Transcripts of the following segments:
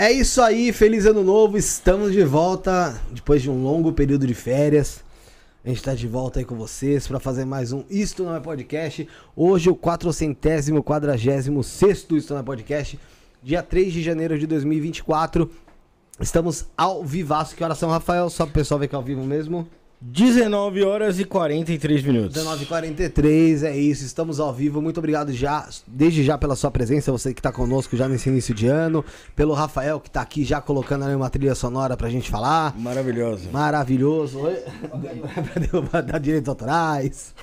É isso aí, feliz ano novo, estamos de volta depois de um longo período de férias. A gente tá de volta aí com vocês para fazer mais um Isto Não é Podcast. Hoje o 400 46 Isto Não é Podcast, dia 3 de janeiro de 2024. Estamos ao vivaço. Que horas são, Rafael? Só pro pessoal ver que é ao vivo mesmo. 19 horas e 43 minutos. 19h43, é isso, estamos ao vivo. Muito obrigado já, desde já pela sua presença, você que está conosco já nesse início de ano, pelo Rafael que está aqui já colocando ali uma trilha sonora pra gente falar. Maravilhoso. Maravilhoso. pra derrubar direitos autorais.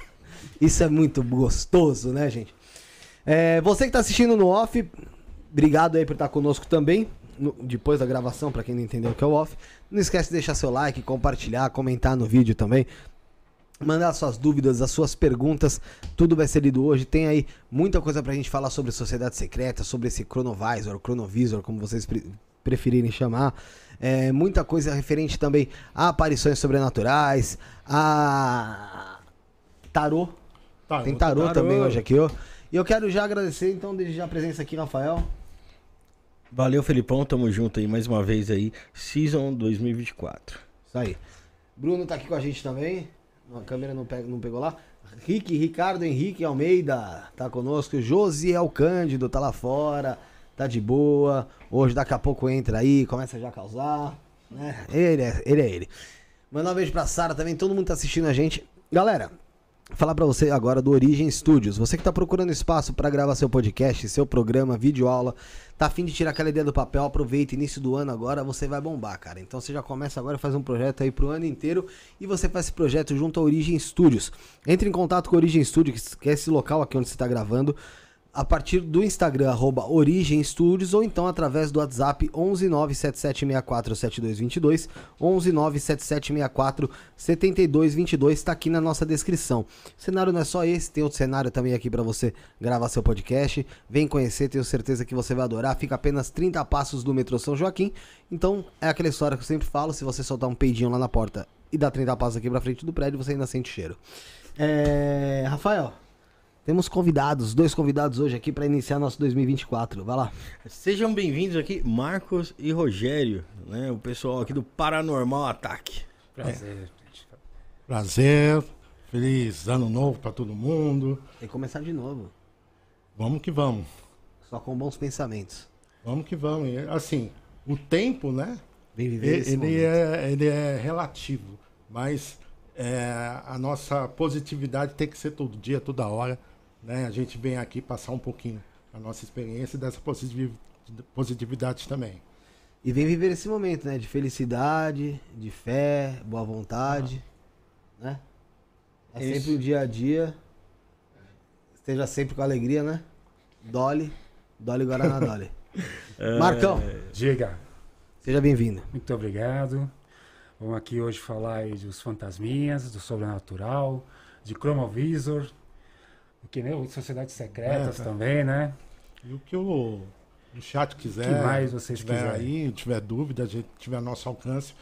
Isso é muito gostoso, né, gente? É, você que está assistindo no off, obrigado aí por estar conosco também no, depois da gravação, para quem não entendeu o que é o off. Não esquece de deixar seu like, compartilhar, comentar no vídeo também. Mandar suas dúvidas, as suas perguntas, tudo vai ser lido hoje. Tem aí muita coisa pra gente falar sobre sociedade secreta, sobre esse Chronovisor, Chronovisor, como vocês pre preferirem chamar. É, muita coisa referente também a aparições sobrenaturais, a tarô. tarô Tem tarô, tarô, também hoje aqui, ó. E eu quero já agradecer, então, desde já a presença aqui, Rafael. Valeu, Felipão. Tamo junto aí mais uma vez aí. Season 2024. Isso aí. Bruno tá aqui com a gente também. A câmera não, pega, não pegou lá. Rick, Ricardo Henrique Almeida tá conosco. Josiel Cândido tá lá fora. Tá de boa. Hoje, daqui a pouco entra aí, começa já a causar. Né? Ele é ele. É ele. Mandar um beijo pra Sara também. Todo mundo tá assistindo a gente. Galera, falar para você agora do Origem Studios. Você que está procurando espaço para gravar seu podcast, seu programa, vídeo aula, tá afim de tirar aquela ideia do papel, aproveita, início do ano agora, você vai bombar, cara. Então você já começa agora a fazer um projeto aí pro ano inteiro e você faz esse projeto junto ao Origem Studios. Entre em contato com o Origem Studios, que é esse local aqui onde você está gravando a partir do Instagram, arroba Origem Studios, ou então através do WhatsApp 11977647222, 11977647222, está aqui na nossa descrição. O cenário não é só esse, tem outro cenário também aqui para você gravar seu podcast. Vem conhecer, tenho certeza que você vai adorar. Fica apenas 30 passos do metrô São Joaquim. Então, é aquela história que eu sempre falo, se você soltar um peidinho lá na porta e dar 30 passos aqui pra frente do prédio, você ainda sente cheiro. É... Rafael... Temos convidados, dois convidados hoje aqui para iniciar nosso 2024. Vai lá. Sejam bem-vindos aqui, Marcos e Rogério, né? O pessoal aqui do Paranormal Ataque. Prazer. É. Prazer. Feliz ano novo para todo mundo. E começar de novo. Vamos que vamos. Só com bons pensamentos. Vamos que vamos. Assim, o tempo, né? Bem viver ele, ele é, ele é relativo, mas é, a nossa positividade tem que ser todo dia, toda hora. Né? A gente vem aqui passar um pouquinho a nossa experiência dessa positividade também. E vem viver esse momento, né? De felicidade, de fé, boa vontade, ah. né? É Isso. sempre o dia a dia. Esteja sempre com alegria, né? Dolly, Dolly Guaraná Dolly. É... Marcão. Diga. Seja bem-vindo. Muito obrigado. Vamos aqui hoje falar dos fantasminhas, do sobrenatural, de Chromovisor, que nem Sociedades Secretas é, tá. também, né? E o que o, o chat quiser, o que mais vocês tiver quiserem. aí, tiver dúvida, a gente tiver nosso alcance,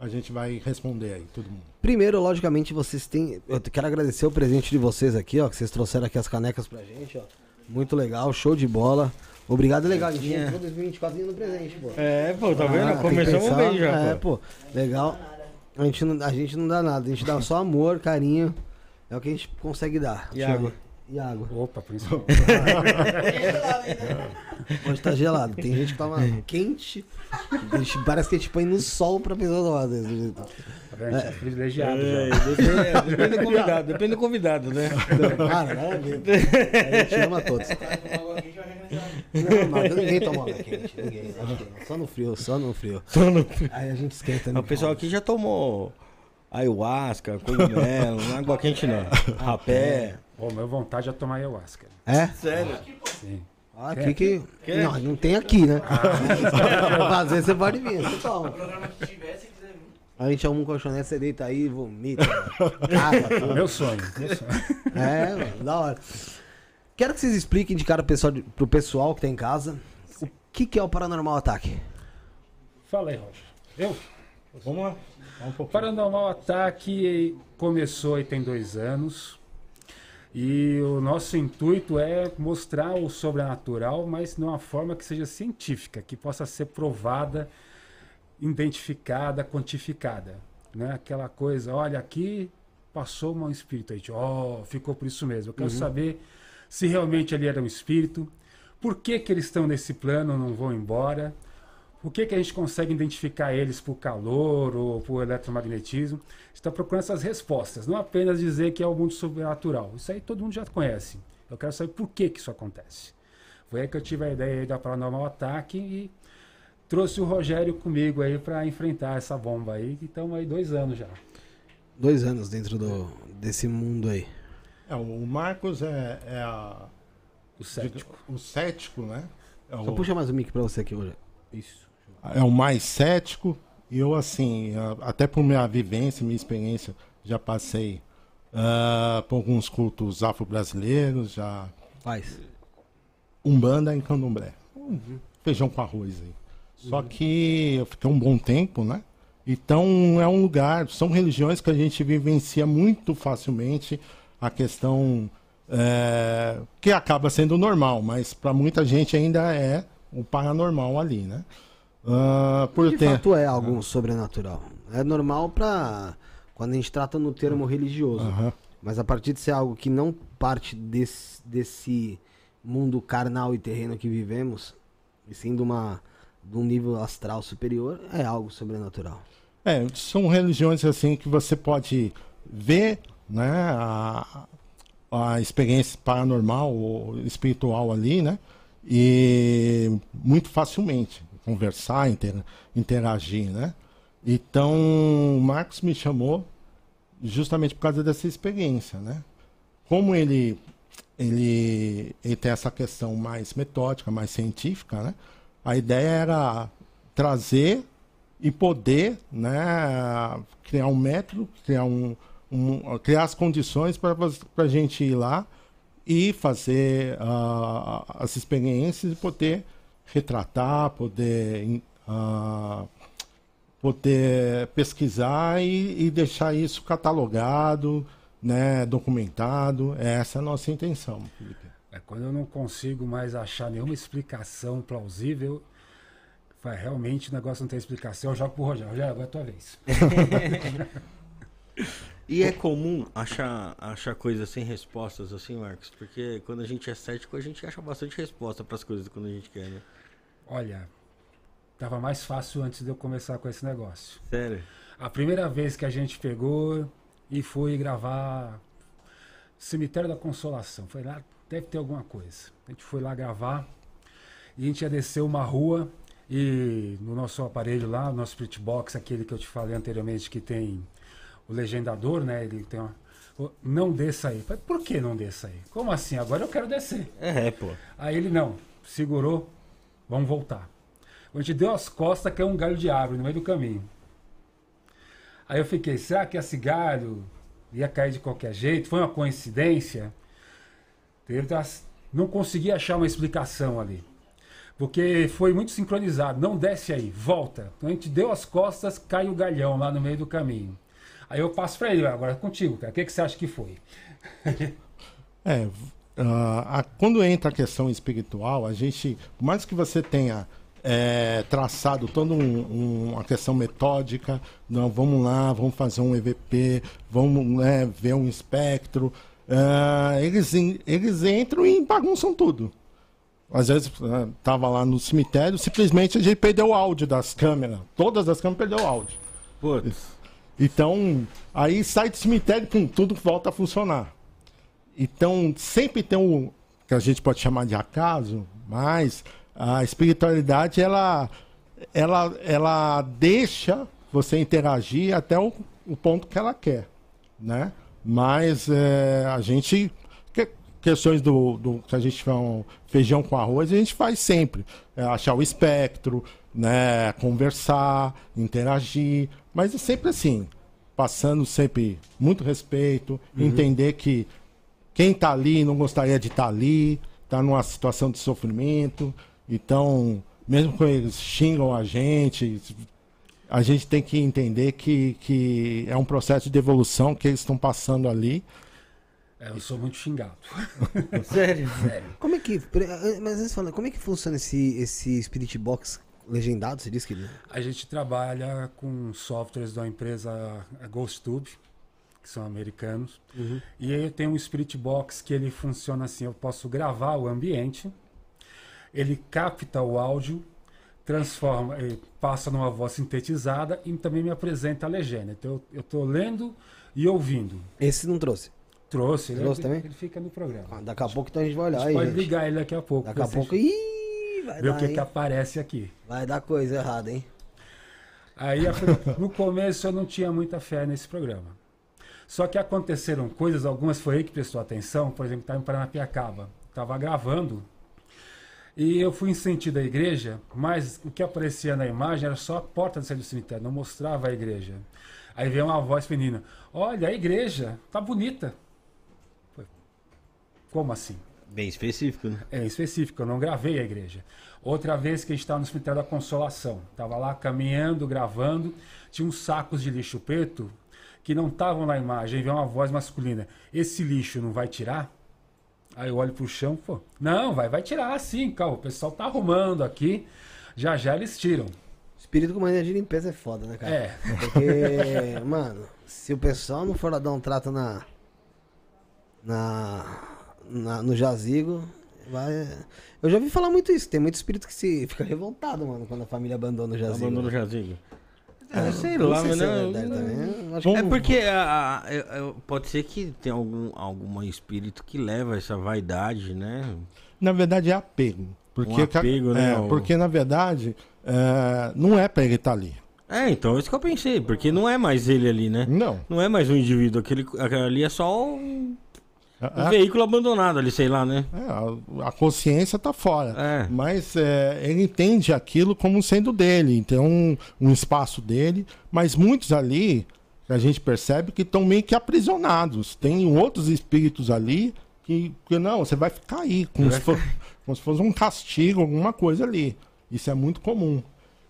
a gente vai responder aí, todo mundo. Primeiro, logicamente, vocês têm. Eu quero agradecer o presente de vocês aqui, ó. Que vocês trouxeram aqui as canecas pra gente, ó. Muito legal, show de bola. Obrigado, legal. A gente entrou 2024 no presente, pô. É, pô, tá vendo? Ah, Começamos bem já, é, pô. Legal. A gente, não, a gente não dá nada, a gente dá só amor, carinho. É o que a gente consegue dar. Água. E água. Opa, principalmente. Hoje tá gelado. Tem gente que toma quente. Parece que a gente põe no sol pra pessoa tomar. Tá é, é privilegiado é, já. Depende, depende, do convidado, depende do convidado, né? Cara, nada a gente ama todos. Não, mas ninguém toma água quente. Ninguém. Só no frio, só no frio. Só no frio. Aí a gente esquenta. O pessoal aqui já tomou ayahuasca, cogumelo, água quente não. Rapé. Ô, meu vontade é tomar ayahuasca. É? Sério? Sim. Ah, aqui que. Quer? Não, não tem aqui, né? Ah. fazer, você pode vir, você toma. A gente arruma um colchonete, você deita aí, vomita. Caga, meu sonho, meu sonho. É, mano, da hora. Quero que vocês expliquem de cara pessoal, pro pessoal que tá em casa o que, que é o Paranormal Ataque. Fala aí, Rocha. Eu? Vamos lá. Um Paranormal Ataque começou e tem dois anos. E o nosso intuito é mostrar o sobrenatural, mas de uma forma que seja científica, que possa ser provada, identificada, quantificada. Né? Aquela coisa, olha, aqui passou um espírito aí, ó, oh, ficou por isso mesmo. Eu quero uhum. saber se realmente ali era um espírito, por que, que eles estão nesse plano, não vão embora, por que, que a gente consegue identificar eles por calor ou por eletromagnetismo. Está procurando essas respostas, não apenas dizer que é o mundo sobrenatural. Isso aí todo mundo já conhece. Eu quero saber por que, que isso acontece. Foi aí que eu tive a ideia da Paranormal Ataque e trouxe o Rogério comigo aí para enfrentar essa bomba aí. E estamos aí dois anos já. Dois anos dentro do, desse mundo aí. É, o Marcos é, é a, o cético. O cético, né? É Só o, puxa mais o mic para você aqui hoje. Isso. É o mais cético. E eu, assim, até por minha vivência, minha experiência, já passei uh, por alguns cultos afro-brasileiros, já. Faz. Umbanda em candomblé. Uhum. Feijão com arroz aí. Uhum. Só que eu fiquei um bom tempo, né? Então é um lugar, são religiões que a gente vivencia muito facilmente a questão é, que acaba sendo normal, mas para muita gente ainda é o paranormal ali, né? Uh, por de ter... fato é algo sobrenatural. É normal para quando a gente trata no termo religioso. Uhum. Mas a partir de ser algo que não parte desse, desse mundo carnal e terreno que vivemos, e sim de, uma, de um nível astral superior, é algo sobrenatural. É, são religiões assim que você pode ver né, a, a experiência paranormal ou espiritual ali, né? E muito facilmente conversar, inter, interagir, né? Então, o Marcos me chamou justamente por causa dessa experiência, né? Como ele ele, ele tem essa questão mais metódica, mais científica, né? A ideia era trazer e poder né, criar um método, criar, um, um criar as condições para a gente ir lá e fazer uh, as experiências e poder retratar, poder, uh, poder pesquisar e, e, deixar isso catalogado, né, documentado. Essa é a nossa intenção, Felipe. É, quando eu não consigo mais achar nenhuma explicação plausível, realmente o negócio não tem explicação. Eu jogo pro Rogério. Rogério, agora é a tua vez. e é comum achar, achar coisas sem respostas assim, Marcos? Porque quando a gente é cético, a gente acha bastante resposta para as coisas quando a gente quer, né? Olha, tava mais fácil antes de eu começar com esse negócio. Sério? A primeira vez que a gente pegou e foi gravar Cemitério da Consolação. Foi lá, deve ter alguma coisa. A gente foi lá gravar e a gente ia descer uma rua e no nosso aparelho lá, nosso Splitbox, aquele que eu te falei anteriormente, que tem o legendador, né? Ele tem uma. Não desça aí. Por que não desça aí? Como assim? Agora eu quero descer. É, pô. Aí ele não, segurou, vamos voltar. A gente deu as costas, que é um galho de árvore no meio do caminho. Aí eu fiquei, será que esse galho ia cair de qualquer jeito? Foi uma coincidência? Não consegui achar uma explicação ali. Porque foi muito sincronizado. Não desce aí, volta. Então a gente deu as costas, cai o galhão lá no meio do caminho. Aí eu passo para ele, agora é contigo, cara. O que, que você acha que foi? é, a, quando entra a questão espiritual, a gente, por mais que você tenha é, traçado toda um, um, uma questão metódica, não, vamos lá, vamos fazer um EVP, vamos né, ver um espectro, uh, eles, eles entram e bagunçam tudo. Às vezes estava lá no cemitério, simplesmente a gente perdeu o áudio das câmeras. Todas as câmeras perdeu o áudio. Putz. Então, aí sai do cemitério e tudo volta a funcionar. Então, sempre tem um que a gente pode chamar de acaso, mas a espiritualidade ela ela ela deixa você interagir até o, o ponto que ela quer, né? Mas é, a gente questões do, do que a gente chama feijão com arroz, a gente faz sempre. É achar o espectro, né, conversar, interagir, mas é sempre assim, passando sempre muito respeito, uhum. entender que quem está ali não gostaria de estar tá ali, está numa situação de sofrimento, então, mesmo que eles xingam a gente, a gente tem que entender que, que é um processo de evolução que eles estão passando ali É, eu sou muito xingado. Sério? Sério. Como é que. Mas às vezes fala, como é que funciona esse, esse Spirit Box legendado? Você disse que. A gente trabalha com softwares da empresa GhostTube, que são americanos. Uhum. E aí eu tenho um Spirit Box que ele funciona assim: eu posso gravar o ambiente, ele capta o áudio, transforma, passa numa voz sintetizada e também me apresenta a legenda. Então eu estou lendo e ouvindo. Esse não trouxe? Trouxe, ele, trouxe ele, também? ele fica no programa. Ah, daqui a pouco então a gente vai olhar. A gente aí, pode gente. ligar ele daqui a pouco. Daqui a pouco. Ih, vai ver dar, o que, hein? que aparece aqui. Vai dar coisa errada, hein? Aí no começo eu não tinha muita fé nesse programa. Só que aconteceram coisas, algumas foi aí que prestou atenção, por exemplo, estava em Paranapiacaba, estava gravando e eu fui em sentido à igreja, mas o que aparecia na imagem era só a porta do cemitério, não mostrava a igreja. Aí veio uma voz feminina: Olha, a igreja tá bonita. Como assim? Bem específico, né? É específico, eu não gravei a igreja. Outra vez que a gente estava no cemitério da Consolação, estava lá caminhando, gravando, tinha uns sacos de lixo preto que não estavam na imagem, veio uma voz masculina: Esse lixo não vai tirar? Aí eu olho pro chão, pô, não, vai, vai tirar sim, calma, o pessoal tá arrumando aqui, já já eles tiram. Espírito com mania de limpeza é foda, né, cara? É. Porque, mano, se o pessoal não for lá dar um trato na. na. na no jazigo, vai. Eu já ouvi falar muito isso. Tem muito espírito que se fica revoltado, mano, quando a família abandona o jazigo. Abandona o jazigo. É, sei não lá, sei mas é não- É que- porque a- a- eu- pode ser que tenha algum, algum espírito que leva essa vaidade, né? Na verdade é apego. Porque, Um apego, né, é, porque na verdade é, não é pra ele estar ali. É, então é isso que eu pensei, porque não é mais ele ali, né? Não. Não é mais um indivíduo, aquele, aquele ali é só um, um A, veículo abandonado ali, sei lá, né? é, a- a consciência tá fora. É. Mas é, ele entende aquilo como sendo dele, então um, um espaço dele. Mas muitos ali, a gente percebe que estão meio que aprisionados. Tem outros espíritos ali que, que não, você vai ficar aí, como se, for- como se fosse um castigo, alguma coisa ali. Isso é muito comum.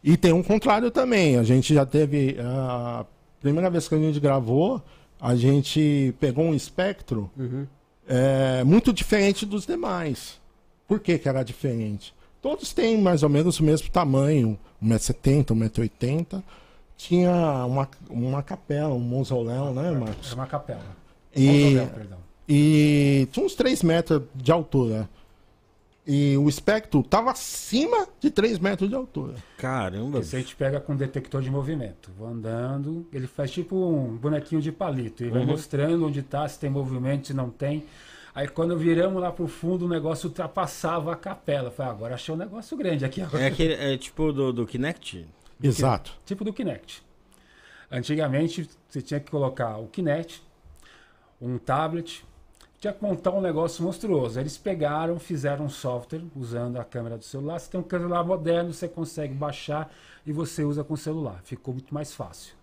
E tem um contrário também. A gente já teve. A primeira vez que a gente gravou, a gente pegou um espectro é, muito diferente dos demais. Por que, que era diferente? Todos têm mais ou menos o mesmo tamanho, 1,70m, 1,80m. Tinha uma, uma capela, um mausoléu, né, Marcos? É uma capela. E, Mausoléu, perdão. e tinha uns 3 metros de altura. E o espectro estava acima de 3 metros de altura. Caramba. Esse a gente pega com detector de movimento. Vou andando, ele faz tipo um bonequinho de palito. E vai mostrando onde tá, se tem movimento, se não tem. Aí quando viramos lá pro fundo, o negócio ultrapassava a capela. Falei, "Ah, agora achei um negócio grande aqui. Agora. É, aquele, é tipo do, do Kinect? Exato. Tipo do Kinect. Antigamente, você tinha que colocar o Kinect, um tablet, tinha que montar um negócio monstruoso. Eles pegaram, fizeram um software usando a câmera do celular. Você tem um celular moderno, você consegue baixar e você usa com o celular. Ficou muito mais fácil.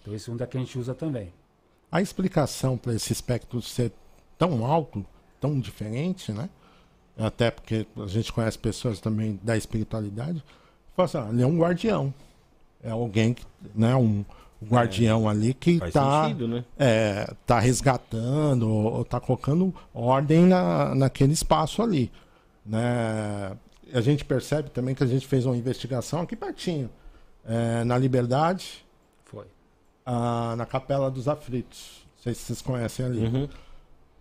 Então esse é um da que a gente usa também. A explicação para esse espectro ser tão alto, tão diferente, né? Até porque a gente conhece pessoas também da espiritualidade. Fala assim, ah, ele é um guardião. É alguém que, né, um guardião ali que está sentido, né? é, tá resgatando ou, ou tá colocando ordem na, naquele espaço ali. Né? A gente percebe também que a gente fez uma investigação aqui pertinho, é, na Liberdade, Foi. ah, na Capela dos Aflitos. Não sei se vocês conhecem ali. Uhum.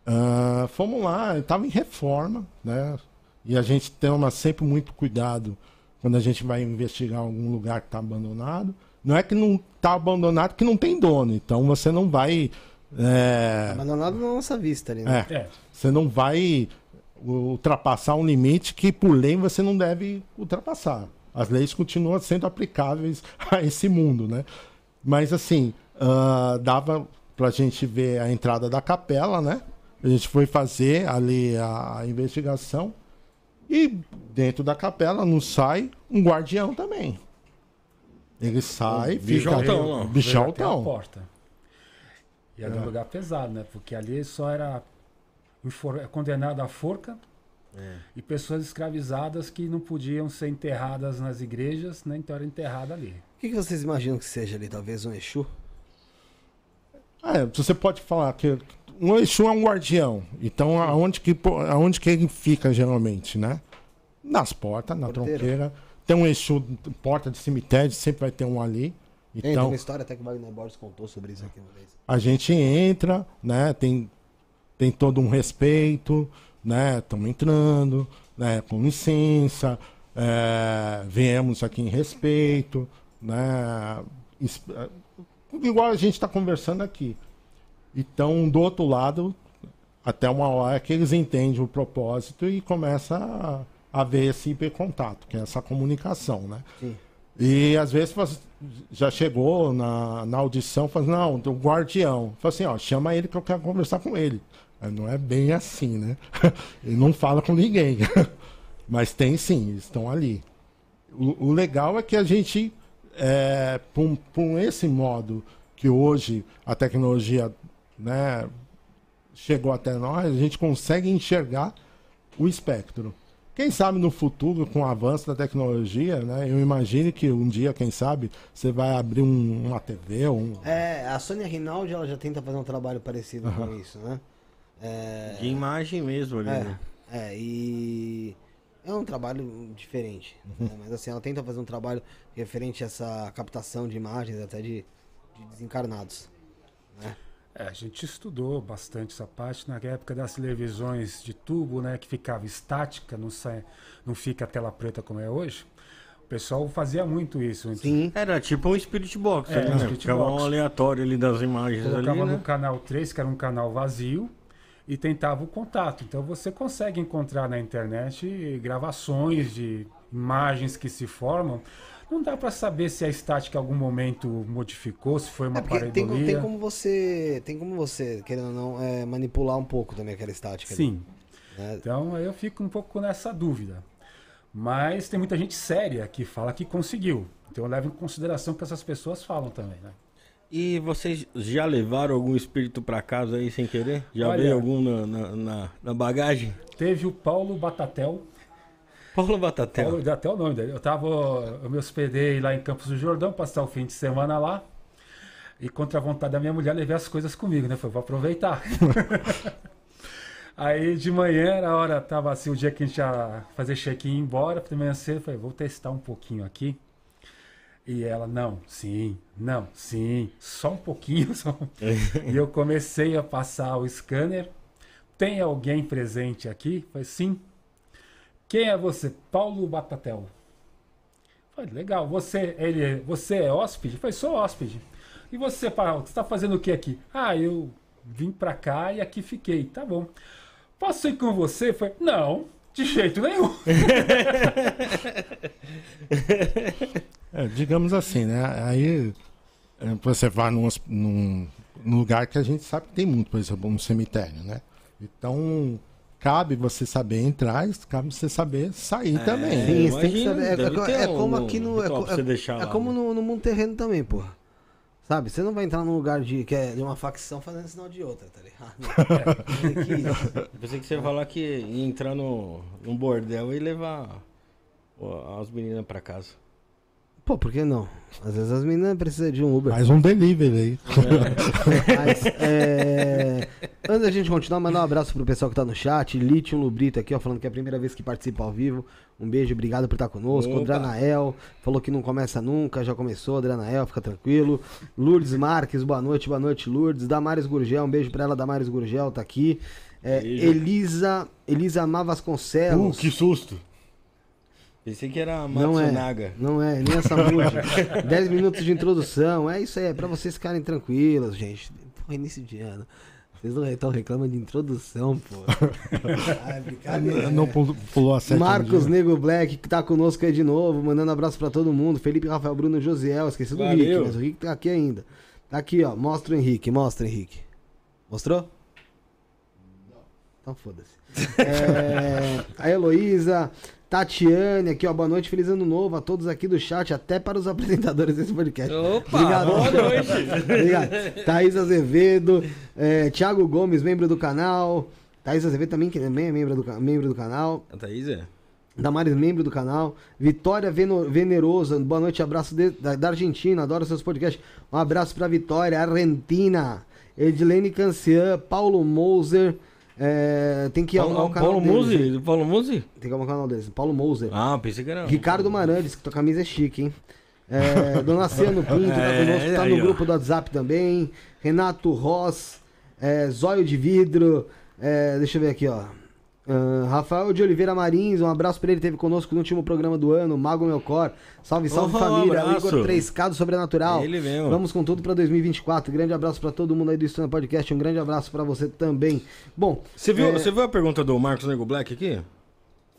Ah, fomos lá, estava em reforma, né? E a gente toma sempre muito cuidado quando a gente vai investigar algum lugar que está abandonado. Não é que não está abandonado que não tem dono, então você não vai. é, Abandonado na nossa vista ali, né? é, É, você não vai ultrapassar um limite que por lei você não deve ultrapassar. As leis continuam sendo aplicáveis a esse mundo, né? Mas assim, ah, dava pra gente ver a entrada da capela, né? A gente foi fazer ali a, a investigação e dentro da capela não sai um guardião também. Ele sai, Um fica bichotão lá. veio até a bichotão. porta. E era um É. lugar pesado, né? Porque ali só era enfor- condenado à forca É. e pessoas escravizadas que não podiam ser enterradas nas igrejas, né? Então era enterrada ali. O que, que vocês imaginam que seja ali? Talvez um Exu? É, você pode falar que um Exu é um guardião. Então, aonde que, aonde que ele fica geralmente, né? Nas portas, na Porteiro. tronqueira. Tem um Exu, porta de cemitério, sempre vai ter um ali. Então, tem uma história até que o Wagner Borges contou sobre isso aqui uma vez. A gente entra, né? Tem, tem todo um respeito, né? Estamos entrando, né? Com licença, é, viemos aqui em respeito, né? É, igual a gente está conversando aqui. Então, do outro lado, até uma hora que eles entendem o propósito e começa a, a ver esse hipercontato, que é essa comunicação, né? Sim. E às vezes já chegou na, na audição, fala, não, do guardião. Fala assim, ó, chama ele que eu quero conversar com ele. Não é bem assim, né? Ele não fala com ninguém. Mas tem sim, estão ali. O, o legal é que a gente, é, por, por esse modo que hoje a tecnologia né, chegou até nós, a gente consegue enxergar o espectro. Quem sabe no futuro, com o avanço da tecnologia, né? Eu imagino que um dia, quem sabe, você vai abrir um, uma TV ou um... É, a Sônia Rinaldi, ela já tenta fazer um trabalho parecido uhum. com isso, né? É... De imagem mesmo ali, é, né? É, e... É um trabalho diferente, uhum. né? mas assim, ela tenta fazer um trabalho referente a essa captação de imagens até de, de desencarnados, né? É, a gente estudou bastante essa parte na época das televisões de tubo, né, que ficava estática, não sai, não fica a tela preta como é hoje. O pessoal fazia muito isso. Sim. Era tipo um Spirit Box, é, né? Spirit Ficava box. um aleatório ali das imagens Colocava ali, né? no canal 3, que era um canal vazio, e tentava o contato. Então você consegue encontrar na internet gravações de imagens que se formam não dá para saber se a estática em algum momento modificou, se foi uma é pareidolia. Tem, tem, como você, tem como você, querendo ou não, é, manipular um pouco também aquela estática. Sim. Né? Então eu fico um pouco nessa dúvida. Mas tem muita gente séria que fala que conseguiu. Então eu levo em consideração o que essas pessoas falam também, né? E vocês já levaram algum espírito para casa aí sem querer? Já Olha, veio algum na, na, na, na bagagem? Teve o Paulo Batatel, Paulo Batatel. Paulo, até o nome dele. Eu tava. Eu me hospedei lá em Campos do Jordão, passar o fim de semana lá. E contra a vontade da minha mulher, levei as coisas comigo, né? Foi pra aproveitar. Aí de manhã era a hora, tava assim, o dia que a gente ia fazer check-in e ir embora, de manhã cedo, falei, vou testar um pouquinho aqui. E ela, não, sim, não, sim, só um pouquinho. Só. e eu comecei a passar o scanner. Tem alguém presente aqui? Falei, sim, quem é você? Paulo Batatel. Falei, legal. Você, ele, você é hóspede? Falei, sou hóspede. E você, Paulo, você está fazendo o que aqui? Ah, eu vim para cá e aqui fiquei. Tá bom. Posso ir com você? Falei, não, de jeito nenhum. é, digamos assim, né? Aí é, você vai num, num, num lugar que a gente sabe que tem muito, por exemplo, um cemitério, né? Então cabe você saber entrar, cabe você saber sair é, também. Sim, você tem que saber. É, é, é como aqui no. É, é, é como no, no, mundo terreno também, pô. Sabe? Você não vai entrar num lugar de, que é de uma facção fazendo sinal de outra, tá ligado? Eu pensei que você ia falar que ia entrar no, num bordel e levar as meninas pra casa. Pô, por que não? Às vezes as meninas precisam de um Uber. Mais um delivery aí. É. Mas, é... Antes da gente continuar, mandar um abraço pro pessoal que tá no chat. Lítio Lubrito aqui, ó, falando que é a primeira vez que participa ao vivo. Um beijo, obrigado por estar conosco. Opa. Adranael, falou que não começa nunca, já começou. Adranael, fica tranquilo. Lourdes Marques, boa noite, boa noite, Lourdes. Damares Gurgel, um beijo pra ela, Damares Gurgel, tá aqui. É, Elisa, Elisa Mavasconcelos. Uh, que susto! Pensei que era Matsunaga. Não é, não é, nem essa música. 10 minutos de introdução, é isso aí, é pra vocês ficarem tranquilos, gente. Pô, início de ano. Vocês não estão reclamando de introdução, pô. ah, brincadeira. Não pulou a sete Marcos Nego Black, que tá conosco aí de novo, mandando abraço pra todo mundo. Felipe Rafael Bruno Josiel, esqueci do Valeu. Rick, mas o Rick tá aqui ainda. Tá aqui, ó. Mostra o Henrique, mostra o Henrique. Mostrou? Não. Então foda-se. É, a Heloísa, Tatiane aqui, ó. Boa noite, feliz ano novo a todos aqui do chat, até para os apresentadores desse podcast. Opa, Obrigado, boa noite. Obrigado. Thaís Azevedo, é, Thiago Gomes, membro do canal. Thaís Azevedo também, que também é membro do, membro do canal. A Thaís é? Damares, membro do canal. Vitória Venerosa, boa noite, abraço de, da, da, Argentina, adoro seus podcasts. Um abraço pra Vitória, Argentina. Edilene Cancian, Paulo Moser. É, tem que Paulo, o canal Paulo Muzi? Paulo Muzi? Tem que arrumar o canal deles. Paulo Moser. Ah, pensei que era. Ricardo Marandes, que tua camisa é chique, hein? É, Dona Ciano Pinto tá é, conosco, tá no grupo do WhatsApp também. Renato Ross, é, Zóio de Vidro. É, deixa eu ver aqui, ó. Uh, Rafael de Oliveira Marins, um abraço pra ele, teve conosco no último programa do ano, Mago Melcor. Salve, salve oh, família. Um Igor 3K do Sobrenatural. Ele mesmo. Vamos com tudo pra 2024. Grande abraço pra todo mundo aí do Estúdio Podcast. Um grande abraço pra você também. Bom. Você viu, é... você viu a pergunta do Marcos Nego Black aqui?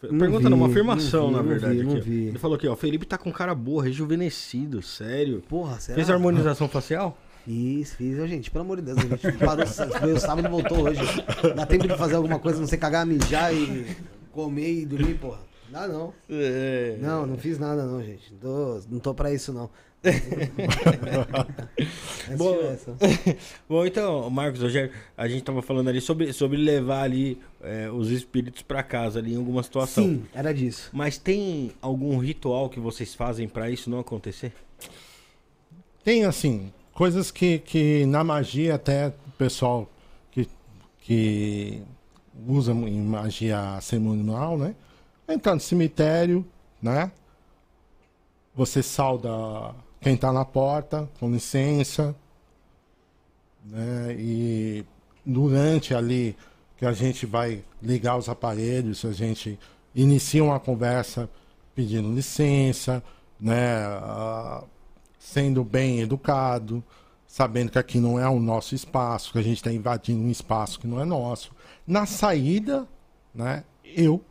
Pergunta não, uma afirmação, vi, na verdade. Vi, aqui. Ele falou aqui, ó. Felipe tá com cara boa, rejuvenescido, sério. Porra, será? Fez harmonização facial? Fiz, fiz. Gente, pelo amor de Deus, a gente parou, foi sábado e voltou hoje. Dá tempo de fazer alguma coisa, não sei cagar, mijar e comer e dormir, porra. Dá não. É. Não, não fiz nada não, gente. Não tô, não tô pra isso não. bom, bom, então, Marcos, hoje a gente tava falando ali sobre, sobre levar ali é, os espíritos para casa ali em alguma situação. Sim, era disso. Mas tem algum ritual que vocês fazem para isso não acontecer? Tem, assim, coisas que, que na magia até o pessoal que, que usa em magia cerimonial, né? Entrar no cemitério, né? Você sauda quem está na porta, com licença, né? E durante ali que a gente vai ligar os aparelhos, a gente inicia uma conversa pedindo licença, né? Uh, sendo bem educado, sabendo que aqui não é o nosso espaço, que a gente está invadindo um espaço que não é nosso. Na saída, né, eu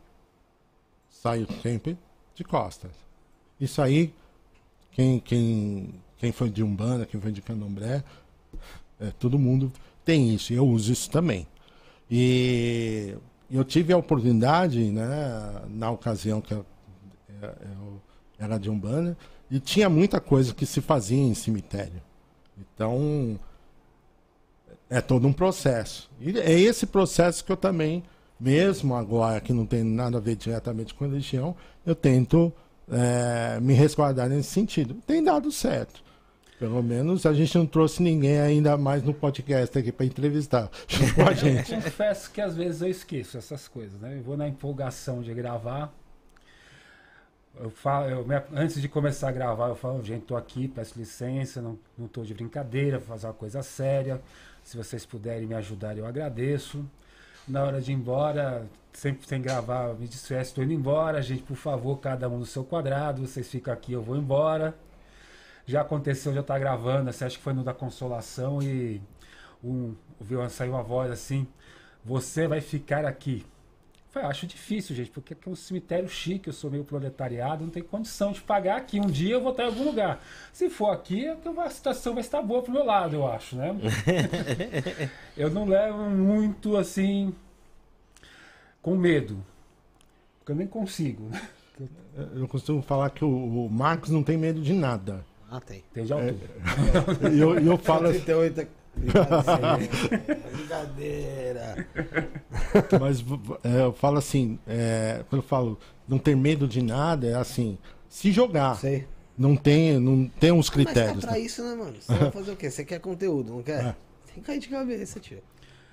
saio sempre de costas. Isso aí, quem, quem, quem foi de Umbanda, quem foi de Candomblé, é, todo mundo tem isso, e eu uso isso também. E eu tive a oportunidade, né, na ocasião que eu, eu era de Umbanda, e tinha muita coisa que se fazia em cemitério. Então, é todo um processo. E é esse processo que eu também, mesmo agora que não tem nada a ver diretamente com religião, eu tento é, me resguardar nesse sentido. Tem dado certo. Pelo menos a gente não trouxe ninguém ainda mais no podcast aqui para entrevistar com a gente. Eu confesso que às vezes eu esqueço essas coisas, né? Eu vou na empolgação de gravar, eu falo, eu, antes de começar a gravar, eu falo, gente, tô aqui, peço licença, não, não tô de brincadeira, vou fazer uma coisa séria. Se vocês puderem me ajudar, eu agradeço. Na hora de ir embora, sempre sem gravar, me despeço, estou indo embora. Gente, por favor, cada um no seu quadrado, vocês ficam aqui, eu vou embora. Já aconteceu, já tá gravando, você acha que foi no da consolação e um, saiu uma voz assim, você vai ficar aqui Falei, acho difícil, gente, porque aqui é um cemitério chique, eu sou meio proletariado, não tem condição de pagar aqui. Um dia eu vou estar em algum lugar. Se for aqui, é a situação vai estar boa pro meu lado, eu acho, né? eu não levo muito assim com medo. Porque eu nem consigo. Eu costumo falar que o, o Marcos não tem medo de nada. Ah, tem. Tem de altura. É, eu, eu falo. 38 Brincadeira. Mas é, eu falo assim, é, quando eu falo não ter medo de nada, é assim, se jogar. Sei. Não tem, não tem uns critérios. Mas é pra né? isso, né, mano? Você vai fazer o quê? Você quer conteúdo, não quer? É. Tem que cair de cabeça, tio.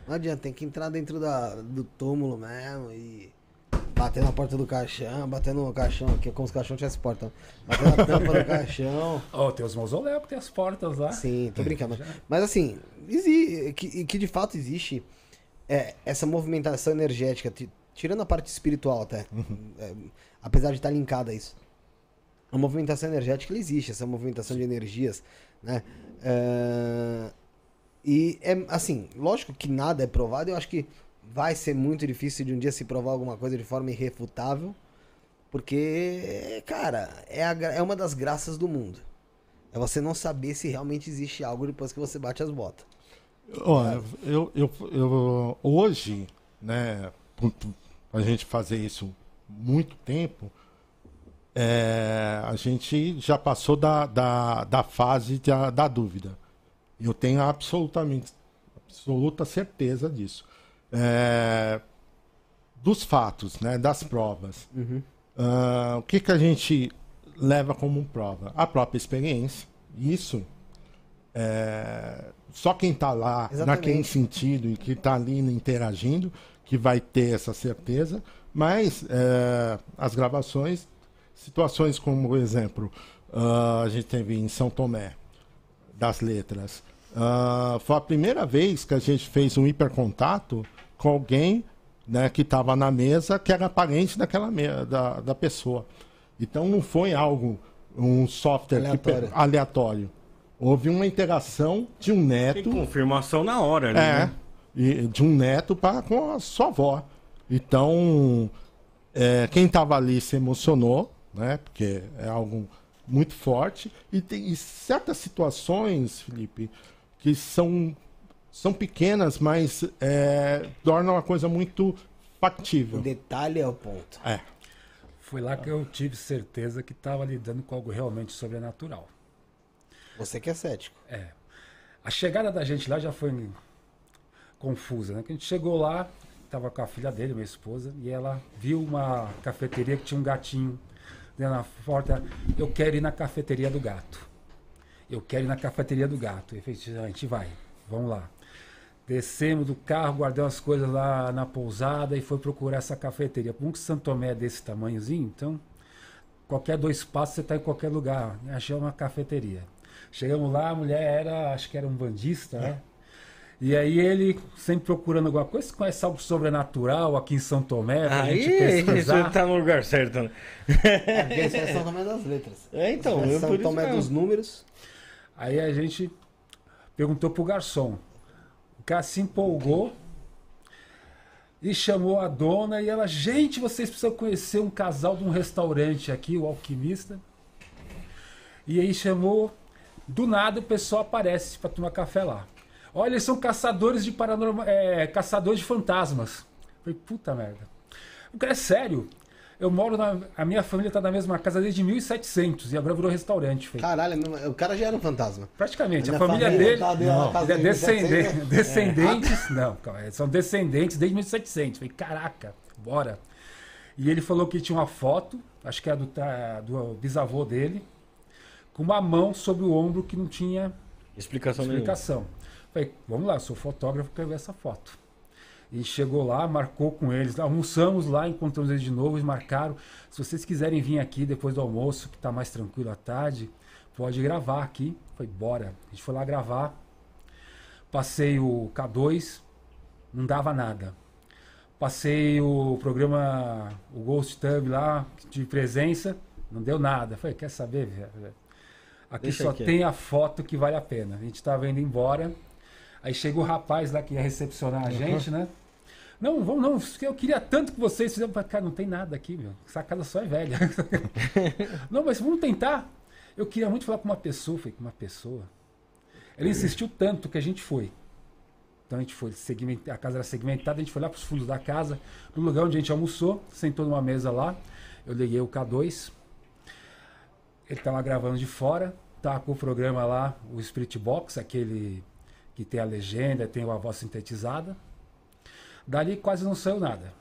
Não adianta, tem que entrar dentro da, do túmulo mesmo e Bater na porta do caixão, batendo no caixão aqui, como se o caixão tivesse porta. Bater na tampa do caixão. Oh, tem os mausoléus que tem as portas lá. Sim, tô brincando. Mas assim, que, que de fato existe é, essa movimentação energética, tirando a parte espiritual até, uhum. é, apesar de estar linkada a isso. A movimentação energética existe, essa movimentação de energias, né? É, e é assim, lógico que nada é provado, eu acho que vai ser muito difícil de um dia se provar alguma coisa de forma irrefutável. Porque, cara, é, a, é uma das graças do mundo. É você não saber se realmente existe algo depois que você bate as botas. Olha, eu, eu, eu, hoje, né, a gente fazer isso muito tempo, é, a gente já passou da, da, da fase da, da dúvida. Eu tenho absolutamente absoluta certeza disso é, dos fatos, né, das provas. Uhum. Uh, o que, que a gente leva como prova? A própria experiência. Isso é, só quem está lá Exatamente. naquele sentido e que está ali interagindo que vai ter essa certeza, mas é, as gravações, situações como, por exemplo, uh, a gente teve em São Tomé, das letras, uh, foi a primeira vez que a gente fez um hipercontato com alguém né, que estava na mesa que era parente daquela da, da pessoa. Então não foi algo, um software aleatório. Que, aleatório. Houve uma interação de um neto. Tem confirmação na hora, né? É, de um neto para com a sua avó. Então, é, quem estava ali se emocionou, né? Porque é algo muito forte. E tem e certas situações, Felipe, que são, são pequenas, mas é, tornam a coisa muito factível. O detalhe é o ponto. É. Foi lá que eu tive certeza que estava lidando com algo realmente sobrenatural. Você que é cético. É. A chegada da gente lá já foi confusa, né? Que a gente chegou lá, estava com a filha dele, minha esposa, e ela viu uma cafeteria que tinha um gatinho na porta. Eu quero ir na cafeteria do gato. Eu quero ir na cafeteria do gato. E a gente vai, vamos lá. Descemos do carro, guardamos as coisas lá na pousada e foi procurar essa cafeteria. Um que Santo Tomé é desse tamanhozinho, então qualquer dois passos você está em qualquer lugar. Achei uma cafeteria. Chegamos lá, a mulher era, acho que era um bandista, né? E aí ele sempre procurando alguma coisa, você conhece algo sobrenatural aqui em São Tomé? Pra aí gente pesquisar? tá no lugar certo. Né? É, porque esse é São Tomé das letras. É, então. É São Tomé dos números. Aí a gente perguntou pro garçom. O cara se empolgou e chamou a dona e ela, gente, vocês precisam conhecer um casal de um restaurante aqui, o Alquimista. E aí chamou, do nada o pessoal aparece para tomar café lá. Olha, eles são caçadores de paranormal, é, caçadores de fantasmas. Eu falei, puta merda. O cara é sério. Eu moro na. A minha família tá na mesma casa desde 1700 e agora virou restaurante. Feio. Caralho, o cara já era um fantasma. Praticamente. A, a família, família dele. Tá não, é descendente, né? descendentes. É. Não, calma, são descendentes desde 1700. Falei, caraca, bora. E ele falou que tinha uma foto, acho que é do, do bisavô dele, com uma mão sobre o ombro que não tinha explicação. explicação. Falei, vamos lá, sou fotógrafo, quero ver essa foto. E chegou lá, marcou com eles, almoçamos lá, encontramos eles de novo e marcaram. Se vocês quiserem vir aqui depois do almoço, que está mais tranquilo à tarde, pode gravar aqui. Foi bora. A gente foi lá gravar. Passei o K2, não dava nada. Passei o programa, o Ghost Tub lá, de presença, não deu nada. Falei, quer saber, velho? Aqui Deixa só aqui. tem a foto que vale a pena. A gente estava indo embora. Aí chega o rapaz lá que ia recepcionar a gente, né? Não, vamos não, eu queria tanto que vocês fizessem. Cara, não tem nada aqui, meu. Essa casa só é velha. não, mas vamos tentar. Eu queria muito falar com uma pessoa. Falei, com uma pessoa. Ele insistiu tanto que a gente foi. Então a gente foi, a casa era segmentada, a gente foi lá para os fundos da casa, no lugar onde a gente almoçou, sentou numa mesa lá. Eu liguei o K2. Ele estava gravando de fora, tá com o programa lá, o Spirit Box, aquele que tem a legenda, tem a voz sintetizada. Dali quase não saiu nada.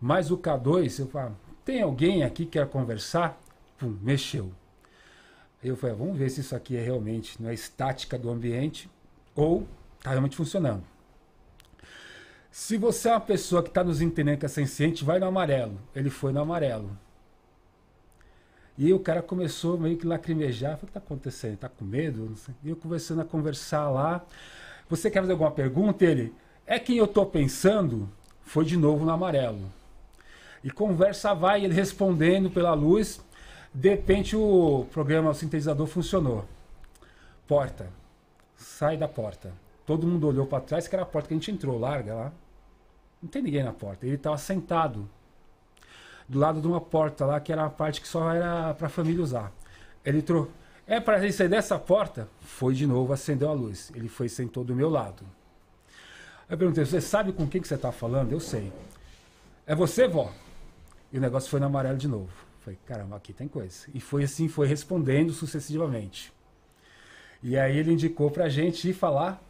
Mas o K2, eu falo, tem alguém aqui que quer conversar? Pum, mexeu. Eu falei, vamos ver se isso aqui é realmente não é estática do ambiente ou está realmente funcionando. Se você é uma pessoa que está nos entendendo que é senciente, vai no amarelo. Ele foi no amarelo. E o cara começou meio que lacrimejar. Falei, o que está acontecendo? Está com medo? E eu começando a conversar lá. Você quer fazer alguma pergunta? Ele, é quem eu estou pensando? Foi de novo no amarelo. E conversa vai, ele respondendo pela luz. De repente o programa, o sintetizador funcionou. Porta. Sai da porta. Todo mundo olhou para trás, que era a porta que a gente entrou, larga lá. Não tem ninguém na porta. Ele estava sentado do lado de uma porta lá, que era a parte que só era para a família usar. Ele entrou. É para sair dessa porta? Foi de novo, acendeu a luz. Ele foi sentou do meu lado. Eu perguntei, você sabe com quem que você está falando? Eu sei. É você, vó? E o negócio foi no amarelo de novo. Falei, caramba, aqui tem coisa. E foi assim, foi respondendo sucessivamente. E aí ele indicou pra gente ir falar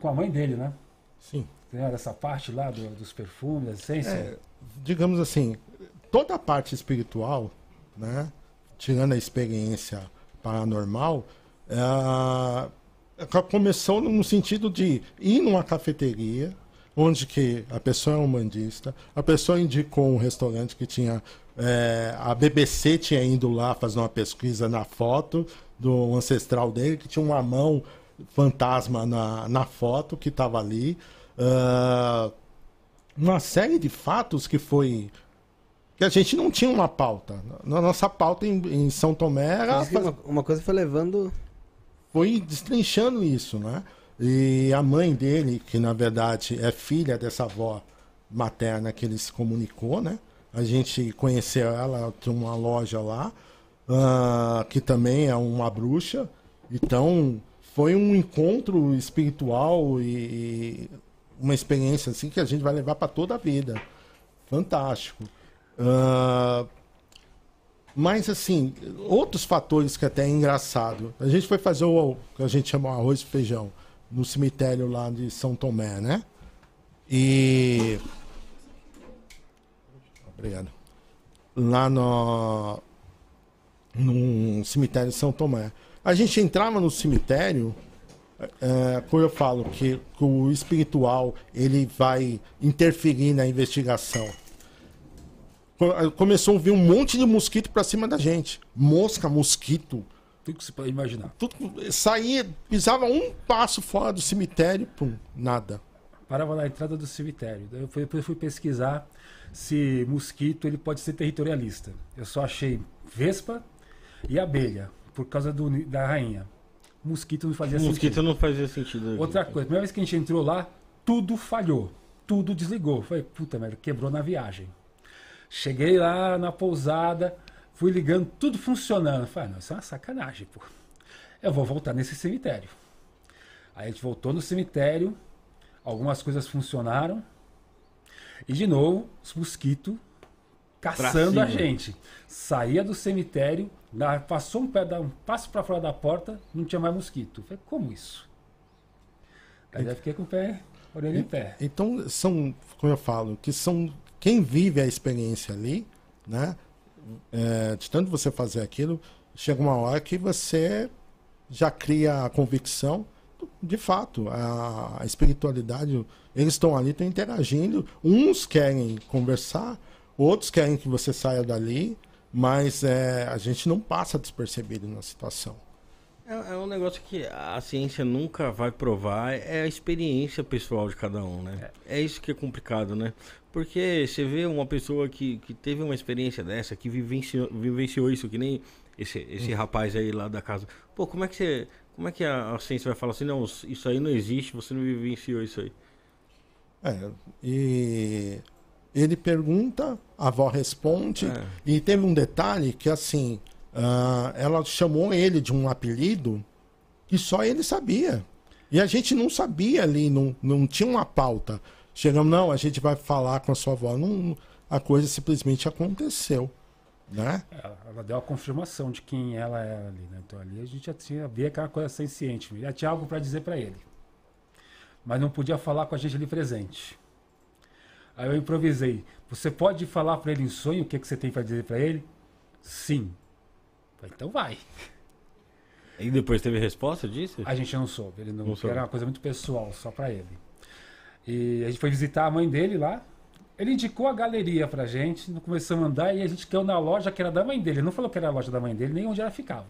com a mãe dele, né? Sim. Essa parte lá do, dos perfumes, da essência. É, digamos assim, toda a parte espiritual, né? Tirando a experiência paranormal, é, começou no sentido de ir numa cafeteria, onde que a pessoa é um mandista, a pessoa indicou um restaurante que tinha. É, a BBC tinha ido lá fazer uma pesquisa na foto do ancestral dele, que tinha uma mão fantasma na, na foto que estava ali. Uh, uma série de fatos que foi que a gente não tinha uma pauta. Na nossa pauta em, em São Tomé era. Uma, uma, coisa foi levando. Foi destrinchando isso, né? E a mãe dele, que na verdade é filha dessa avó materna que ele se comunicou, né? A gente conheceu ela, tem uma loja lá, uh, que também é uma bruxa. Então, foi um encontro espiritual e uma experiência assim que a gente vai levar para toda a vida. Fantástico. Uh, mas assim, outros fatores que até é engraçado. A gente foi fazer o que a gente chama arroz e feijão no cemitério lá de São Tomé, né? E obrigado. Lá no no cemitério de São Tomé. A gente entrava no cemitério, é, quando eu falo que, que o espiritual ele vai interferir na investigação começou a vir um monte de mosquito para cima da gente. Mosca, mosquito. Tudo que você pode imaginar. Tudo, saía, pisava um passo fora do cemitério, pum, nada. Parava na entrada do cemitério. Eu fui, eu fui pesquisar se mosquito ele pode ser territorialista. Eu só achei vespa e abelha, por causa do, da rainha. Mosquito não fazia mosquito sentido. Mosquito não fazia sentido. Outra coisa, a primeira vez que a gente entrou lá, tudo falhou. Tudo desligou. Foi, puta merda, quebrou na viagem. Cheguei lá na pousada, fui ligando, tudo funcionando. Falei, não, isso é uma sacanagem, pô. Eu vou voltar nesse cemitério. Aí a gente voltou no cemitério, algumas coisas funcionaram. E de novo, os mosquitos caçando a gente. Saía do cemitério, passou um, pé um passo para fora da porta, não tinha mais mosquito. Falei, como isso? Aí eu fiquei com o pé, orelha em pé. Então, são, como eu falo, que são quem vive a experiência ali, né? É, de tanto você fazer aquilo, chega uma hora que você já cria a convicção. De fato, a, a espiritualidade, eles estão ali, estão interagindo. Uns querem conversar, outros querem que você saia dali, mas é, a gente não passa despercebido na situação. É, é, um negócio que a ciência nunca vai provar, é a experiência pessoal de cada um, né? É, é isso que é complicado, né? Porque você vê uma pessoa que, que teve uma experiência dessa, que vivenciou, vivenciou isso, que nem esse, esse hum. rapaz aí lá da casa. Pô, como é que você. Como é que a, a ciência vai falar assim, não, isso aí não existe, você não vivenciou isso aí? É, e ele pergunta, a avó responde, é. e teve um detalhe que assim, uh, ela chamou ele de um apelido que só ele sabia. E a gente não sabia ali, não, não tinha uma pauta. Chegamos, não, a gente vai falar com a sua avó. Não, a coisa simplesmente aconteceu. Né? Ela, ela deu a confirmação de quem ela era ali. Né? Então ali a gente já tinha via aquela coisa senciente. Já tinha algo para dizer para ele. Mas não podia falar com a gente ali presente. Aí eu improvisei. Você pode falar para ele em sonho o que, que você tem para dizer para ele? Sim. Falei, então vai. E depois teve resposta disso? A gente não soube. Ele não, não soube. Era uma coisa muito pessoal, só para ele. E a gente foi visitar a mãe dele lá. Ele indicou a galeria pra gente, começamos a andar e a gente caiu na loja que era da mãe dele. Ele não falou que era a loja da mãe dele, nem onde ela ficava.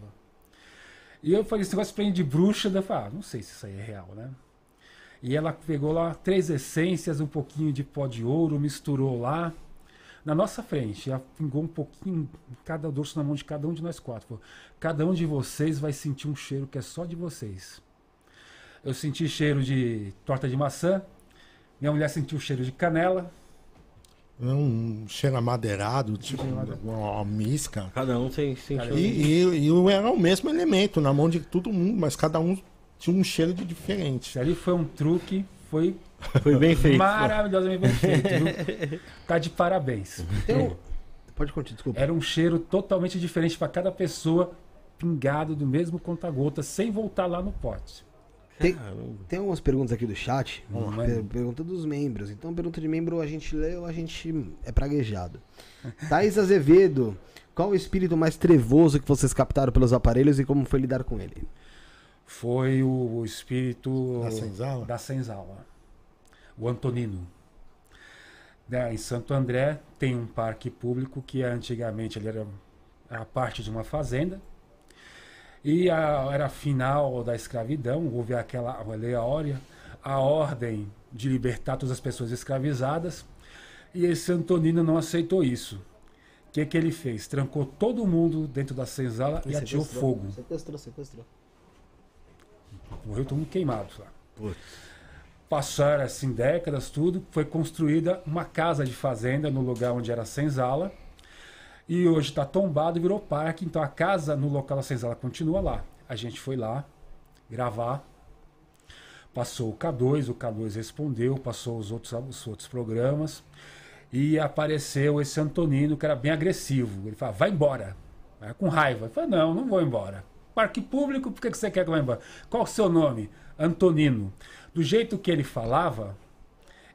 E eu falei, esse negócio pra de bruxa, eu falei, ah, não sei se isso aí é real, né? E ela pegou lá três essências, um pouquinho de pó de ouro, misturou lá. Na nossa frente, pingou um pouquinho, cada dorso na mão de cada um de nós quatro. Falou, cada um de vocês vai sentir um cheiro que é só de vocês. Eu senti cheiro de torta de maçã, minha mulher sentiu cheiro de canela. É um cheiro amadeirado, tipo uma, uma misca. Cada um tem, sentiu. E, e, e era o mesmo elemento na mão de todo mundo, mas cada um tinha um cheiro de diferente. Ali foi um truque, foi foi bem feito. Maravilhosamente bem feito. Tá de parabéns. Eu... Pode continuar, desculpa. Era um cheiro totalmente diferente para cada pessoa, pingado do mesmo conta-gota, sem voltar lá no pote. Tem, tem algumas perguntas aqui do chat. Vamos lá. Pergunta dos membros. Então, pergunta de membro a gente lê ou a gente é praguejado. Thaís Azevedo, qual o espírito mais trevoso que vocês captaram pelos aparelhos e como foi lidar com ele? Foi o, espírito Da senzala? da senzala, o Antonino. Em Santo André tem um parque público que antigamente ele era, era parte de uma fazenda. E a, era a final da escravidão, houve aquela a lei áurea, a ordem de libertar todas as pessoas escravizadas. E esse Antonino não aceitou isso. O que, que ele fez? Trancou todo mundo dentro da senzala e atirou fogo. Sequestrou, sequestrou. Morreu todo mundo queimado lá. Passaram assim décadas, tudo. Foi construída uma casa de fazenda no lugar onde era a senzala. E hoje está tombado e virou parque. Então a casa no local da senzala continua lá. A gente foi lá gravar. Passou o K2, o K2 respondeu, passou os outros, os outros programas. E apareceu esse Antonino, que era bem agressivo. Ele falava, vai embora. Com raiva. Eu falei, não, não vou embora. Parque público, por que que você quer que eu vá embora? Qual o seu nome? Antonino. Do jeito que ele falava,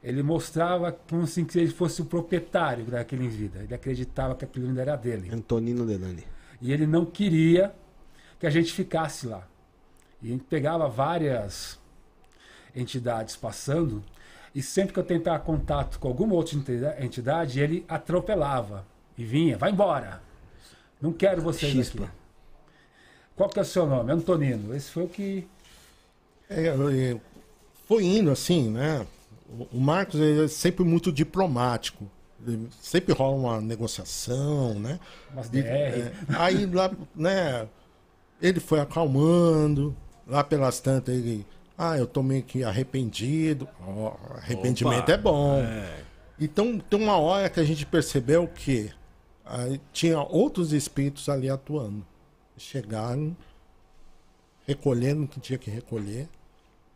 ele mostrava como que ele fosse o proprietário daquele em vida. Ele acreditava que aquilo ainda era dele. Antonino Delani. E ele não queria que a gente ficasse lá. E a gente pegava várias entidades passando, e sempre que eu tentava contato com alguma outra entida- entidade, ele atropelava e vinha, vai embora. Não quero vocês Chispa. aqui. Qual que é o seu nome? Antonino. Esse foi o que. É, é, foi indo assim, né? O- Marcos ele é sempre muito diplomático. Ele sempre rola uma negociação, né? Umas E, DR. é, aí lá, né? Ele foi acalmando. Lá pelas tantas ele. Ah, eu tô meio que arrependido. Ó, arrependimento Opa, é bom. É. Então tem uma hora que a gente percebeu que aí, tinha outros espíritos ali atuando. Chegaram, recolhendo o que tinha que recolher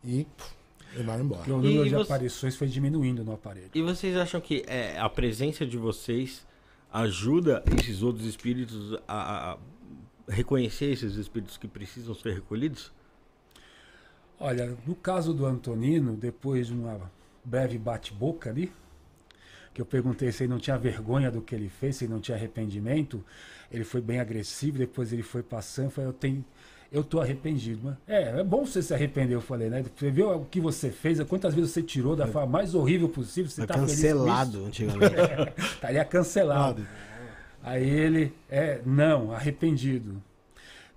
e puf, levaram embora. Porque o número E de você- aparições foi diminuindo no aparelho. E vocês acham que é, a presença de vocês ajuda esses outros espíritos a, a- a reconhecer esses espíritos que precisam ser recolhidos? Olha, no caso do Antonino, depois de uma breve bate-boca ali, que eu perguntei se ele não tinha vergonha do que ele fez, se ele não tinha arrependimento, ele foi bem agressivo, depois ele foi passando, falei, eu tenho. Eu tô arrependido. Mas, é, é bom você se arrepender, eu falei, né? Você viu o que você fez, quantas vezes você tirou da forma mais horrível possível, você Foi tá cancelado antigamente. isso? Estaria cancelado. Aí ele, é, não, arrependido.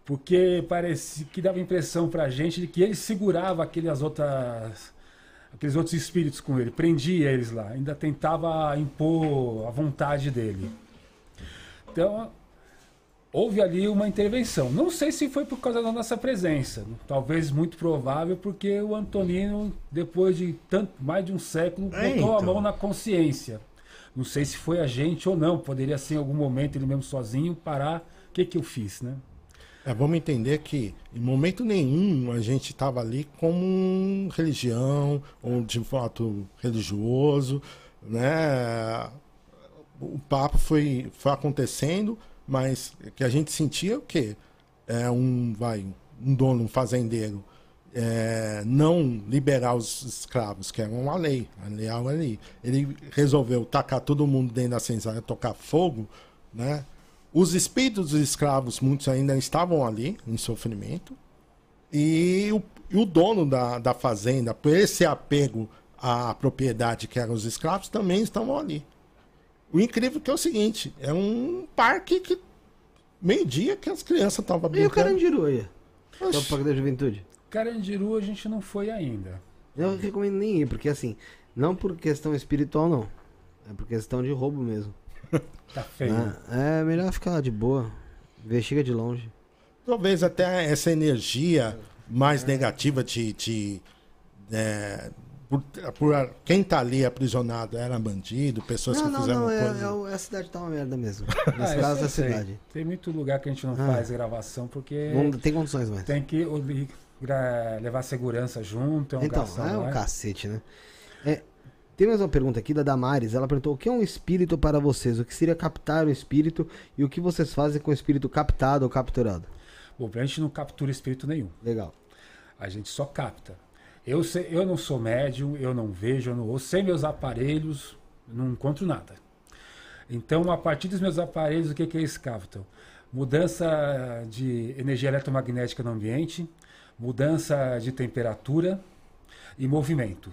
Porque parecia que dava impressão pra gente de que ele segurava aquelas outras, aqueles outros espíritos com ele, prendia eles lá, ainda tentava impor a vontade dele. Então, houve ali uma intervenção. Não sei se foi por causa da nossa presença, talvez muito provável, porque o Antonino, depois de tanto, mais de um século, É, botou a então. mão na consciência. Não sei se foi a gente ou não. Poderia ser em algum momento ele mesmo sozinho parar. O que, que eu fiz, né? É, vamos entender que em momento nenhum a gente estava ali como religião ou de fato religioso, né? O papo foi, foi acontecendo, mas que a gente sentia o quê? É um, vai, um dono, um fazendeiro, é, não liberar os escravos, que era uma lei, a lei ali. Ele resolveu tacar todo mundo dentro da senzala, tocar fogo, né? Os espíritos dos escravos, muitos ainda estavam ali, em sofrimento. E o, e o dono da, da fazenda, por esse apego à propriedade que eram os escravos, também estavam ali. O incrível que é o seguinte, é um parque que meio-dia que as crianças estavam E o brincando. Carandiru Oxi. pro Parque da Juventude? Carandiru a gente não foi ainda. Eu recomendo nem ir, porque assim, não por questão espiritual, não. É por questão de roubo mesmo. Tá feio. né? É melhor ficar de boa. Investiga de longe. Talvez até essa energia mais negativa de. de é, por, por quem tá ali aprisionado era bandido, pessoas não, que não, fizeram não. É, coisas. é o- a cidade tá uma merda mesmo. Ah, Nesse isso caso eu da sei. cidade. Tem muito lugar que a gente não Ah. faz gravação porque Não tem condições mais. tem que levar segurança junto, é um Então, é um mais. cacete, né? É, tem mais uma pergunta aqui da Damares. Ela perguntou: o que é um espírito para vocês? O que seria captar um espírito e o que vocês fazem com o espírito captado ou capturado? Bom, a gente não captura espírito nenhum. Legal. A gente só capta. Eu, sei, eu não sou médium, eu não vejo, eu não ouço. Sem meus aparelhos, não encontro nada. Então, a partir dos meus aparelhos, o que, que eles captam? Mudança de energia eletromagnética no ambiente, mudança de temperatura e movimento.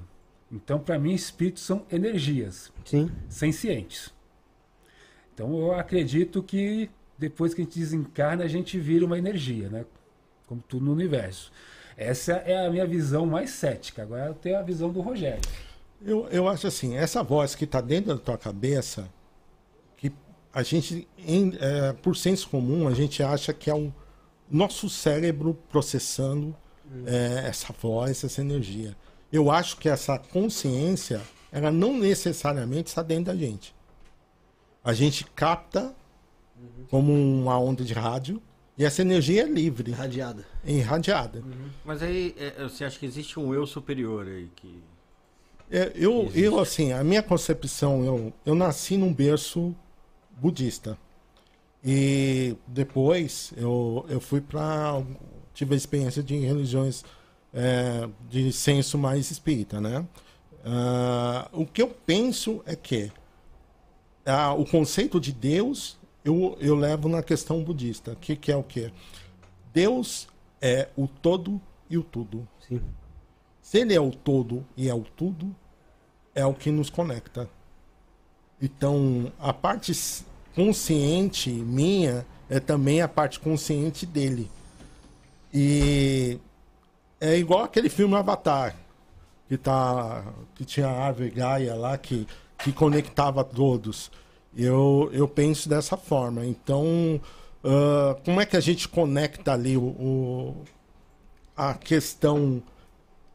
Então, para mim, espíritos são energias Sim. sencientes. Então, eu acredito que depois que a gente desencarna, a gente vira uma energia, né? Como tudo no universo. Essa é a minha visão mais cética. Agora eu tenho a visão do Rogério. Eu, eu acho assim, essa voz que está dentro da tua cabeça, que a gente, em, é, por senso comum, a gente acha que é o nosso cérebro processando é, essa voz, essa energia. Eu acho que essa consciência, ela não necessariamente está dentro da gente. A gente capta como uma onda de rádio e essa energia é livre, Irradiada. é irradiada. Mas aí é, você acha que existe um eu superior aí que. É, eu, Existe. eu, assim, a minha concepção, eu, eu nasci num berço budista. E depois eu, eu fui para. Tive a experiência de religiões é, de senso mais espírita, né? Ah, o que eu penso é que ah, o conceito de Deus eu, eu levo na questão budista, que, que é o quê? Deus é o todo e o tudo. Sim. Se ele é o todo e é o tudo, é o que nos conecta. Então, a parte consciente minha é também a parte consciente dele. E é igual aquele filme Avatar, que, tá, que tinha a árvore Gaia lá, que, que conectava todos. Eu, eu penso dessa forma. Então, ah, como é que a gente conecta ali o, o- a questão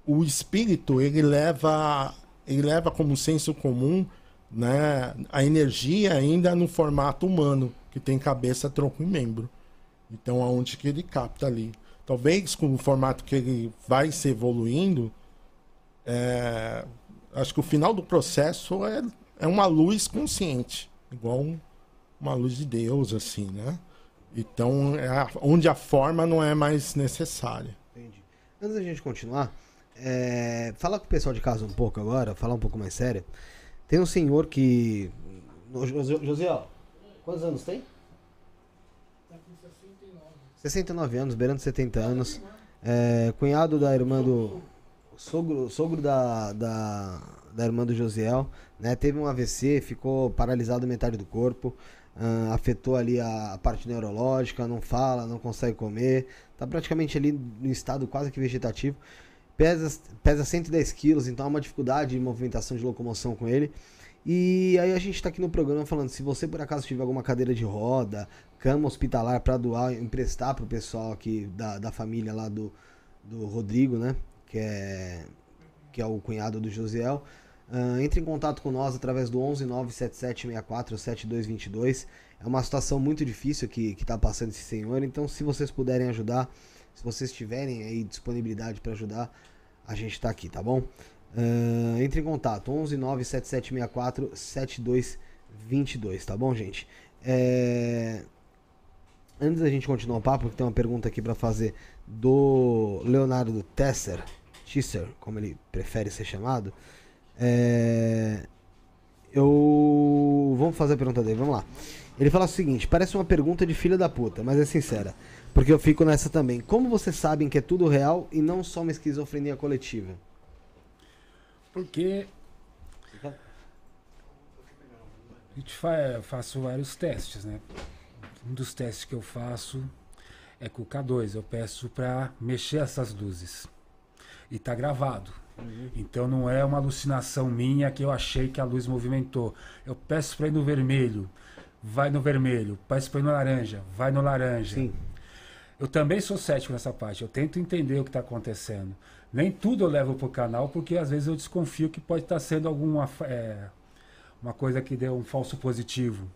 o espírito ele leva ele leva como senso comum né a energia ainda no formato humano que tem cabeça tronco e membro então aonde que ele capta ali talvez com o formato que ele vai se evoluindo é, acho que o final do processo é, é uma luz consciente igual um- uma luz de Deus assim né então é a- onde a forma não é mais necessária Entendi. Antes da gente continuar, é, fala com o pessoal de casa um pouco agora, falar um pouco mais sério. Tem um senhor que. José, José, ó, quantos anos tem? 69 anos, beirando 70 anos. É, cunhado da irmã do. Sogro, sogro da, da, da irmã do Josiel, né? Teve um AVC, ficou paralisado metade do corpo, ah, afetou ali a, a parte neurológica, não fala, não consegue comer, tá praticamente ali no estado quase que vegetativo. Pesa, pesa 110 quilos, então há uma dificuldade de movimentação de locomoção com ele. E aí a gente tá aqui no programa falando, se você por acaso tiver alguma cadeira de roda, cama hospitalar para doar, emprestar pro pessoal aqui da, da família lá do, do Rodrigo, né? Que é, que é o cunhado do Josiel. ah, entre em contato com nós através do 11 97764 7222. É uma situação muito difícil que, que tá passando esse senhor, então se vocês puderem ajudar, se vocês tiverem aí disponibilidade para ajudar, a gente tá aqui, tá bom? Ah, entre em contato 11 97764 7222, tá bom, gente? É, Antes da gente continuar o papo, tem uma pergunta aqui pra fazer do Leonardo Tesser, Tisser, como ele prefere ser chamado. É, Eu. Vamos fazer a pergunta dele, vamos lá. Ele fala o seguinte: parece uma pergunta de filha da puta, mas é sincera. Porque eu fico nessa também. Como vocês sabem que é tudo real e não só uma esquizofrenia coletiva? Porque a gente fa faço vários testes, né? Um dos testes que eu faço é com o K2. Eu peço para mexer essas luzes. E tá gravado. Então não é uma alucinação minha que eu achei que a luz movimentou. Eu peço para ir no vermelho, vai no vermelho. Peço para ir no laranja, vai no laranja. Sim. Eu também sou cético nessa parte. Eu tento entender o que está acontecendo. Nem tudo eu levo para o canal, porque às vezes eu desconfio que pode estar sendo alguma é, uma coisa que deu um falso positivo.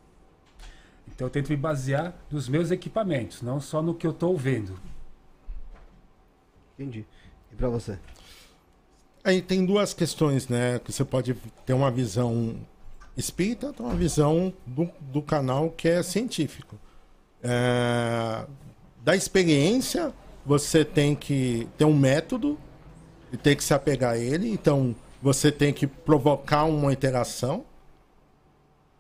Então eu tento me basear nos meus equipamentos, não só no que eu estou vendo. Entendi. E pra você? Aí tem duas questões, né? Que você pode ter uma visão espírita, tem uma visão do, do canal que é científico. É, da experiência, você tem que ter um método e tem que se apegar a ele. Então, você tem que provocar uma interação.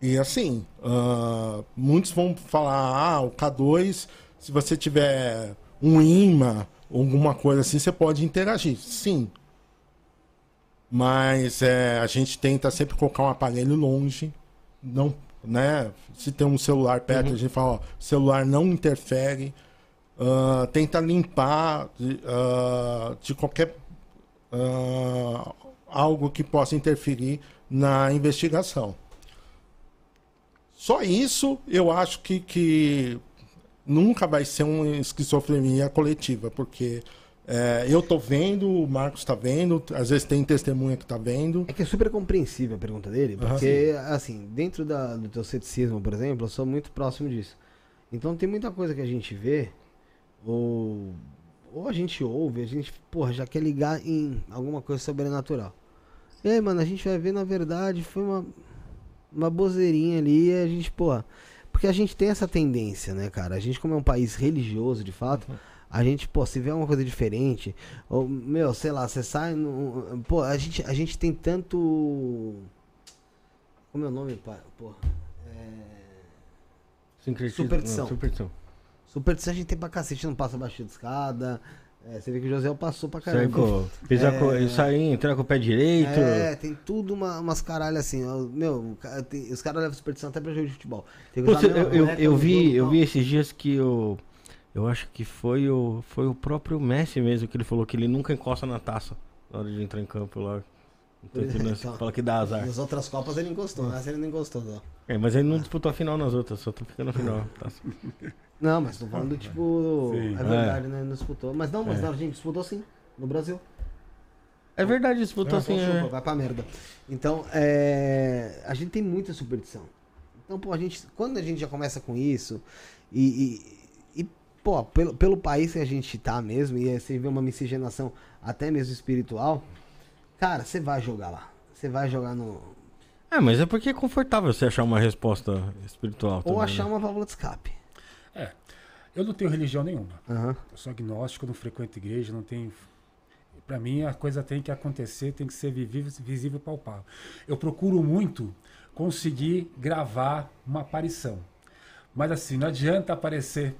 E assim, ah, muitos vão falar, ah, o K2, se você tiver um imã alguma coisa assim, você pode interagir. Sim. Mas é, a gente tenta sempre colocar um aparelho longe. Não, né? Se tem um celular perto, uhum. a gente fala, ó, celular não interfere. Uh, tenta limpar uh, de qualquer uh, algo que possa interferir na investigação. Só isso eu acho que, que nunca vai ser uma esquizofrenia coletiva, porque é, eu tô vendo, o Marcos está vendo, às vezes tem testemunha que está vendo. É que é super compreensível a pergunta dele, porque, uhum. assim, dentro da, do teu ceticismo, por exemplo, eu sou muito próximo disso. Então tem muita coisa que a gente vê, ou, ou a gente ouve, a gente, porra, já quer ligar em alguma coisa sobrenatural. E aí, mano, a gente vai ver, na verdade, foi uma uma bozeirinha ali e a gente, pô. Porque a gente tem essa tendência, né, cara? A gente, como é um país religioso, de fato, a gente, pô, se vê uma coisa diferente, ou, meu, sei lá, você sai no. Pô, a gente, a gente tem tanto. Como é o nome, pô? É... Superstição. Não, superstição. Superstição a gente tem pra cacete, não passa baixo de escada. É, você vê que o José passou pra caramba. Pisar é, com, sair, entrar com o pé direito. É, tem tudo uma, umas caralho assim. Meu, tem, os caras levam superstição até pra jogo de futebol. Pô, eu, eu, eu vi, eu vi esses dias que o. Eu acho que foi o, foi o próprio Messi mesmo que ele falou que ele nunca encosta na taça na hora de entrar em campo lá. Então, então, fala que dá azar. Nas outras Copas ele encostou, nessa ele não encostou, não. É, mas ele não disputou a final nas outras, só tô ficando na final. Tá. Não, mas tô falando tipo. Sim. É verdade, é. né? Não disputou. Mas não, mas é. não, a gente disputou sim, no Brasil. É verdade, disputou sim. É. Vai pra merda. Então, é... a gente tem muita superstição. Então, pô, a gente. Quando a gente já começa com isso, e, e, e pô, pelo, pelo país que a gente tá mesmo, e você vê uma miscigenação até mesmo espiritual, cara, você vai jogar lá. Você vai jogar no. É, mas é porque é confortável você achar uma resposta espiritual. Ou também, achar né? uma válvula de escape. É. Eu não tenho religião nenhuma. Uhum. Eu sou agnóstico, não frequento igreja, não tenho. Para mim, a coisa tem que acontecer, tem que ser visível, visível palpável. Eu procuro muito conseguir gravar uma aparição. Mas assim, não adianta aparecer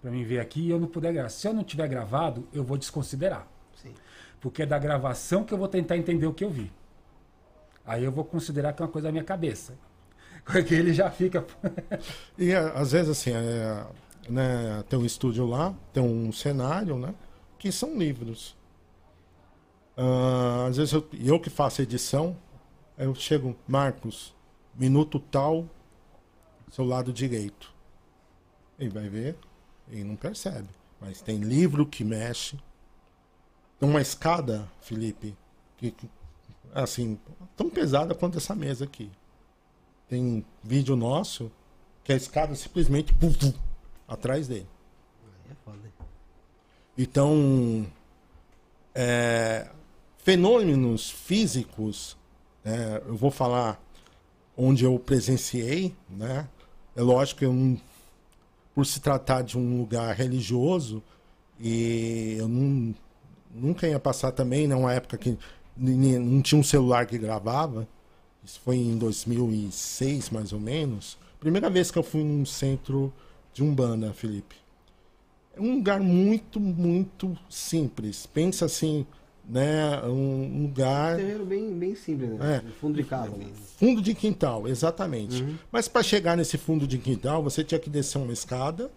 para mim ver aqui e eu não puder gravar. Se eu não tiver gravado, eu vou desconsiderar. Sim. Porque é da gravação que eu vou tentar entender o que eu vi. Aí eu vou considerar que é uma coisa da minha cabeça. Porque ele já fica. e às vezes, assim, é, né, tem um estúdio lá, tem um cenário, né? Que são livros. Uh, às vezes eu, eu que faço edição, eu chego, Marcos, minuto tal, seu lado direito. Ele vai ver e não percebe. Mas tem livro que mexe. Tem uma escada, Felipe, que, assim, tão pesada quanto essa mesa aqui. Tem vídeo nosso que a escada simplesmente pum, atrás dele. É então, é, fenômenos físicos, é, eu vou falar onde eu presenciei, né? É lógico que eu por se tratar de um lugar religioso e eu não, nunca ia passar também numa época que não tinha um celular que gravava. Isso foi em 2006, mais ou menos. Primeira vez que eu fui num centro de Umbanda, Felipe. É um lugar muito, muito simples. Pensa assim, né? Um lugar. Um terreno bem, bem simples, né? É. Fundo de casa. Mesmo. Fundo de quintal, exatamente. Uhum. Mas para chegar nesse fundo de quintal, você tinha que descer uma escada,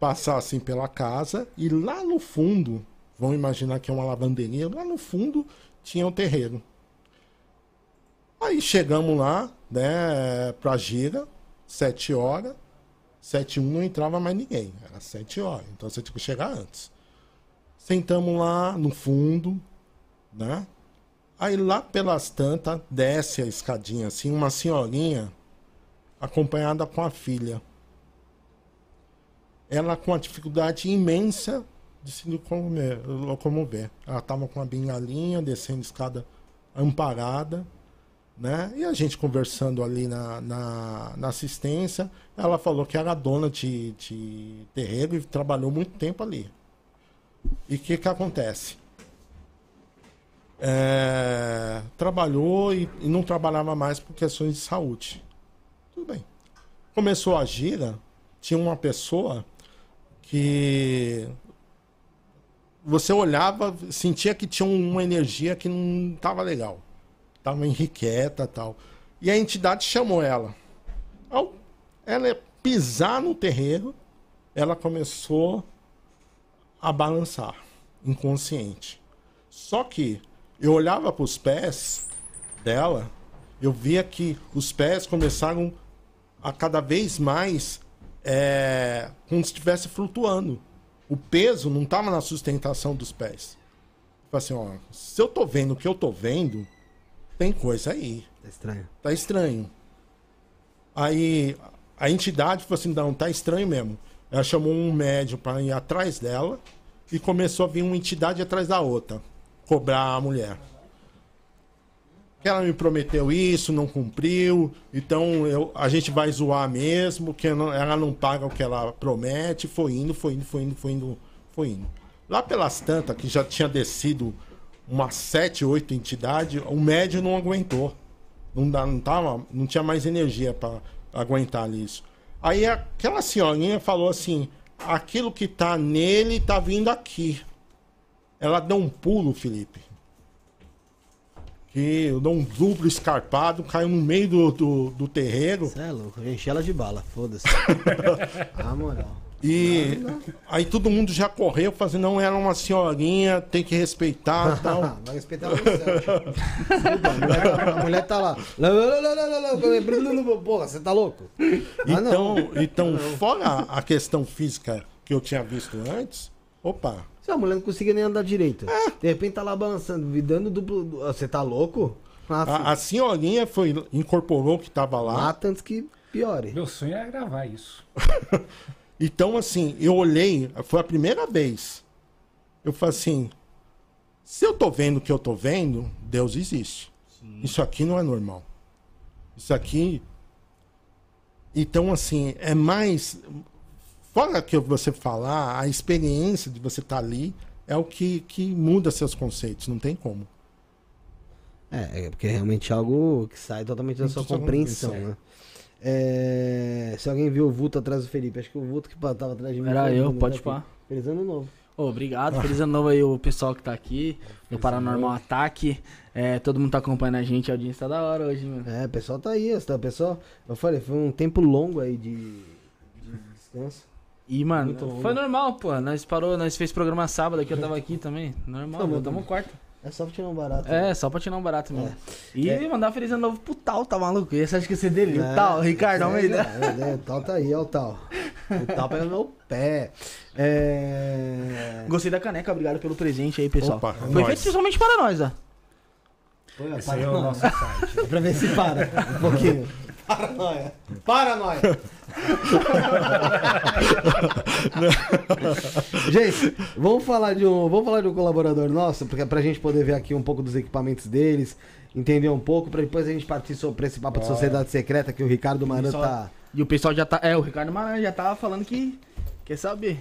passar assim pela casa, e lá no fundo, vão imaginar que é uma lavanderia, lá no fundo tinha um terreno. Aí chegamos lá, né, pra gira, sete horas. Sete e um não entrava mais ninguém. Era sete horas. Então você tinha que chegar antes. Sentamos lá no fundo, né? Aí lá pelas tantas, desce a escadinha assim, uma senhorinha acompanhada com a filha. Ela com uma dificuldade imensa de se locomover. Ela estava com a bengalinha, descendo escada amparada né? E a gente conversando ali na, na, na assistência, ela falou que era dona de, de terreno e trabalhou muito tempo ali. E o que, que acontece? É, trabalhou e, e, não trabalhava mais por questões de saúde. Tudo bem. Começou a gira, tinha uma pessoa que você olhava, sentia que tinha uma energia que não estava legal. Estava enriqueta tal. E a entidade chamou ela. Ao ela pisar no terreiro, ela começou a balançar, inconsciente. Só que eu olhava para os pés dela, eu via que os pés começaram a cada vez mais é, como se estivesse flutuando. O peso não estava na sustentação dos pés. Tipo assim, ó, se eu tô vendo o que eu tô vendo, tem coisa aí. Tá estranho. Tá estranho. Aí a entidade falou assim: não, tá estranho mesmo. Ela chamou um médium para ir atrás dela e começou a vir uma entidade atrás da outra, cobrar a mulher. Ela me prometeu isso, não cumpriu, então eu, a gente vai zoar mesmo, que ela não paga o que ela promete. Foi indo, foi indo, foi indo, foi indo, foi indo. Lá pelas tantas, que já tinha descido umas sete, oito entidades, o médio não aguentou. Não, dá, não, tava, não tinha mais energia para aguentar isso. Aí aquela senhorinha falou assim: aquilo que tá nele tá vindo aqui. Ela deu um pulo, Felipe que eu dou um duplo escarpado, caiu no meio do, do, do terreiro. Você é louco, enche ela de bala, foda-se. A moral. E aí todo mundo já correu, fazendo, não, era uma senhorinha, tem que respeitar tal. Vai respeitar o a, mulher, tá, a mulher tá lá. Porra, você tá louco? Ah, então, então fora a questão física que eu tinha visto antes, opa, se a mulher não conseguia nem andar direito. É. De repente tá lá balançando, me dando duplo. Você tá louco? Ah, a, a, senhorinha foi, incorporou que tava lá. Mata antes que piore. Meu sonho é gravar isso. então, assim, eu olhei, foi a primeira vez. Eu falei assim: se eu tô vendo o que eu tô vendo, Deus existe. Sim. Isso aqui não é normal. Isso aqui. Então, assim, é mais. Fora que você falar, a experiência de você estar tá ali é o que, que muda seus conceitos, não tem como. É, é porque é realmente algo que sai totalmente da sua compreensão, né? É, se alguém viu o vulto atrás do Felipe, acho que o vulto que tava atrás de mim. Era eu, pode pá. Feliz ano novo. Oh, obrigado, feliz ano novo aí o pessoal que tá aqui, no Paranormal Ataque. É, todo mundo tá acompanhando a gente, a audiência tá da hora hoje, mano. É, o pessoal tá aí, o pessoal, eu falei, foi um tempo longo aí de, de descanso. E, mano, foi normal, pô. Nós parou, nós fez programa sábado aqui, eu tava aqui também. Normal, não, voltamos quarto. É só pra tirar um barato. É, né? só pra tirar um barato mesmo. É. E é. mandar feliz ano novo pro Tal, tá maluco? Esse acho que ser dele. É, o Tal, Ricardo Almeida. É, é, o Tal tá aí, ó o Tal. O Tal pega no meu pé. É... Gostei da caneca, obrigado pelo presente aí, pessoal. Opa, Foi nós. feito especialmente para nós, ó. Foi, Esse aí é o nosso site. É pra ver se para um pouquinho. Paranoia. Paranoia. gente, vamos falar de um, vamos falar de um colaborador nosso, porque pra gente poder ver aqui um pouco dos equipamentos deles, entender um pouco, pra depois a gente partir sobre esse papo de sociedade secreta que o Ricardo Maran tá. E o pessoal já tá. É, o Ricardo Maran já tava falando que quer saber.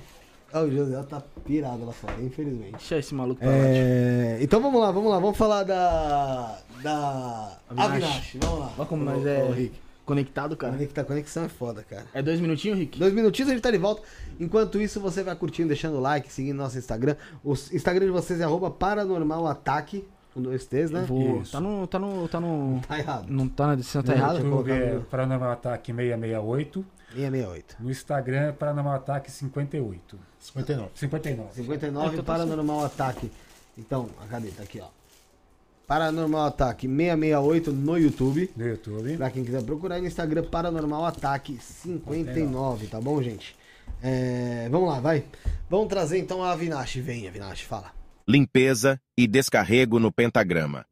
Oh, o José tá pirado lá fora, infelizmente. Deixa esse maluco pra é... Então vamos lá, vamos lá, vamos falar da. Da. Avinash. Vamos lá. Olha como nós é. Rick. Conectado, cara. Conectar, conexão é foda, cara. É dois minutinhos, Rick? Dois minutinhos a gente tá de volta. Enquanto isso, você vai curtindo, deixando o like, seguindo nosso Instagram. O Instagram de vocês é arroba paranormalataque. Com dois T's, né? Vou. Tá no. Tá no. Tá no. Tá errado. Não tá na descrição, tá errado? YouTube é Paranormal Ataque 668. 668. No Instagram é Paranormal Ataque 58. 59. 59. 59 então, Paranormal Ataque. Então, cadê? Tá aqui, ó. Paranormal Ataque 668 no YouTube. No YouTube. Pra quem quiser procurar no Instagram, Paranormal Ataque 59, tá bom, gente? É, vamos lá, vai. Vamos trazer então a Avinash. Vem, Avinash, fala. Limpeza e descarrego no pentagrama.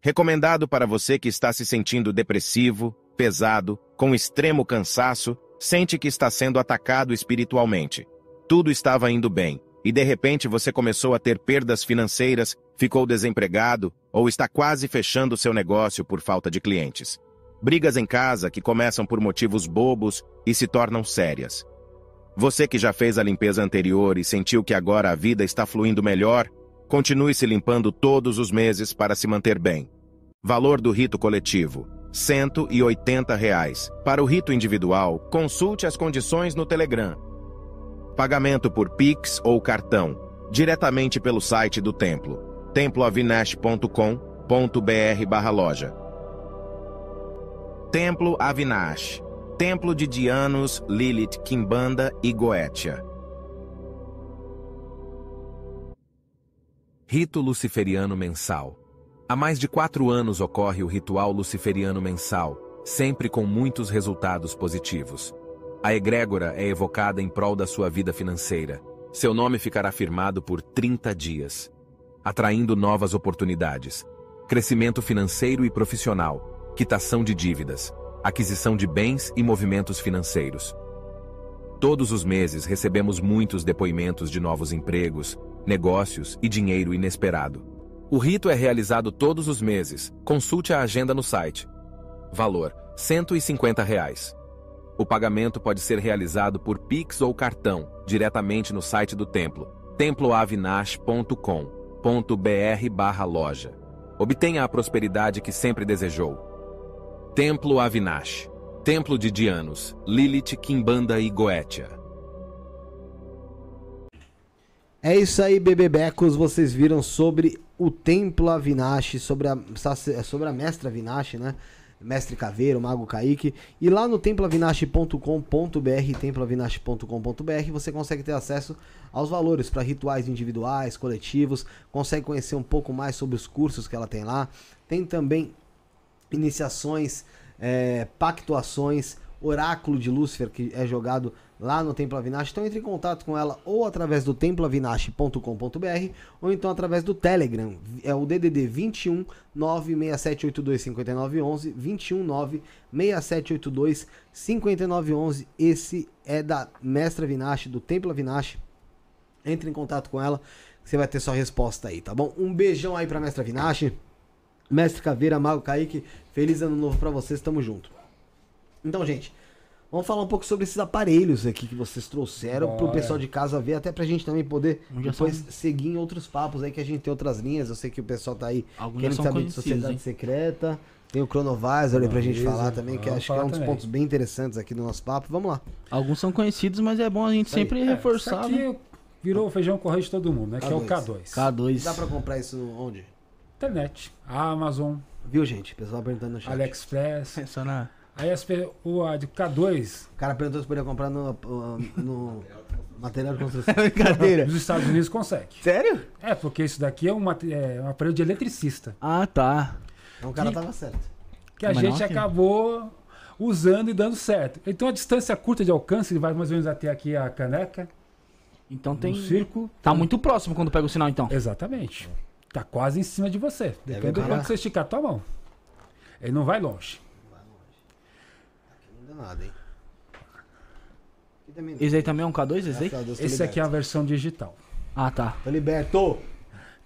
Recomendado para você que está se sentindo depressivo, pesado, com extremo cansaço, sente que está sendo atacado espiritualmente. Tudo estava indo bem, e de repente você começou a ter perdas financeiras, ficou desempregado ou está quase fechando seu negócio por falta de clientes. Brigas em casa que começam por motivos bobos e se tornam sérias. Você que já fez a limpeza anterior e sentiu que agora a vida está fluindo melhor, continue se limpando todos os meses para se manter bem. Valor do rito coletivo: 180 reais. Para o rito individual, consulte as condições no Telegram. Pagamento por Pix ou cartão: diretamente pelo site do templo, temploavinash.com.br/loja. Templo Avinash, templo de Dianos, Lilith, Kimbanda e Goetia. Rito Luciferiano Mensal. Há mais de quatro anos ocorre o ritual luciferiano mensal, sempre com muitos resultados positivos. A egrégora é evocada em prol da sua vida financeira. Seu nome ficará firmado por 30 dias, atraindo novas oportunidades, crescimento financeiro e profissional, quitação de dívidas, aquisição de bens e movimentos financeiros. Todos os meses recebemos muitos depoimentos de novos empregos, negócios e dinheiro inesperado. O rito é realizado todos os meses. Consulte a agenda no site. Valor: 150 reais. O pagamento pode ser realizado por Pix ou cartão, diretamente no site do templo, temploavinash.com.br/loja. Obtenha a prosperidade que sempre desejou. Templo Avinash, Templo de Dianos, Lilith, Kimbanda e Goetia. É isso aí, bebebecos. Vocês viram sobre o Templo Avinash, sobre a, sobre a Mestra Avinash, né? Mestre Caveiro, Mago Kaique. E lá no temploavinash.com.br, temploavinash.com.br, você consegue ter acesso aos valores para rituais individuais, coletivos, consegue conhecer um pouco mais sobre os cursos que ela tem lá. Tem também iniciações, é, pactuações, oráculo de Lúcifer que é jogado lá no Templo Avinash. Então entre em contato com ela ou através do temploavinash.com.br ou então através do Telegram. É o DDD 21 96782 5911 21 96782 5911. Esse é da Mestra Vinash, do Templo Avinash. Entre em contato com ela, você vai ter sua resposta aí, tá bom? Um beijão aí pra Mestra Vinash. Mestre Caveira, Mago Kaique, feliz ano novo para vocês, tamo junto. Então, gente, Vamos falar um pouco sobre esses aparelhos aqui que vocês trouxeram Bora. pro pessoal de casa ver, até pra gente também poder depois são... seguir em outros papos aí que a gente tem outras linhas. Eu sei que o pessoal tá aí Alguns querendo saber de Sociedade hein? Secreta. Tem o Chronovisor ali pra gente falar também, que acho que é um dos também. pontos bem interessantes aqui do nosso papo. Vamos lá. Alguns são conhecidos, mas é bom a gente sempre é, reforçar. Isso aqui né? virou feijão correio de todo mundo, né? K2. Que é o K2. K2. Dá pra comprar isso onde? Internet. Amazon. Viu, gente? O pessoal perguntando no chat. AliExpress. Pensa na... Aí as, o a de K2. O cara perguntou se podia comprar no, no material de construção. É brincadeira. Nos Estados Unidos consegue. Sério? É, porque isso daqui é, uma, é um aparelho de eletricista. Ah, tá. Então o cara que, tava certo. Que a Mas gente acabou usando e dando certo. Então a distância curta de alcance, ele vai mais ou menos até aqui a caneca. Então tem. Um circo. Tá muito próximo quando pega o sinal, então. Exatamente. Tá quase em cima de você. Depende do quanto você esticar a tua mão. Ele não vai longe nada, hein? Esse aí também é um K2, esse aí? Esse aqui é a versão digital. Ah, tá. Tô liberto!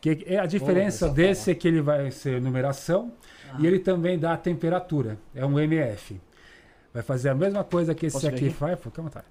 Que é a diferença desse é que ele vai ser numeração ah. e ele também dá a temperatura. É um MF. Vai fazer a mesma coisa que esse aqui, aqui faz. Fica à vontade.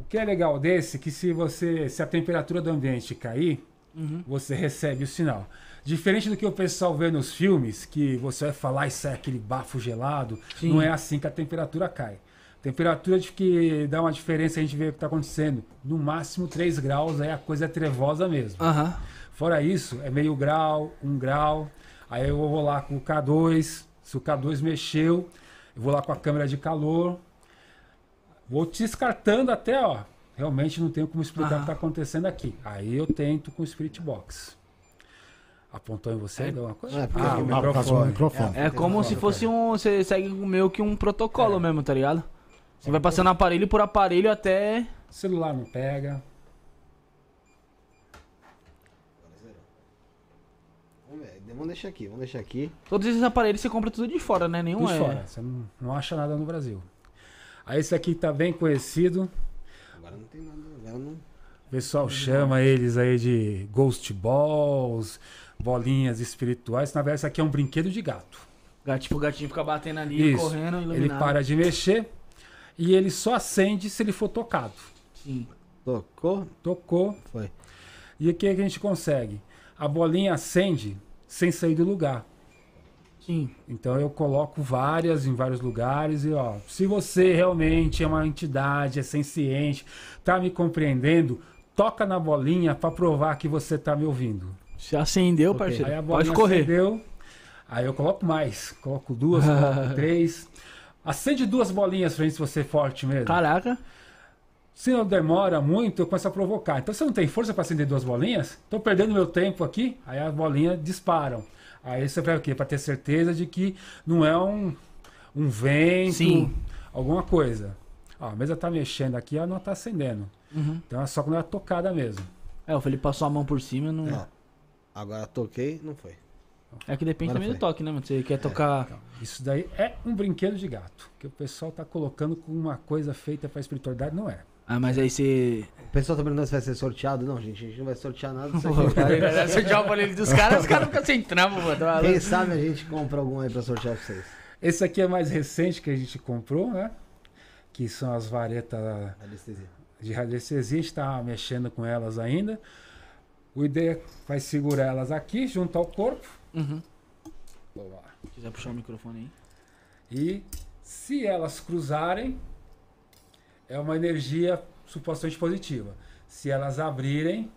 O que é legal desse é que se você se a temperatura do ambiente cair, uhum. você recebe o sinal. Diferente do que o pessoal vê nos filmes, que você vai falar e sai aquele bafo gelado, Sim. não é assim que a temperatura cai. Temperatura de que dá uma diferença, a gente vê o que está acontecendo. No máximo 3 graus, aí a coisa é trevosa mesmo. Uhum. Fora isso, é meio grau, um grau. Aí eu vou lá com o K2. Se o K2 mexeu, eu vou lá com a câmera de calor. Vou descartando até, ó. Realmente não tenho como explicar uhum. o que está acontecendo aqui. Aí eu tento com o Spirit Box. Apontou em você? É, alguma coisa? É, ah, o microfone. microfone. É, é como se fosse um. Você segue meio que um protocolo é. mesmo, tá ligado? Você vai passando aparelho por aparelho até. Celular não pega. Vamos deixar aqui, vamos deixar aqui. Todos esses aparelhos você compra tudo de fora, né? Nenhum tudo é. fora, você não, não acha nada no Brasil. Aí esse aqui tá bem conhecido. Agora não tem nada, agora não. O pessoal chama eles aí de Ghost Balls, bolinhas espirituais. Na verdade, isso aqui é um brinquedo de gato. Gato, tipo, o gatinho fica batendo ali, isso. correndo, iluminado. Ele para de mexer e ele só acende se ele for tocado. Sim. Tocou? Tocou. Foi. E o que a gente consegue? A bolinha acende sem sair do lugar. Sim. Então eu coloco várias em vários lugares e ó, se você realmente é uma entidade, é senciente, tá me compreendendo, toca na bolinha para provar que você tá me ouvindo. Se acendeu, okay. parceiro. Aí a bolinha Pode correr. acendeu. Aí eu coloco mais. Coloco duas, coloco três. Acende duas bolinhas pra gente se você é forte mesmo. Caraca. Se não demora muito, eu começo a provocar. Então, se eu não tem força para acender duas bolinhas, estou perdendo meu tempo aqui, aí as bolinhas disparam. Aí você vai o quê? Para ter certeza de que não é um, um vento, Sim. alguma coisa. Ó, a mesa tá mexendo aqui, ela não tá acendendo. Uhum. Então é só quando ela é tocada mesmo. É, o Felipe passou a mão por cima não. É. Agora toquei, não foi. É que depende Agora também foi. do toque, né, mano? Você quer é. tocar. Então, isso daí é um brinquedo de gato. Que o pessoal tá colocando com uma coisa feita pra espiritualidade, não é. Ah, mas aí você. O pessoal tá perguntando se vai ser sorteado. Não, gente, a gente não vai sortear nada aqui. Vai sortear o boleto dos caras, os caras ficam sem trampo, mano. Quem sabe a gente compra algum aí pra sortear pra vocês. Esse aqui é mais recente que a gente comprou, né? Que são as varetas de radiestesia. A gente tá mexendo com elas ainda. O ideia vai segurar elas aqui, junto ao corpo. Uhum. Boa. Se quiser puxar o microfone aí. E se elas cruzarem, é uma energia supostamente positiva. Se elas abrirem,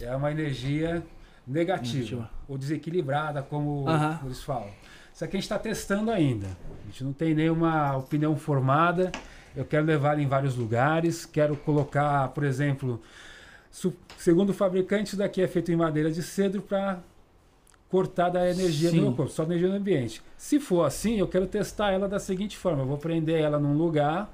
é uma energia negativa, negativa. ou desequilibrada, como uhum. eles falam. Isso aqui a gente está testando ainda. A gente não tem nenhuma opinião formada. Eu quero levar em vários lugares. Quero colocar, por exemplo, segundo o fabricante, isso daqui é feito em madeira de cedro para cortar da energia Sim. do meu corpo, só energia do ambiente. Se for assim, eu quero testar ela da seguinte forma: eu vou prender ela num lugar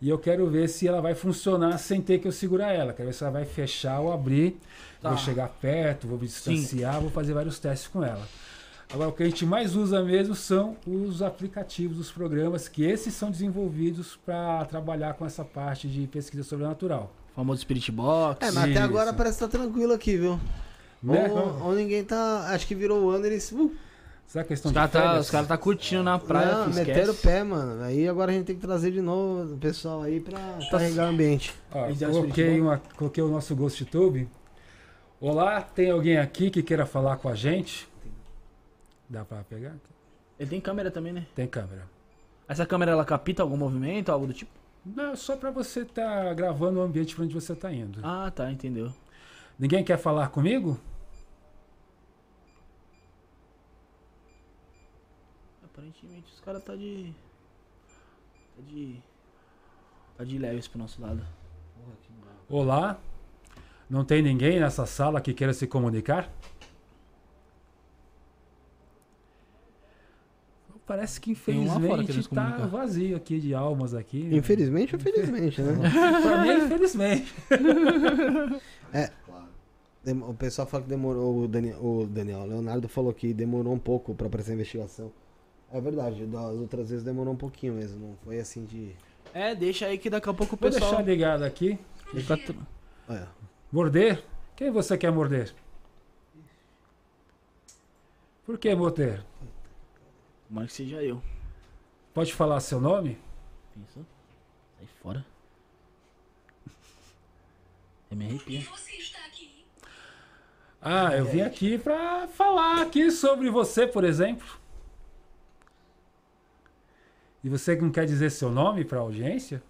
e eu quero ver se ela vai funcionar sem ter que eu segurar ela. Quero ver se ela vai fechar ou abrir. Tá. Vou chegar perto, vou me distanciar, Sim. vou fazer vários testes com ela. Agora, o que a gente mais usa mesmo são os aplicativos, os programas, que esses são desenvolvidos para trabalhar com essa parte de pesquisa sobrenatural. O famoso Spirit Box. É, mas Isso. até agora parece que tá tranquilo aqui, viu? Né? Ou, ou, ninguém tá. Acho que virou o ano eles. Uh, Será que estão os caras tá, os caras tá curtindo na praia. Não, meteram o pé, mano. Aí agora a gente tem que trazer de novo o pessoal aí pra tá carregar o ambiente. Ó, coloquei, uma, coloquei o nosso Ghost Tube. Olá, tem alguém aqui que queira falar com a gente? Dá pra pegar? Ele tem câmera também, né? Tem câmera. Essa câmera ela capta algum movimento, algo do tipo? Não, só pra você estar tá gravando o ambiente pra onde você tá indo. Ah, tá, entendeu. Ninguém quer falar comigo? Aparentemente os caras tá de. Tá de. Tá de leves pro nosso lado. Olá? Não tem ninguém nessa sala que queira se comunicar? Parece que infelizmente que tá vazio aqui de almas aqui. Infelizmente ou felizmente, né? pra mim, infelizmente. é, o pessoal fala que demorou, o Daniel, o Daniel, Leonardo falou que demorou um pouco para aparecer a investigação. É verdade, das outras vezes demorou um pouquinho mesmo, não foi assim de. É, deixa aí que daqui a pouco o pessoal. Vou deixar ligado aqui. Fica... Olha. Morder? Quem você quer morder? Por que morder? Tomara que seja eu. Pode falar seu nome? Pensou? Sai fora. Eu me arrepia. Ah, eu vim aqui pra falar aqui sobre você, por exemplo. E você não quer dizer seu nome para a audiência?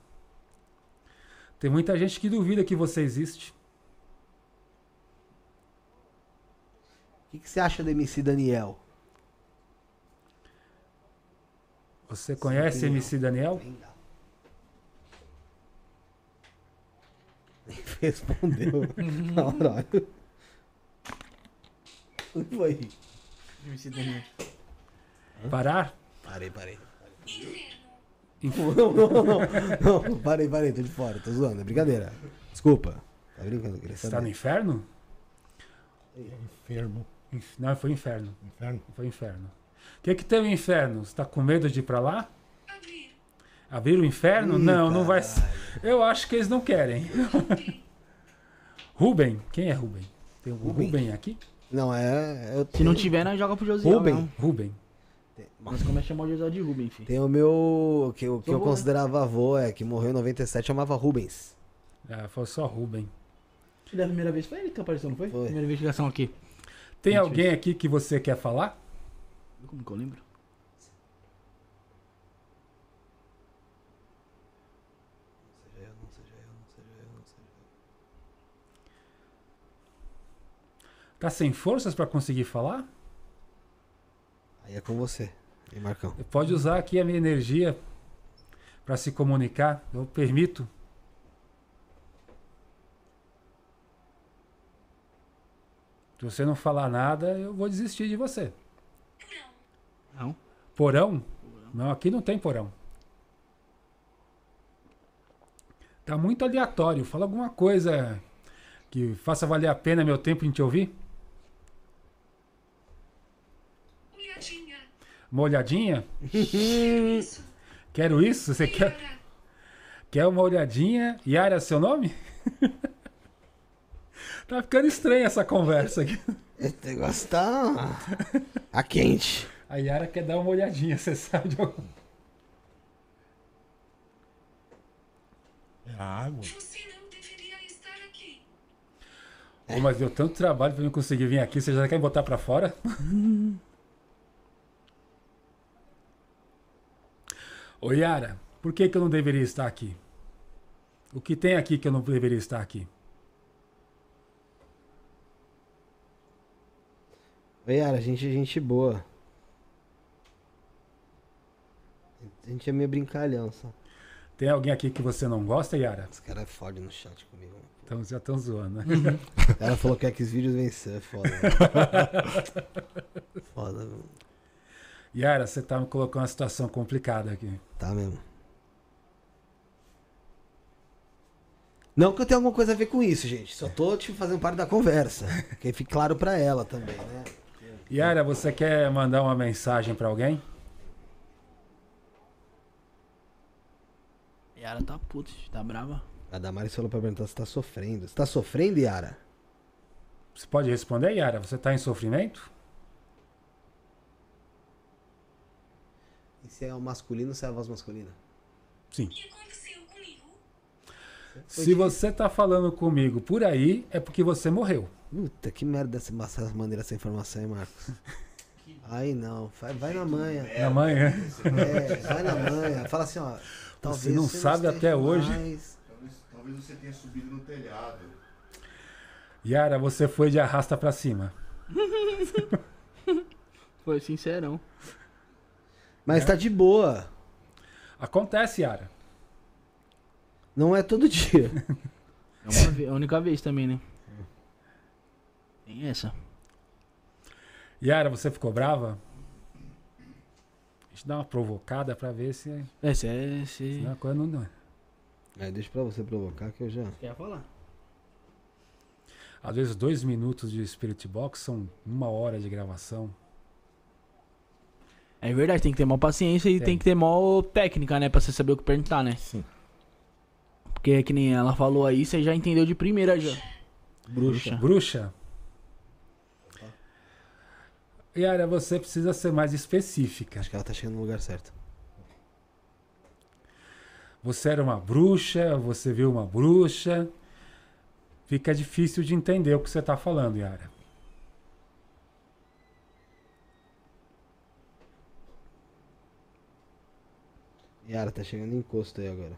Tem muita gente que duvida que você existe. O que, que você acha do MC Daniel? Você conhece Sim, MC Daniel? Nem respondeu na hora. O que foi? MC Daniel. Parar? Parei, parei. Não, não, não, não, Parei, parei, tô de fora, tô zoando, é brincadeira. Desculpa. Tá brincando, queria Você tá no inferno? Enfermo. Não, foi inferno. Inferno? Foi inferno. O que que tem o inferno? Você tá com medo de ir pra lá? Abrir o inferno? Ih, não, não vai. Eu acho que eles não querem. Ruben, quem é Ruben? Tem um Ruben, Ruben aqui? Não, é. Eu tenho... Se não tiver, nós joga pro Josiel. Ruben. Não. Ruben. Mas como é chamar o José de Rubens, filho? Tem o meu. que, eu, que eu considerava avô, é, que morreu em 97, chamava Rubens. É, foi só Rubem. E da primeira vez foi ele que apareceu, não foi? Foi. Primeira investigação aqui. Tem alguém aqui que você quer falar? Como que eu lembro? Tá sem forças para conseguir falar? Aí é com você. E Marcão. Pode usar aqui a minha energia para se comunicar. Eu permito. Se você não falar nada, eu vou desistir de você. Não. Porão? Não, aqui não tem porão. Tá muito aleatório. Fala alguma coisa que faça valer a pena meu tempo em te ouvir. Olhadinha. Uma olhadinha? Isso. Quero isso? Você quer, Yara. quer uma olhadinha? Yara é seu nome? tá ficando estranha essa conversa aqui. Esse negócio tá. A quente. A Yara quer dar uma olhadinha, você sabe de algum... É água. Você não deveria estar aqui. Ô, mas deu tanto trabalho pra eu não conseguir vir aqui, você já quer me botar pra fora? Ô Yara, por que, que eu não deveria estar aqui? O que tem aqui que eu não deveria estar aqui? Oi, Yara, a gente é gente boa. A gente é meio brincalhão, só. Tem alguém aqui que você não gosta, Yara? Os caras é foda no chat comigo. mano. Então já estão zoando, né? O cara falou que X vídeos vencer, é foda. foda, mano. Yara, você tá me colocando uma situação complicada aqui. Tá mesmo. Não que eu tenha alguma coisa a ver com isso, gente. Só tô te fazendo parte da conversa. Que fique claro pra ela também, né? Yara, você quer mandar uma mensagem pra alguém? Yara tá puta, tá brava. A Damaris falou pra perguntar se tá sofrendo. Você tá sofrendo, Yara? Você pode responder, Yara? Você tá em sofrimento? E se é o masculino, se é a voz masculina? Sim. O que aconteceu comigo? Se você tá falando comigo por aí, é porque você morreu. Puta, que merda essa essa maneira essa informação, hein, Marcos? Aí não, vai, vai na manha. Na manhã. É, vai na manhã. Fala assim, ó. Talvez não sabe esteja até hoje. mais- Talvez, talvez você tenha subido no telhado. Yara, você foi de arrasta pra cima. Foi sincerão. Mas tá de boa. Acontece, Yara. Não é todo dia. É a única vez também, né? Tem essa. Yara, você ficou brava? Deixa eu dar uma provocada pra ver se, É, se é. Se... se a coisa não. não- Aí deixa pra você provocar que eu já. Quer falar? Às vezes, dois minutos de Spirit Box são uma hora de gravação. É verdade, tem que ter maior paciência e Tem. tem, que ter maior técnica, né? Pra você saber o que perguntar, né? Sim. Porque é que nem ela falou aí, você já entendeu de primeira já. Bruxa. Bruxa. Yara, você precisa ser mais específica. Acho que ela tá chegando no lugar certo. Você era uma bruxa, você viu uma bruxa. Fica difícil de entender o que você está falando, Yara. Yara, tá chegando em encosto aí agora.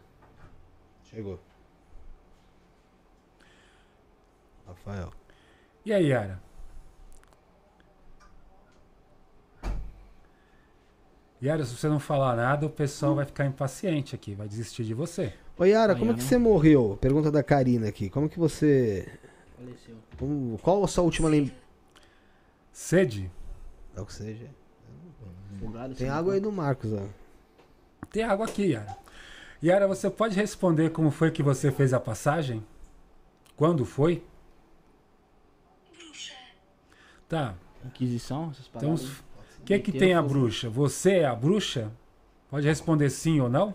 Chegou. Rafael. E aí, Yara? Yara, se você não falar nada, o pessoal vai ficar impaciente aqui, vai desistir de você. Ô Yara, como é que você morreu? Pergunta da Karina aqui. Como que você. Faleceu. como- qual a sua última lembrança? Sede? É o que seja. Afogado, Tem água aí do Marcos, ó. Tem água aqui, Yara. Yara, você pode responder como foi que você fez a passagem? Quando foi? Bruxa. Tá. Inquisição, essas Então, que que Meter tem a bruxa? Você é a bruxa? Pode responder sim ou não?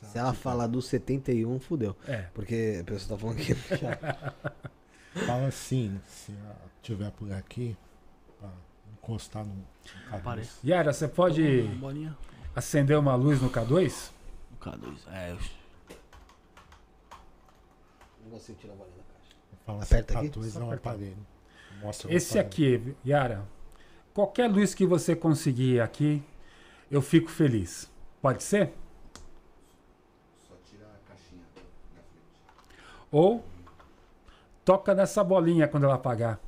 Se ela falar do 71, fudeu. É. Porque a pessoa tá falando que. Fala assim, se ela tiver por aqui, pra encostar no, no cabeça. Parece. Yara, você pode acender uma luz no K2? O K2. É, eu- Não consigo tirar a bolinha da caixa. Fala Aperta assim, aqui? K2 Só é um apertar. aparelho. Mostra Esse aqui, Yara, qualquer luz que você conseguir aqui, eu fico feliz. Pode ser? Só Ou toca nessa bolinha quando ela apagar.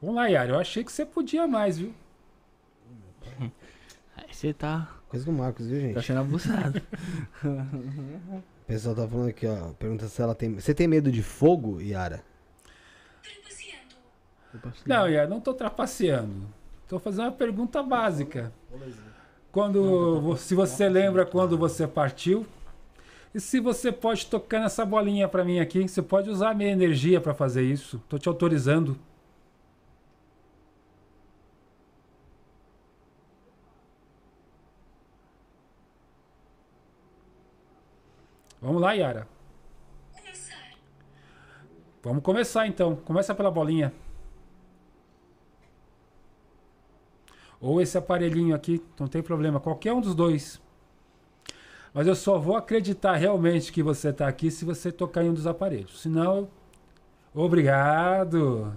Vamos lá, Yara. Eu achei que você podia mais, viu? Aí você tá, Coisa do Marcos, viu, tá gente? sendo abusado. O pessoal tá falando aqui, ó. Pergunta se ela tem. Você tem medo de fogo, Yara? Trapaceando. Não, Yara, não tô trapaceando. Tô fazendo uma pergunta básica. Quando, vo- se você lembra quando você partiu, e se você pode tocar nessa bolinha pra mim aqui, você pode usar a minha energia pra fazer isso. Tô te autorizando. Vamos lá, Yara. Começar. Vamos começar então. Começa pela bolinha. Ou esse aparelhinho aqui, não tem problema, qualquer um dos dois. Mas eu só vou acreditar realmente que você está aqui se você tocar em um dos aparelhos. Senão, eu- obrigado.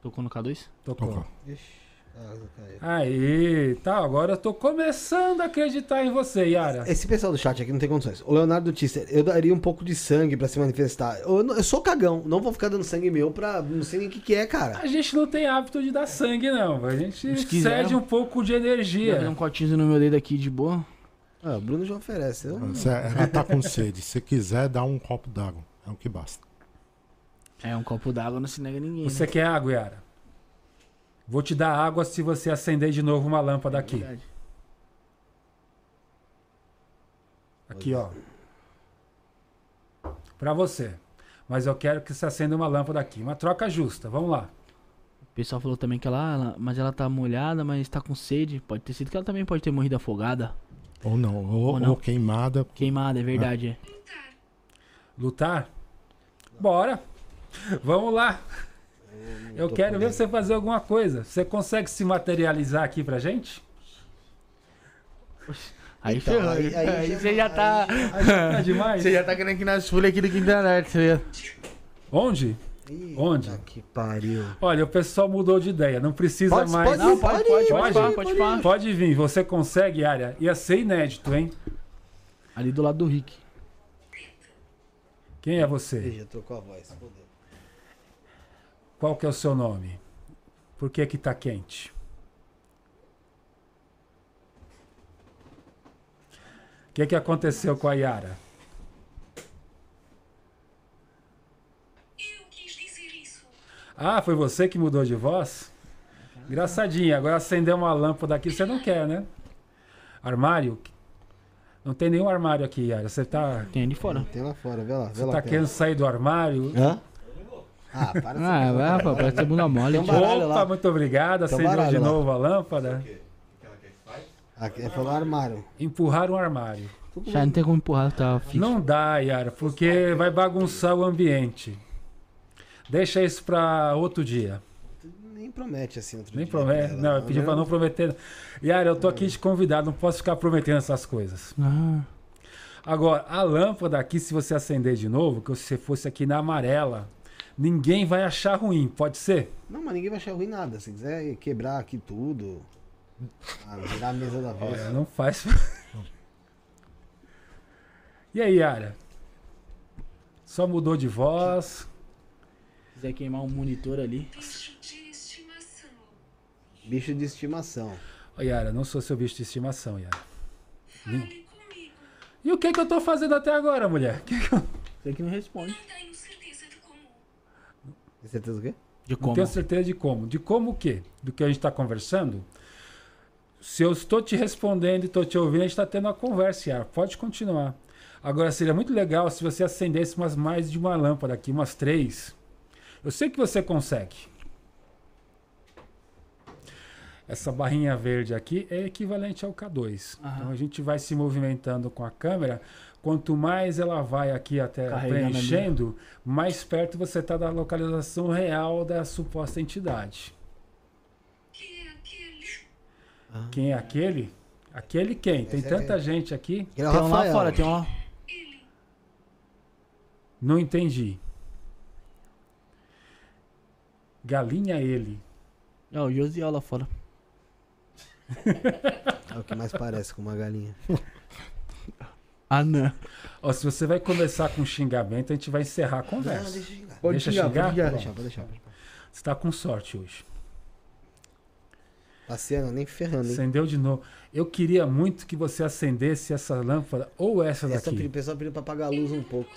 Tocou no K2? Tocou. Tocou. Ixi. Aí, tá, agora eu tô começando a acreditar em você, Yara. Esse pessoal do chat aqui não tem condições. O Leonardo Tisser, eu daria um pouco de sangue pra se manifestar. Eu, eu sou cagão, não vou ficar dando sangue meu pra. Não sei nem o que, que é, cara. A gente não tem hábito de dar sangue, não. A gente Se quiser, cede um pouco de dei um energia. cortinho no meu dedo aqui de boa. Ah, o Bruno já oferece. Eu, Se ela tá com sede. Se quiser, dá um copo d'água. É o que basta. É, um copo d'água não se nega ninguém. Você né? quer água, Yara? Vou te dar água se você acender de novo uma lâmpada aqui. Verdade. Aqui, ó. Pra você. Mas eu quero que você acenda uma lâmpada aqui. Uma troca justa. Vamos lá. O pessoal falou também que ela, ela- mas ela tá molhada, mas tá com sede. Pode ter sido que ela também pode ter morrido afogada. Ou não. Ou, Ou não. ou queimada. Queimada, é verdade. é. Lutar. Lutar? Bora. Vamos lá. Eu quero ver você fazer alguma coisa. Você consegue se materializar aqui pra gente? Aí Então, ferrou. aí- Aí, aí já- você já tá. Tá demais? Você já tá querendo que nas folhas aqui do Quinta Norte, você vê. Onde? Ih, Onde? tá Que pariu. Olha, o pessoal mudou de ideia. Não precisa Pode- mais. pode- Não, pode, pode, pode, Pode? pode, pode, pode. Pode vir. Você consegue, área? Ia ser inédito, hein? Ali do lado do Rick. Quem é você? Ih, já trocou a voz. Fodeu. Qual que é o seu nome? Por que que tá quente? O que que aconteceu com a Yara? Eu quis dizer isso. Ah, foi você que mudou de voz? Engraçadinha. Agora acender uma lâmpada aqui você não quer, né? Armário? Não tem nenhum armário aqui, Yara. Você tá, Tem ali fora. Tem lá fora, vê lá. Vê você lá tá perto. querendo sair do armário? Hã? Ah, para de Ah, vai, rapaz, parece ter bunda mole. Tem um baralho Opa, lá. muito obrigado. Tem um Acendeu baralho de lá. novo a lâmpada. Aqui é pelo armário. Empurrar um armário. Já não tem como empurrar, tá fixo. Não dá, Yara, porque vai bagunçar o ambiente. Deixa isso pra outro dia. Nem promete assim outro Nem dia promete. ela, Não, eu pedi né? pra não prometer. Yara, eu tô aqui de convidado, não posso ficar prometendo essas coisas. Ah, Agora, a lâmpada aqui, se você acender de novo, que você fosse aqui na amarela, ninguém vai achar ruim, pode ser? Não, mas ninguém vai achar ruim nada. Se quiser quebrar aqui tudo. Ah, virar a mesa da vez. É, não faz. e aí, Yara? Só mudou de voz. se quiser queimar um monitor ali. Bicho de estimação. Bicho de estimação. Yara, não sou seu bicho de estimação, Yara. Fale comigo. E o que que eu tô fazendo até agora, mulher? Que que eu- Você que não responde. Não tenho certeza de como. Tem certeza do quê? De Não como? tenho certeza de como. De como o quê? Do que a gente está conversando? Se eu estou te respondendo e estou te ouvindo, a gente está tendo uma conversa, Yara. Pode continuar. Agora, seria muito legal se você acendesse umas mais de uma lâmpada aqui, umas três. Eu sei que você consegue. Essa barrinha verde aqui é equivalente ao K2. Aham. Então a gente vai se movimentando com a câmera. Quanto mais ela vai aqui até Carregando preenchendo, mais perto você está da localização real da suposta entidade. Que é aquele. Quem é aquele? Aquele quem? Tem Esse é tanta gente aqui. Ele é o Tem um lá fora, tem um lá. Ele. Não entendi. Galinha ele. É o Josiel lá fora. É o que mais parece com uma galinha. Ah, não. Ó, se você vai começar com xingamento, a gente vai encerrar a conversa. Não, deixa eu xingar. Pode Deixa xingar, xingar? pode deixar, pode deixar. Você tá com sorte hoje. Passeando, nem ferrando, hein? Acendeu de novo. Eu queria muito que você acendesse essa lâmpada ou essa Essa daqui. o pessoal pediu pra apagar a luz um pouco.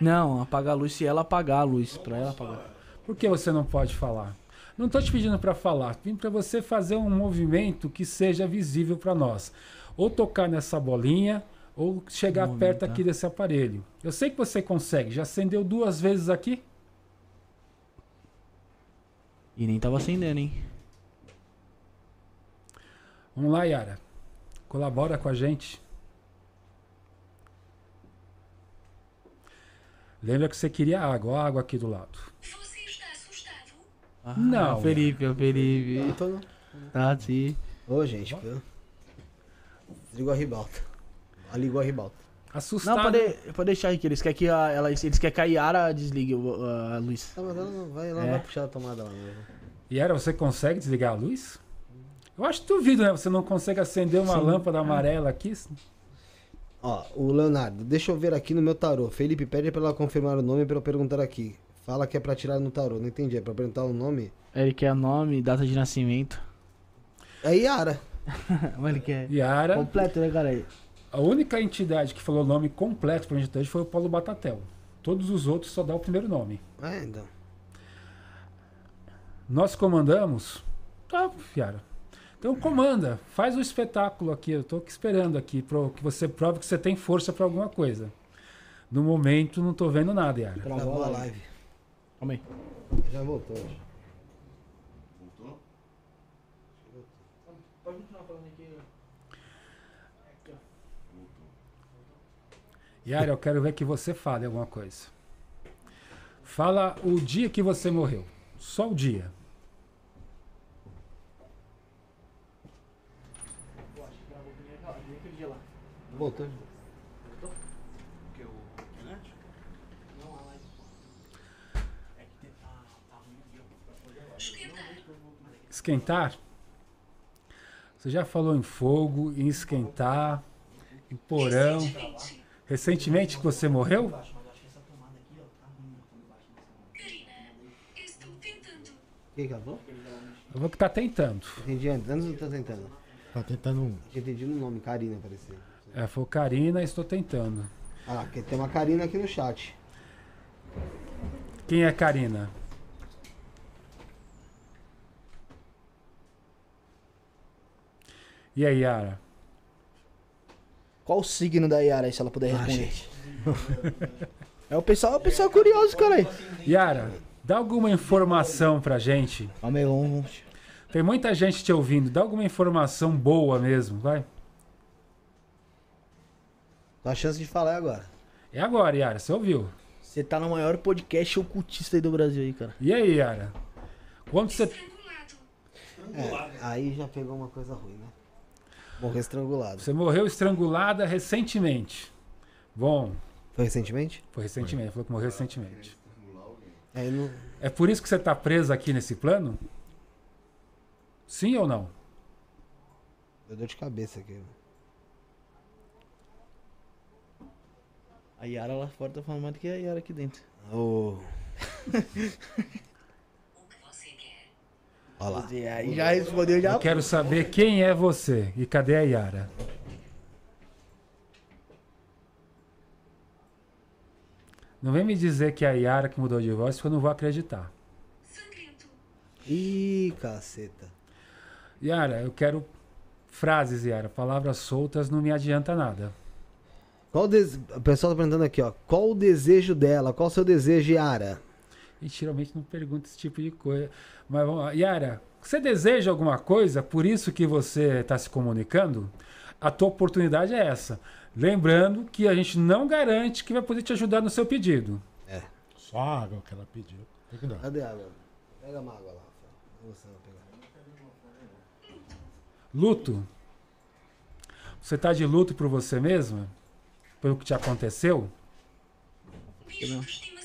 Não, apagar a luz se ela apagar a luz. Pra ela apagar. Por que você não pode falar? Não estou te pedindo para falar, vim para você fazer um movimento que seja visível para nós. Ou tocar nessa bolinha, ou chegar perto aqui desse aparelho. Eu sei que você consegue. Já acendeu duas vezes aqui? E nem tava acendendo, hein? Vamos lá, Yara. Colabora com a gente. Lembra que você queria água, ó a água aqui do lado. Ah, Não, É o Felipe, é o Felipe. Não tô, não. Tá, sim. Ô, gente, viu? Desligou a ribalta. Ali ligou a ribalta. Assustado. Não, pode, pode deixar aí, que eles querem que a, ela, eles querem que a Yara desligue o- a, a luz. Mas ela não vai, ela É. vai puxar a tomada lá mesmo. Yara, você consegue desligar a luz? Eu acho duvido, né? Você não consegue acender uma Sim. lâmpada amarela aqui? Ó, o Leonardo, deixa eu ver aqui no meu tarô. Felipe pede pra ela confirmar o nome pra eu perguntar aqui. Fala que é pra tirar no tarô. Não entendi. É pra perguntar o nome? Ele quer nome, data de nascimento. É Yara. Mas ele quer. Yara, Completo, né, cara? a única entidade que falou o nome completo pra gente hoje foi o Paulo Batatel. Todos os outros só dá o primeiro nome. É, então. Nós comandamos? Tá, Yara. Então comanda, faz o espetáculo aqui. Eu tô aqui esperando aqui para que você prove que você tem força pra alguma coisa. No momento não tô vendo nada, Yara. Travou a live. Calma aí. Já voltou. já. Voltou? Pode continuar falando aqui. Yara, eu quero ver que você fale alguma coisa. Fala o dia que você morreu. Só o dia. Voltou. Esquentar? Você já falou em fogo, em esquentar, em porão. Recentemente. Recentemente que você morreu? Que? Eu vou que tá tentando. Entendi tô tentando. Tá tentando um. Eu entendi no nome, Karina, parecia. É, foi Karina, estou tentando. Ah tem uma Karina aqui no chat. Quem é Karina? E aí, Yara? Qual o signo da Yara aí, se ela puder responder? é o pessoal, é o pessoal curioso, cara aí. Yara, dá alguma informação pra gente. Calma aí, vamos. Tem muita gente te ouvindo. Dá alguma informação boa mesmo, vai. Tua chance de falar é agora. É agora, Yara. Você ouviu? Você tá no maior podcast ocultista aí do Brasil aí, cara. E aí, Yara? Quando você. Estrangulado. É, aí já pegou uma coisa ruim, né? Morreu estrangulado. Você morreu estrangulada recentemente. Bom, Foi recentemente? foi recentemente. Falou que morreu recentemente. É, não... É por isso que você tá presa aqui nesse plano? Sim ou não? Deu dor de cabeça aqui. A Yara lá fora tá falando mais do que a Yara aqui dentro. Ô, O que você quer? Olha lá. E aí já respondeu já. Eu quero saber quem é você e cadê a Yara? Não vem me dizer que é a Yara que mudou de voz, porque eu não vou acreditar. Sangrento. Ih, caceta. Yara, eu quero frases, Yara. Palavras soltas não me adianta nada. Qual o des... O pessoal tá perguntando aqui, ó. Qual o desejo dela? Qual o seu desejo, Yara? E geralmente não pergunta esse tipo de coisa. Mas vamos lá. Yara, você deseja alguma coisa, por isso que você está se comunicando? A tua oportunidade é essa. Lembrando que a gente não garante que vai poder te ajudar no seu pedido. Só a água que ela pediu. Tem que dar. Cadê a água? Pega uma água lá. Você vai pegar. Luto. Você está de luto por você mesma? Pelo que te aconteceu? Estimação.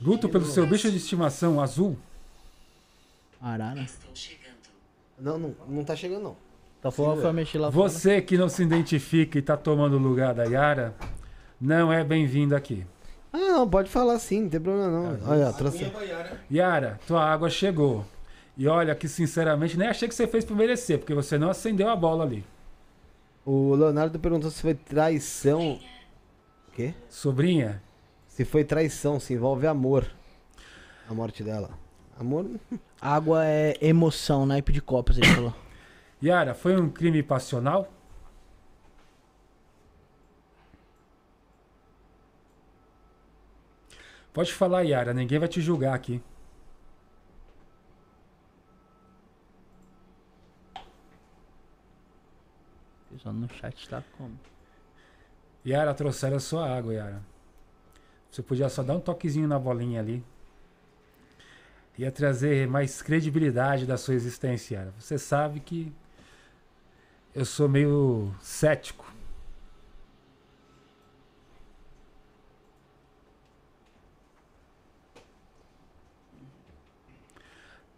Luto pelo seu bicho de estimação azul? Arara. Não, não, não tá chegando, não. Só foi, foi mexer lá fora. Você que não se identifica e tá tomando o lugar da Yara, não é bem-vindo aqui. Ah, não, pode falar sim, não tem problema não. Olha, trouxe. Yara, tua água chegou. E olha que, sinceramente, nem achei que você fez por merecer, porque você não acendeu a bola ali. O Leonardo perguntou se foi traição. O quê? Sobrinha, Se foi traição, se envolve amor. A morte dela. Amor. Água é emoção, naipe de copos, ele falou. Yara, foi um crime passional? Pode falar, Yara, ninguém vai te julgar aqui. O pessoal no chat tá como? Yara, trouxeram a sua água, Yara. Você podia só dar um toquezinho na bolinha ali. Ia trazer mais credibilidade da sua existência. Você sabe que eu sou meio cético.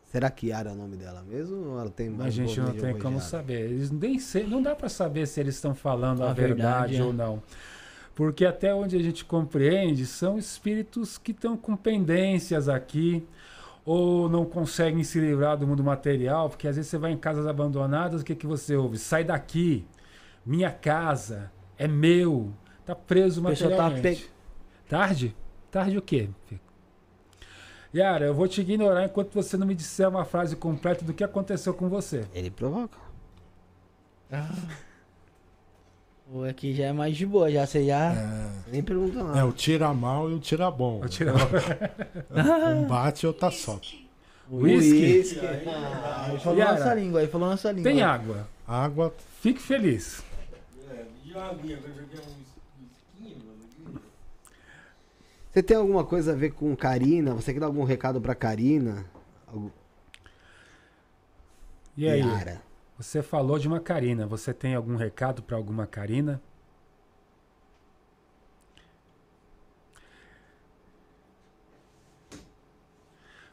Será que Yara é o nome dela mesmo? Ou ela tem A mais gente nome não tem Yara? como saber. Eles nem sei, não dá para saber se eles estão falando a, A verdade, verdade, é. ou não. Porque até onde a gente compreende, são espíritos que estão com pendências aqui, ou não conseguem se livrar do mundo material, porque às vezes você vai em casas abandonadas, o que, que você ouve? Sai daqui, minha casa, é meu, tá preso tá materialmente. pe- Tarde? Tarde o quê? Yara, eu vou te ignorar enquanto você não me disser uma frase completa do que aconteceu com você. Ele provoca. O aqui já é mais de boa, já você já. Nem pergunta nada. É o tira mal e o tira bom. Vou tirar Um bate e outro só. Whisky. Ah, ele falou Yara, nossa língua, ele falou nossa língua. Tem água. Água, Fique feliz. Você tem alguma coisa a ver com Karina? Você quer dar algum recado pra Karina? E aí? Yara. Você falou de uma Karina. Você tem algum recado para alguma Karina?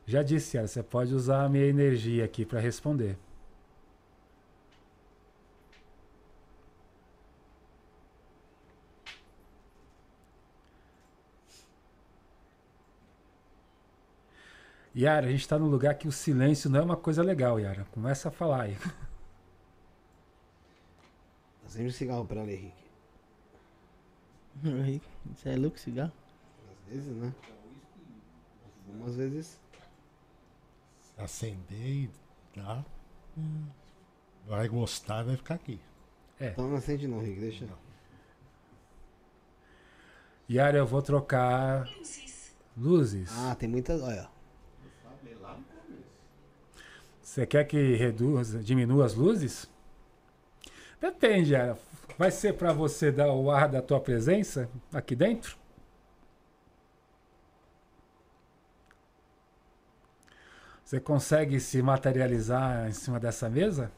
Já disse, Yara, você pode usar a minha energia aqui para responder. Yara, a gente está num lugar que o silêncio não é uma coisa legal, Yara. Começa a falar aí. Dá sempre cigarro pra ela, Henrique. Você é louco, cigarro? Às vezes, né? Algumas vezes. acender e dá. Vai gostar, vai ficar aqui. Então não acende não, Henrique. Deixa. Yara, eu vou trocar Luzes. luzes. Ah, tem muitas. Olha. Você quer que reduza, diminua as luzes? Depende, Yara. Vai ser para você dar o ar da tua presença aqui dentro? Você consegue se materializar em cima dessa mesa?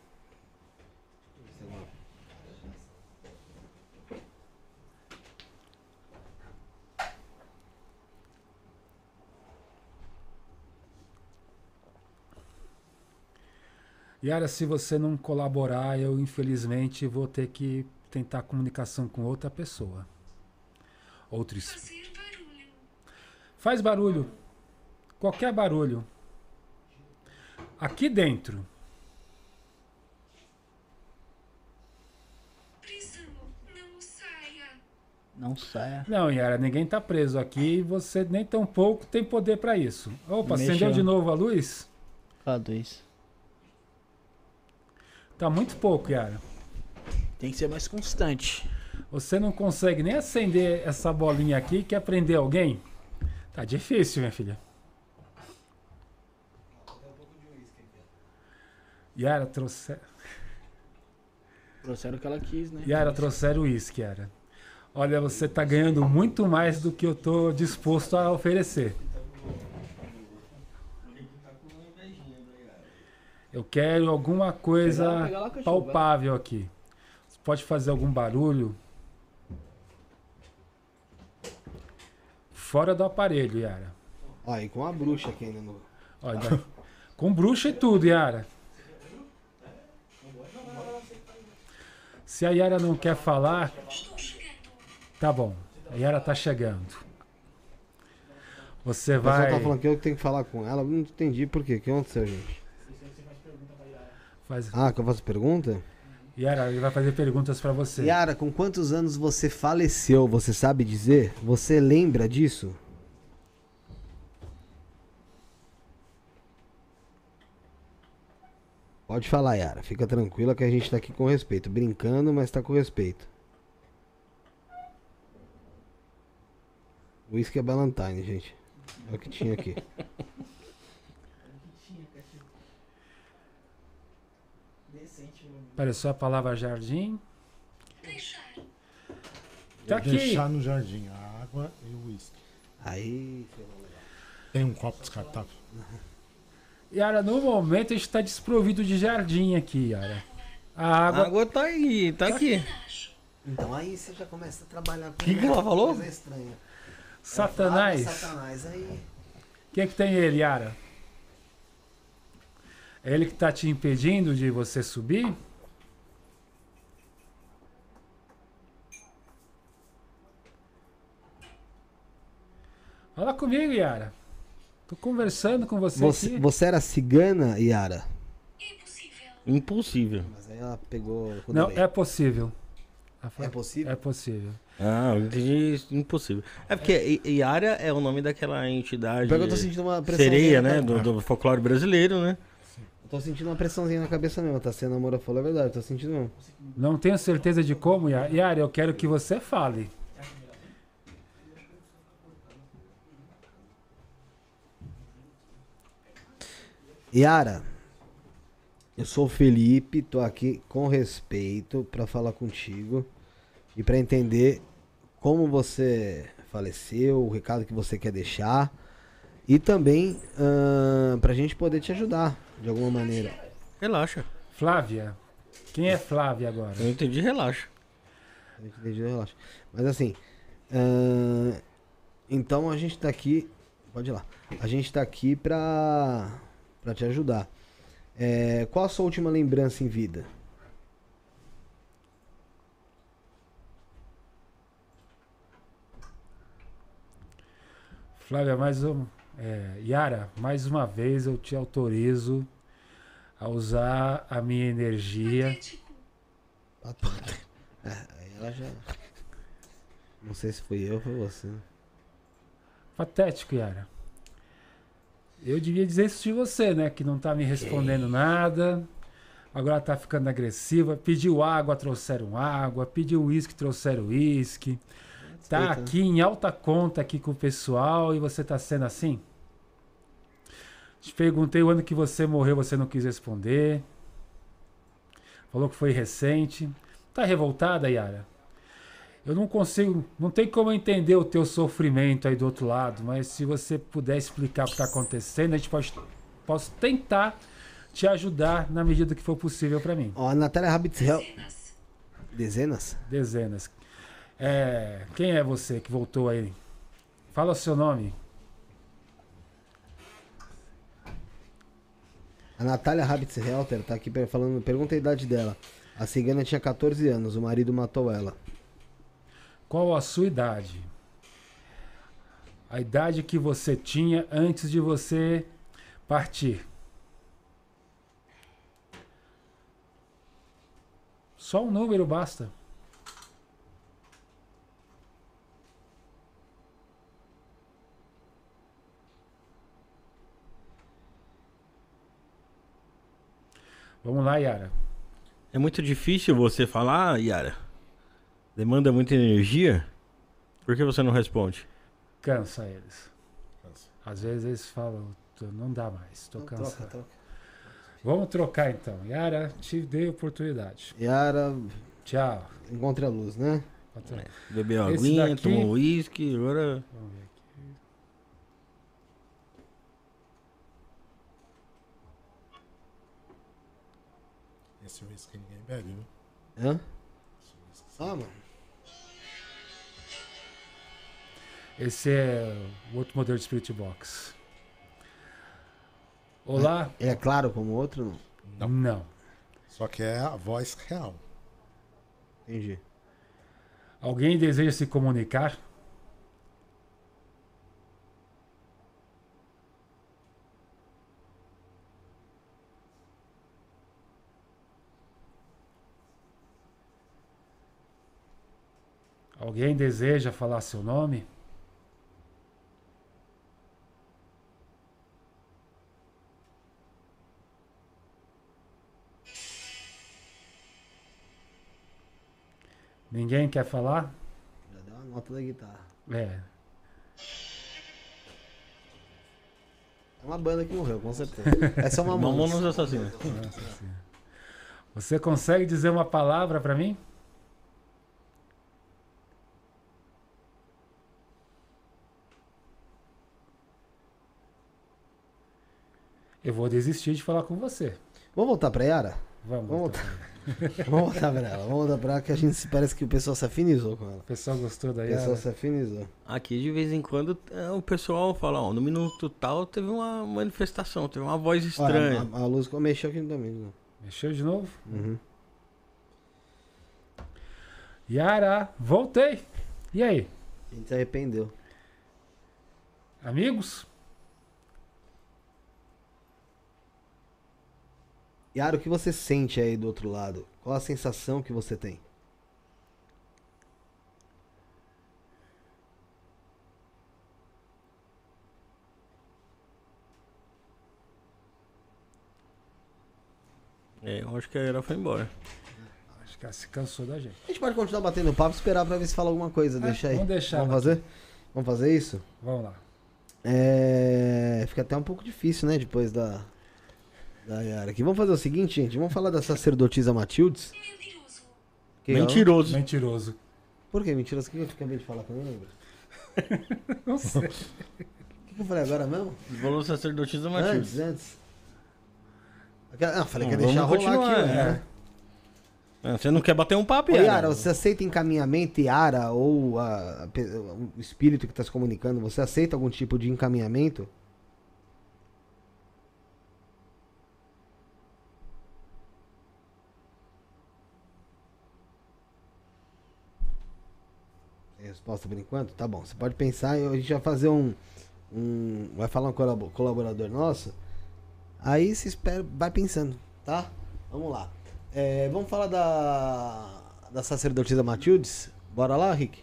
Yara, se você não colaborar, eu infelizmente vou ter que tentar comunicação com outra pessoa. Outro es- Fazer barulho. Faz barulho. Qualquer barulho. Aqui dentro. Prisão. Não saia. Não saia. Não, Yara, ninguém tá preso aqui e você nem tão pouco tem poder para isso. Opa, Mexeu. acendeu de novo a luz? Fala dois. Tá muito pouco, Yara. Tem que ser mais constante. Você não consegue nem acender essa bolinha aqui. Quer prender alguém? Tá difícil, minha filha. Yara, trouxe... Trouxeram o que ela quis, né? Yara, trouxeram uísque, Yara. Olha, você tá ganhando muito mais do que eu tô disposto a oferecer. Eu quero alguma coisa cachorro, vai. palpável aqui. Você pode fazer algum barulho? Fora do aparelho, Yara. Ó, e com a bruxa aqui ainda no. Olha, com bruxa e tudo, Yara. Se a Yara não quer falar, tá bom. A Yara tá chegando. Você O pessoal vai. tá falando que eu tenho que falar com ela. Não entendi por quê. O que aconteceu, gente? Faz... Ah, que eu faço pergunta? Yara, ele vai fazer perguntas pra você. Yara, com quantos anos você faleceu? Você sabe dizer? Você lembra disso? Pode falar, Yara. Fica tranquila que a gente tá aqui com respeito. Brincando, mas tá com respeito. Whisky é Ballantine, gente. É o que tinha aqui. Apareceu a palavra jardim. Deixar. Tá aqui. Deixar no jardim a água e o uísque. Aí. Tem um copo descartável. Yara, no momento a gente tá desprovido de jardim aqui, Yara. A A água. água tá aí, tá aqui. Então aí você já começa a trabalhar com. Que que ela falou? Coisa estranha. Satanás. Ah, Satanás aí. O que, que tem ele, Yara? É ele que tá te impedindo de você subir? Fala comigo, Yara. Tô conversando com você, Você, aqui. você era cigana, Yara? Impossível. Impossível. Mas aí ela pegou. Não, veio. é possível. É possível? É possível. Ah, eu entendi impossível. É porque I- Iara é o nome daquela entidade Pior eu tô sentindo uma pressãozinha. sereia, né? cabeça. Do, do folclore brasileiro, né? Eu tô sentindo uma pressãozinha na cabeça mesmo, tá? Se a namora falou é verdade, tô sentindo mesmo. Não tenho certeza de como, Yara. Yara, eu quero que você fale. Yara, eu sou o Felipe, tô aqui com respeito pra falar contigo e pra entender como você faleceu, o recado que você quer deixar e também ahn, pra gente poder te ajudar de alguma maneira. Relaxa. Flávia. Quem é Flávia agora? Eu entendi, relaxa. A gente entendeu, relaxa. Mas assim, ahn, então a gente tá aqui, pode ir lá. A gente tá aqui pra, pra te ajudar. É, qual a sua última lembrança em vida? Flávia, mais um. É, Yara, mais uma vez eu te autorizo a usar a minha energia. É, aí ela já. Não sei se foi eu ou foi você. Patético, Yara. Eu devia dizer isso de você, né? Que não tá me respondendo nada. Agora tá ficando agressiva. Pediu água, trouxeram água. Pediu uísque, trouxeram uísque. Tá né? aqui em alta conta aqui com o pessoal e você tá sendo assim? Te perguntei o ano que você morreu, você não quis responder. Falou que foi recente. Tá revoltada, Yara? Eu não consigo, não tem como eu entender o teu sofrimento aí do outro lado, mas se você puder explicar o que está acontecendo, a gente pode posso tentar te ajudar na medida que for possível para mim. Ó, a Natália Rabitzhel. Cenas. Dezenas? Dezenas. É, quem é você que voltou aí? Fala o seu nome. A Natália Rabitzhelter tá aqui falando, pergunta a idade dela. A cigana tinha 14 anos, o marido matou ela. Qual a sua idade? A idade que você tinha antes de você partir. Só um número basta. Vamos lá, Yara. É muito difícil você falar, Yara. Demanda muita energia. Por que você não responde? Cansa eles. Cansa. Às vezes eles falam, "Tô- não dá mais, tô Não, cansado. troca, troca. Vamos trocar então. Yara, te dei oportunidade. Yara, Tchau. encontre a luz, né? Outra- Bebeu Esse aguinha, daqui- tomou uísque, agora. Vamos ver aqui. Esse uísque ninguém bebe, viu? Hã? Ah, mano. Esse é o outro modelo de Spirit Box. Olá? Ele é claro como o outro? Não. Não. Não. Só que é a voz real. Entendi. Alguém deseja se comunicar? Alguém deseja falar seu nome? Ninguém quer falar? Já deu uma nota da guitarra. É. É uma banda que morreu, com certeza. Essa é uma Mamonas mão. Assassinas. Você consegue dizer uma palavra pra mim? Eu vou desistir de falar com você. Vamos voltar pra Yara? Vamos. Vamos então. Vamos voltar pra ela. Vamos voltar pra ela que a gente se- parece que o pessoal se afinizou com ela. O pessoal gostou O daí? pessoal se afinizou. Aqui de vez em quando é, o pessoal fala, ó, no minuto tal teve uma manifestação, teve uma voz estranha. Olha, a, a luz mexeu aqui também. né? Mexeu de novo? Uhum. Yara, voltei. E aí? A gente se arrependeu. Amigos? Yara, o que você sente aí do outro lado? Qual a sensação que você tem? É, eu acho que a Era foi embora. Acho que ela se cansou da gente. A gente pode continuar batendo papo e esperar pra ver se fala alguma coisa. É, Deixa aí. vamos deixar Vamos fazer? Vamos fazer isso? Vamos lá. É... Fica até um pouco difícil, né? Depois da. Da Yara aqui. Vamos fazer o seguinte, gente. Vamos falar da sacerdotisa Matildes. Mentiroso. Que ela- Mentiroso. Mentiroso. Por que mentiroso? O que eu acabei de falar que eu não lembro? Não sei. O que eu falei agora mesmo? Falou sacerdotisa Matilde. Antes, antes. Ah, falei que ia deixar rolar aqui, é. né? Você não quer bater um papo, Ô, Yara? Yara, você aceita encaminhamento, Yara, ou a- a o espírito que está se comunicando, você aceita algum tipo de encaminhamento? Tem resposta por enquanto? Tá bom, você pode pensar, a gente vai fazer um. um vai falar um colabo- colaborador nosso. Aí se espera, vai pensando, tá? Vamos lá. É, vamos falar da, da sacerdotisa Matildes? Bora lá, Rick?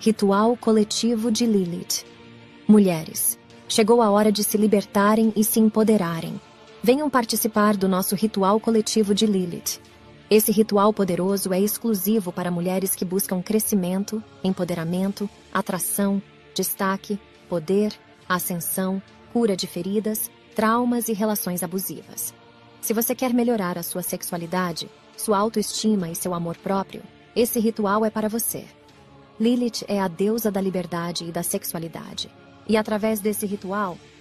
Ritual coletivo de Lilith. Mulheres, chegou a hora de se libertarem e se empoderarem. Venham participar do nosso ritual coletivo de Lilith. Esse ritual poderoso é exclusivo para mulheres que buscam crescimento, empoderamento, atração, destaque, poder, ascensão, cura de feridas, traumas e relações abusivas. Se você quer melhorar a sua sexualidade, sua autoestima e seu amor próprio, esse ritual é para você. Lilith é a deusa da liberdade e da sexualidade. E através desse ritual,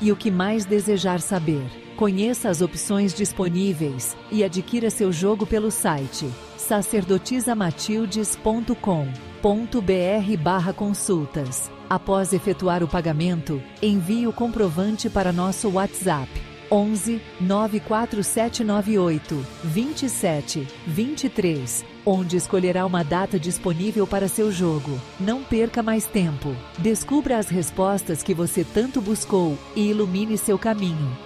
e o que mais desejar saber. Conheça as opções disponíveis e adquira seu jogo pelo site sacerdotisamatildes.com.br barra consultas. Após efetuar o pagamento, envie o comprovante para nosso WhatsApp 11 94798 27 23, onde escolherá uma data disponível para seu jogo. Não perca mais tempo. Descubra as respostas que você tanto buscou e ilumine seu caminho.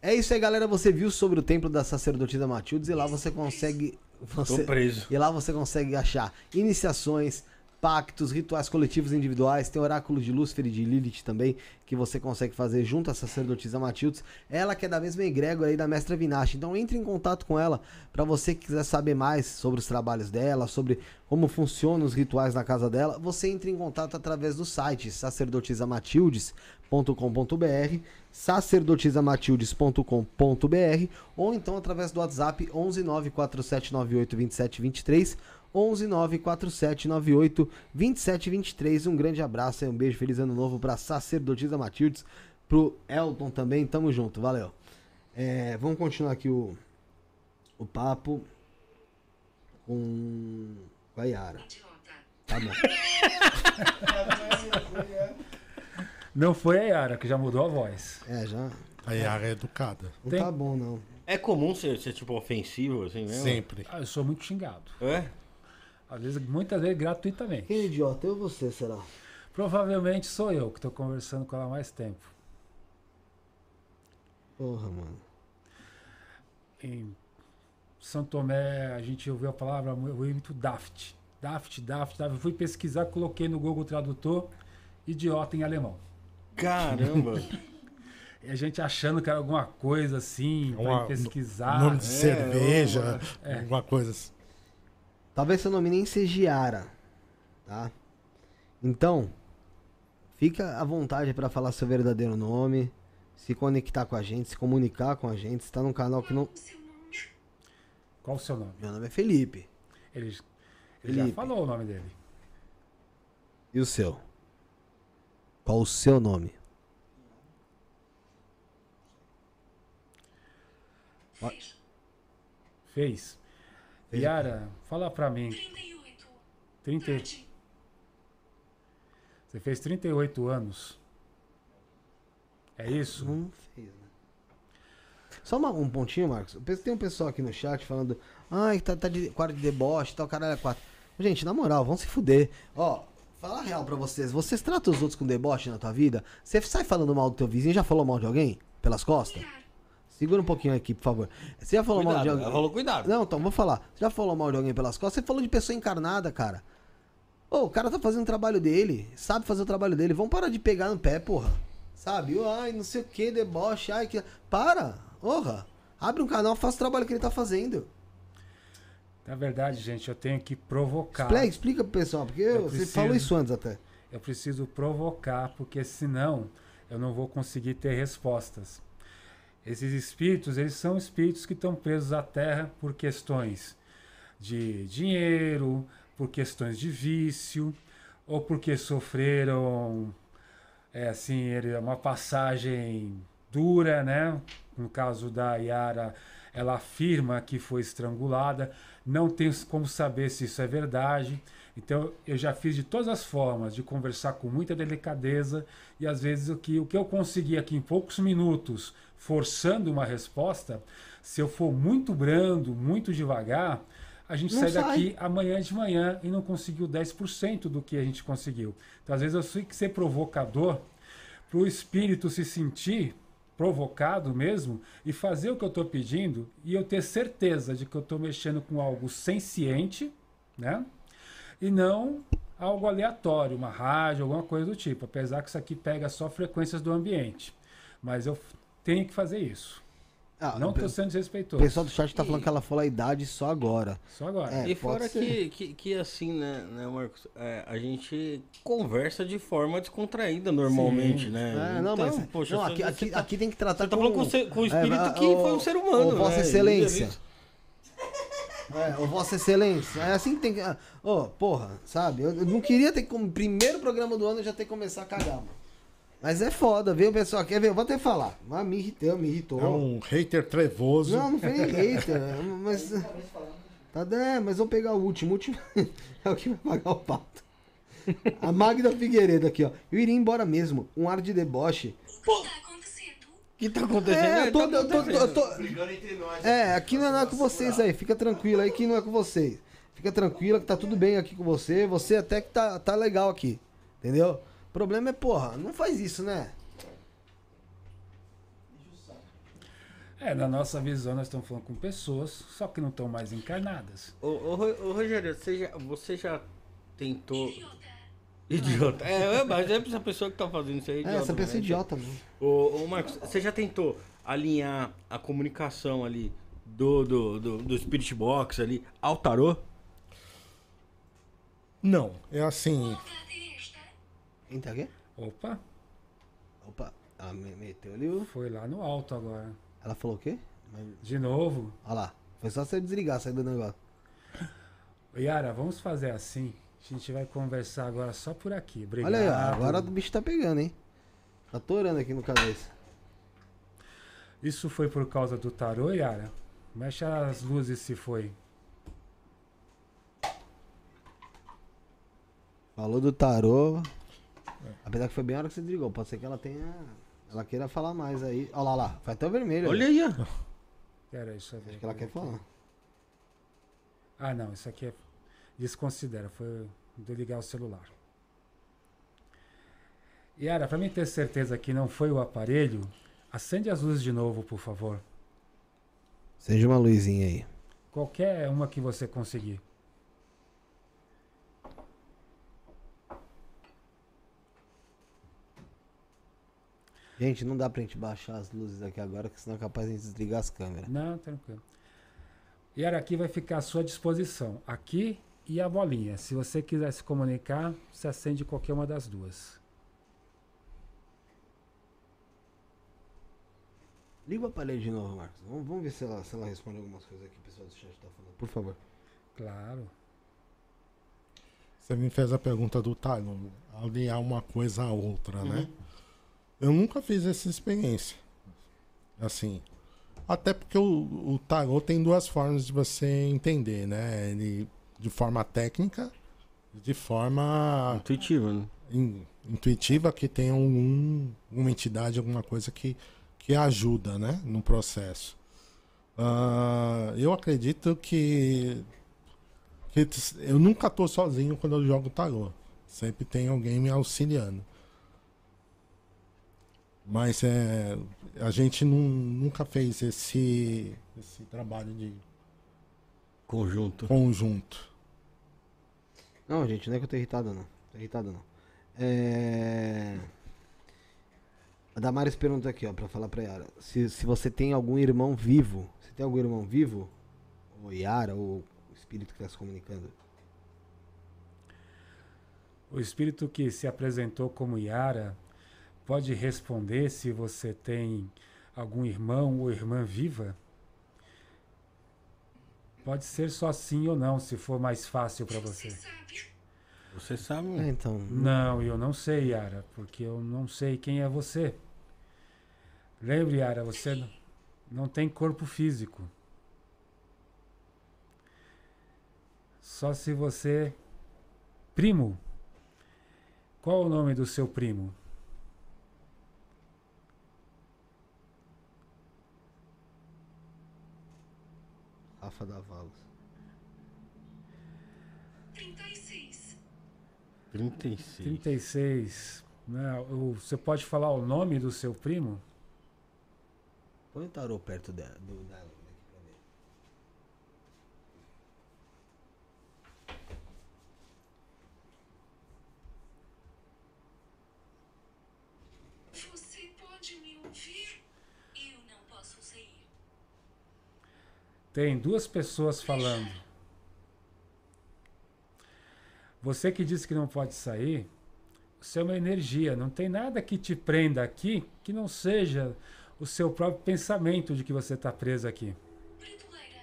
É isso aí, galera. Você viu sobre o templo da sacerdotisa Matildes e lá você consegue. Você, Tô preso. E lá você consegue achar iniciações, pactos, rituais coletivos individuais. Tem oráculo de Lúcifer e de Lilith também, que você consegue fazer junto à sacerdotisa Matildes. Ela que é da mesma egrégora aí da mestra Vinache. Então entre em contato com ela para você que quiser saber mais sobre os trabalhos dela, sobre como funcionam os rituais na casa dela. Você entra em contato através do site sacerdotisamatildes.com.br sacerdotisamatildes.com.br ou então através do WhatsApp 11 94798 2723 11 94798 2723. Um grande abraço e um beijo, feliz ano novo para sacerdotisa Matildes, pro Elton também. Tamo junto, valeu. É, vamos continuar aqui o, o papo com, a Yara. Tá bom. Não foi a Yara, que já mudou a voz. É, já. A Yara é educada. Não Tem- tá bom, não. É comum ser, ser tipo ofensivo, assim mesmo? Sempre. Ah, eu sou muito xingado. É? Às vezes, muitas vezes gratuitamente. Quem é idiota? Eu ou você, será? Provavelmente sou eu que estou conversando com ela há mais tempo. Porra, mano. Em São Tomé, a gente ouviu a palavra mu- muito daft. Daft, daft, daft. Eu fui pesquisar, coloquei no Google Tradutor, idiota em alemão. Caramba! E a gente achando que era alguma coisa assim, pra Uma- pesquisar. Nome de é, cerveja, é. alguma coisa assim. Talvez seu nome nem seja Yara, tá? Então, fica à vontade pra falar seu verdadeiro nome, se conectar com a gente, se comunicar com a gente. Você tá num canal que não. Qual o seu nome? Meu nome é Felipe. Ele, ele já Felipe. falou o nome dele. E o seu? Qual o seu nome? Fez. Yara, fala pra mim. 38. 30, Tarde. você fez 38 anos. É isso? Não fez, né? Só uma- um pontinho, Marcos. Eu penso- Tem um pessoal aqui no chat falando. Ai, tá, tá de quarto de deboche, tal, caralho, é quatro. Gente, na moral, vão se fuder. Ó, fala a real pra vocês. Vocês tratam os outros com deboche na tua vida? Você sai falando mal do teu vizinho? Já falou mal de alguém? Pelas costas? Segura um pouquinho aqui, por favor. Você já falou mal de Cuidado, alguém? ela falou cuidado. Não, então, vou falar. Você já falou mal de alguém pelas costas? Você falou de pessoa encarnada, cara. Ô, o cara tá fazendo o trabalho dele, sabe fazer o trabalho dele. Vamos parar de pegar no pé, porra. Sabe? Ai, não sei o que, deboche, ai que. Para! Porra! Abre um canal, faça o trabalho que ele tá fazendo. Na verdade, gente, eu tenho que provocar. Explica, explica pro pessoal, porque Eu você preciso. falou isso antes até. Eu preciso provocar, porque senão eu não vou conseguir ter respostas. Esses espíritos, eles são espíritos que estão presos à Terra por questões de dinheiro, por questões de vício, ou porque sofreram é assim, ele- uma passagem dura, né? No caso da Yara, ela afirma que foi estrangulada. Não tenho como saber se isso é verdade. Então, eu já fiz de todas as formas de conversar com muita delicadeza e às vezes o que, o que eu consegui aqui em poucos minutos, forçando uma resposta, se eu for muito brando, muito devagar, a gente sai sai. daqui amanhã de manhã e não conseguiu 10% do que a gente conseguiu. Então, às vezes, eu tenho que ser provocador para o espírito se sentir provocado mesmo e fazer o que eu estou pedindo e eu ter certeza de que eu estou mexendo com algo senciente, né? E não algo aleatório, uma rádio, alguma coisa do tipo. Apesar que isso aqui pega só frequências do ambiente. Mas eu tenho que fazer isso. Ah, não o estou sendo o desrespeitoso. pessoal do chat tá falando que ela falou a idade só agora. Só agora. É, e fora que, que, que assim, né, né Marcos? É, a gente conversa de forma descontraída normalmente, Sim. né? É, não, Então, mas. poxa, não, aqui, aqui, tá- aqui tem que tratar Você tá falando com, o com o espírito É, que ô, foi um ser humano. Vossa né? Excelência. É, ô Vossa Excelência. É assim que tem que. ah, Ô, porra, sabe? Eu, eu não queria ter como. Primeiro programa do ano já ter que começar a cagar, mano. Mas é foda, viu, pessoal? Quer ver? Eu vou até falar. Mas me irritou, me irritou. É um hater trevoso. Não, não foi nem hater. mas. Tá, é, mas vamos pegar o último. O último é o que vai pagar o pato. A Magda Figueiredo aqui, ó. Eu iria embora mesmo. Um ar de deboche. O que tá acontecendo? É, eu tô, tá eu tô, tô- Brigando entre nós. É, aqui não é nada com vocês aí. Fica tranquilo aí que não é com vocês. Fica tranquila que tá tudo bem aqui com você. Você até que tá, tá legal aqui. Entendeu? O problema é, porra, não faz isso, né? É, na nossa visão, nós estamos falando com pessoas, só que não estão mais encarnadas. Ô, ô, ô, Rogério, você já, você já tentou. Idiota. É, é, mas é essa pessoa que tá fazendo isso aí. É, essa pessoa é idiota mesmo. Ô, ô, Marcos, você já tentou alinhar a comunicação ali do, do, do, do Spirit Box ali ao tarô? Não, é assim. Entra aqui? Opa, Opa, ela me- meteu ali o... foi lá no alto agora. Ela falou o quê? Mas- De novo. Olha lá. Foi só você desligar, sair do negócio. Yara, vamos fazer assim. A gente vai conversar agora só por aqui. Obrigado. Olha aí, ó. Agora o bicho tá pegando, hein? Tá torando aqui no cabeça. Isso foi por causa do tarô, Yara? Mexe as luzes se foi. Falou do tarô. Apesar que foi bem a hora que você desligou. Pode ser que ela tenha. Ela queira falar mais aí. Olha lá, olha lá. Foi até o vermelho. Olha aí, ó. Pera aí, deixa eu ver. Acho que ela quer falar. Ah, não, isso aqui é. Desconsidera, foi de ligar o celular. Yara, pra mim ter certeza que não foi o aparelho, acende as luzes de novo, por favor. Seja uma luzinha aí. Qualquer uma que você conseguir. Gente, não dá pra gente baixar as luzes aqui agora, que senão é capaz de desligar as câmeras. Não, tranquilo. Yara, aqui vai ficar à sua disposição. Aqui e a bolinha. Se você quiser se comunicar, você acende qualquer uma das duas. Liga o aparelho de novo, Marcos. Vamos, vamos ver se ela, se ela responde algumas coisas aqui que o pessoal do chat tá falando. Por favor. Claro. Você me fez a pergunta do tarô, aliar uma coisa a outra, né? Uhum. Eu nunca fiz essa experiência. Assim. Até porque o, o tarô tem duas formas de você entender, né? Ele de forma técnica e de forma Intuitivo, né? in- intuitiva que tem algum, uma entidade, alguma coisa que, que ajuda, né? No processo. Ah, eu acredito que, que eu nunca estou sozinho quando eu jogo tarô. Sempre tem alguém me auxiliando. Mas é, a gente não, nunca fez esse, esse trabalho de Conjunto. conjunto. Não, gente, não é que eu tô irritado, não. Tô irritado, não. É... A Damares pergunta aqui, ó, pra falar pra Yara. Se, se você tem algum irmão vivo. Você tem algum irmão vivo? Ou Yara, ou o espírito que tá se comunicando? O espírito que se apresentou como Yara pode responder se você tem algum irmão ou irmã viva? Pode ser só sim ou não, se for mais fácil para você. Você sabe, É, então. Não, eu não sei, Yara, porque eu não sei quem é você. Lembre, Yara, você não tem corpo físico. Só se você. Primo. Qual o nome do seu primo? Rafa Davalos. 36. 36. 36. Né? o- Você pode falar o nome do seu primo? Põe o tarô perto dela, do, dela aqui pra ver. Você pode me ouvir? Eu não posso sair. Tem duas pessoas falando. Você que disse que não pode sair, você é uma energia. Não tem nada que te prenda aqui que não seja o seu próprio pensamento de que você está preso aqui. Prateleira.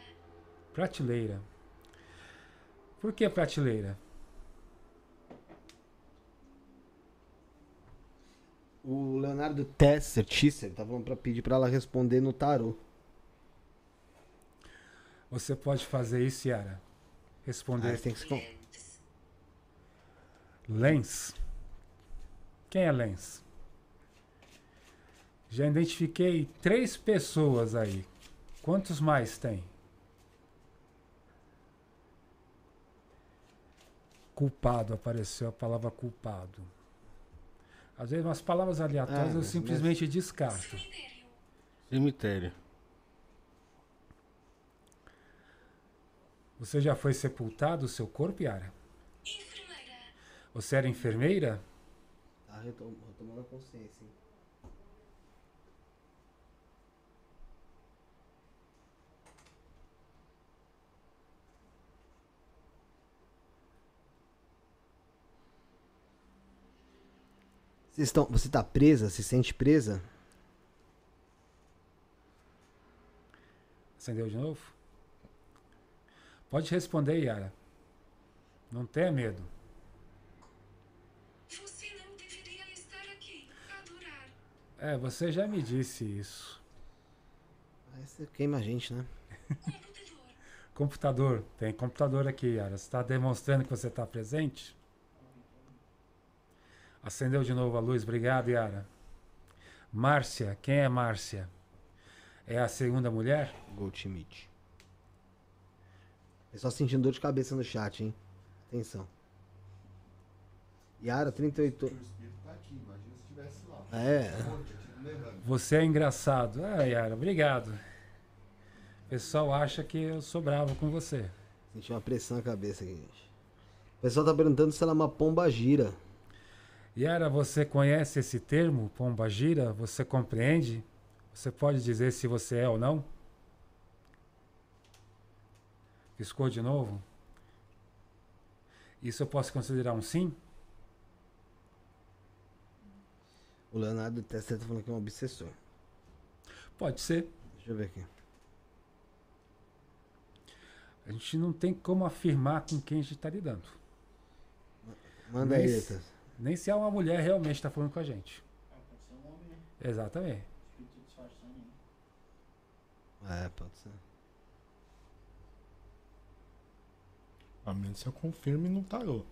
Prateleira. Por que prateleira? O Leonardo Tesser, Tisser, tá falando pra pedir pra ela responder no tarô. Você pode fazer isso, Yara? Ah, Responder. você tem que se... com- Lens. Quem é Lens? Já identifiquei três pessoas aí. Quantos mais tem? Culpado, apareceu a palavra culpado. Às vezes, umas palavras aleatórias Ah, eu mas- simplesmente descarto. Cemitério. Você já foi sepultado o seu corpo, Yara? Enfermeira. Você era enfermeira? Tá retom- retomando a consciência, hein? Vocês estão, você tá presa? Se sente presa? Acendeu de novo? Pode responder, Yara. Não tenha medo. Você não deveria estar aqui. Adorar. É, você já me disse isso. Você queima a gente, né? Computador. Computador. Tem computador aqui, Yara. Você está demonstrando que você está presente? Acendeu de novo a luz. Obrigado, Yara. Márcia. Quem é Márcia? É a segunda mulher? Goldschmidt. Pessoal sentindo dor de cabeça no chat, hein? Atenção. Yara, 38. O espírito tá aqui, imagina se estivesse lá. É. Você é engraçado. Ah, Yara, obrigado. O pessoal acha que eu sou bravo com você. Senti uma pressão na cabeça aqui, gente. O pessoal tá perguntando se ela é uma pomba gira. Yara, você conhece esse termo, pomba gira? Você compreende? Você pode dizer se você é ou não? Piscou de novo? Isso eu posso considerar um sim? O Leonardo Testa tá falando que é um obsessor. Pode ser. Deixa eu ver aqui. A gente não tem como afirmar com quem a gente está lidando. Manda aí, Letas. Nem se é uma mulher realmente está falando com a gente. Pode ser um homem, né? Exatamente. É, pode ser. A menos se eu confirme no tarô.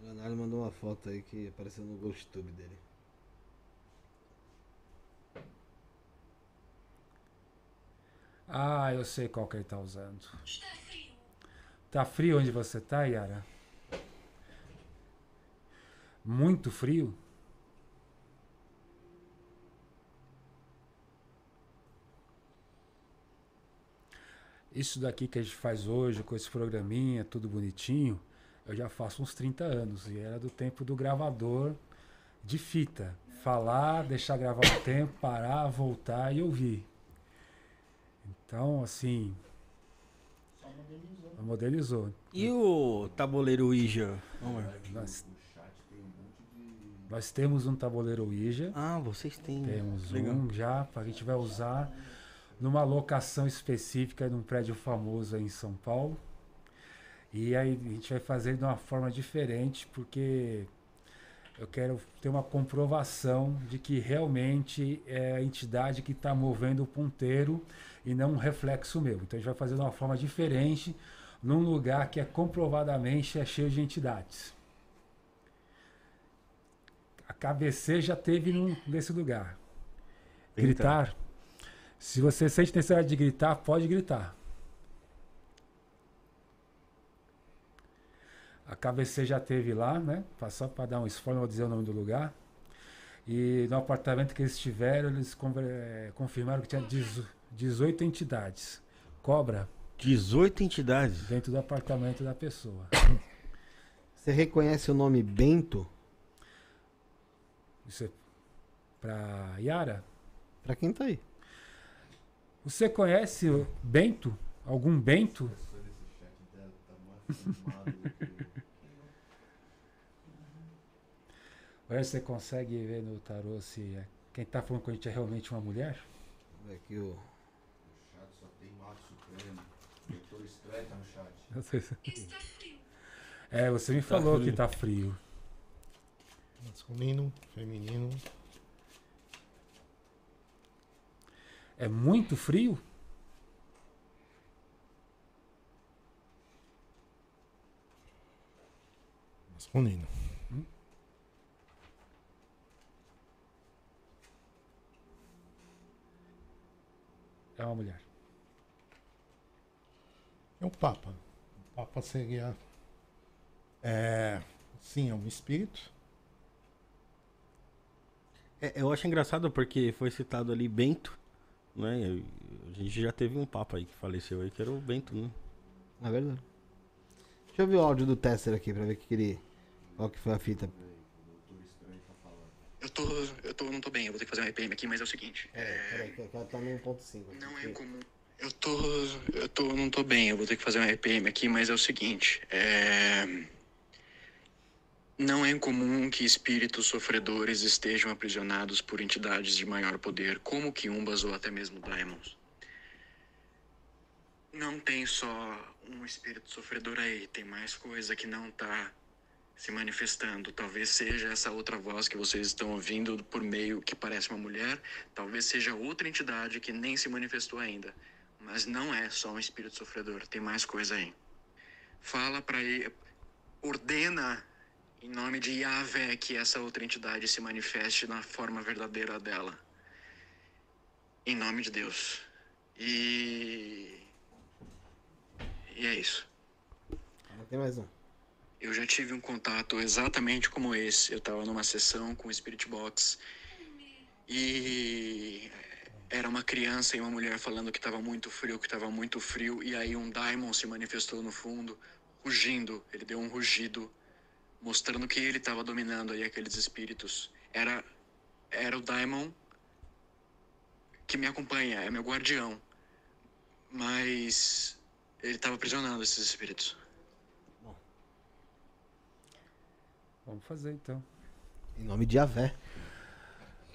O Leonardo mandou uma foto aí que apareceu no GhostTube dele. Ah, eu sei qual que ele está usando. Está frio. Tá frio onde você tá, Yara? Muito frio? Isso daqui que a gente faz hoje, com esse programinha, tudo bonitinho, eu já faço uns 30 anos. E era do tempo do gravador de fita. Falar, deixar gravar um tempo, parar, voltar e ouvir. Então, assim, Só modernizou. modelizou. E o tabuleiro Ouija? Vamos lá. Nós, No chat tem um monte de. nós temos um tabuleiro Ouija. Ah, vocês têm. Temos Legal. um já, para a gente vai usar numa locação específica num prédio famoso aí em São Paulo. E aí a gente vai fazer de uma forma diferente, porque eu quero ter uma comprovação de que realmente é a entidade que está movendo o ponteiro e não um reflexo meu. Então a gente vai fazer de uma forma diferente, num lugar que é comprovadamente é cheio de entidades. A KBC já teve num, nesse lugar. Gritar. Se você sente necessidade de gritar, pode gritar. A KBC já teve lá, né? Só para dar um spoiler, não vou dizer o nome do lugar. E no apartamento que eles tiveram, eles eh, confirmaram que tinha 18 entidades. Cobra 18 entidades. dentro do apartamento da pessoa. Você reconhece o nome Bento? Isso é pra Yara. Pra quem tá aí? Você conhece o Bento? Algum Bento? Só desse chat dela mais filmado do que. Ou você consegue ver no tarô se é- quem tá falando com a gente é realmente uma mulher? Aqui o. No chat só tem Mato Supremo. Doutor Estranho tá no chat. Está frio. É, você me Tá falou frio. que tá frio. Masculino, feminino. É muito frio? Masculino. É uma mulher. É o Papa. O Papa seria. É, sim, é um espírito. É, eu acho engraçado porque foi citado ali Bento, né? A gente já teve um papa aí que faleceu aí, que era o Bento, né? É verdade. Deixa eu ver o áudio do Tesser aqui pra ver que que ele. Qual que foi a fita. Eu tô. Eu tô. não tô bem, eu vou ter que fazer um RPM aqui, mas é o seguinte. É, Peraí, que ela tá no 1.5. Não é comum. Eu tô. Eu tô. não tô bem, eu vou ter que fazer um RPM aqui, mas é o seguinte. É. Não é incomum que espíritos sofredores estejam aprisionados por entidades de maior poder, como quiumbas ou até mesmo daimons. Não tem só um espírito sofredor aí, tem mais coisa que não tá se manifestando. Talvez seja essa outra voz que vocês estão ouvindo por meio que parece uma mulher, talvez seja outra entidade que nem se manifestou ainda. Mas não é só um espírito sofredor, tem mais coisa aí. Fala para ele, ordena em nome de Yahvé que essa outra entidade se manifeste na forma verdadeira dela. Em nome de Deus. E e é isso. Tem mais um. Eu já tive um contato exatamente como esse. Eu estava numa sessão com o Spirit Box e era uma criança e uma mulher falando que estava muito frio, que estava muito frio, e aí um Daimon se manifestou no fundo, rugindo. Ele deu um rugido, mostrando que ele estava dominando aí aqueles espíritos. Era era o Daimon que me acompanha, é meu guardião. Mas ele estava aprisionando esses espíritos. Vamos fazer então. Em nome de Avé.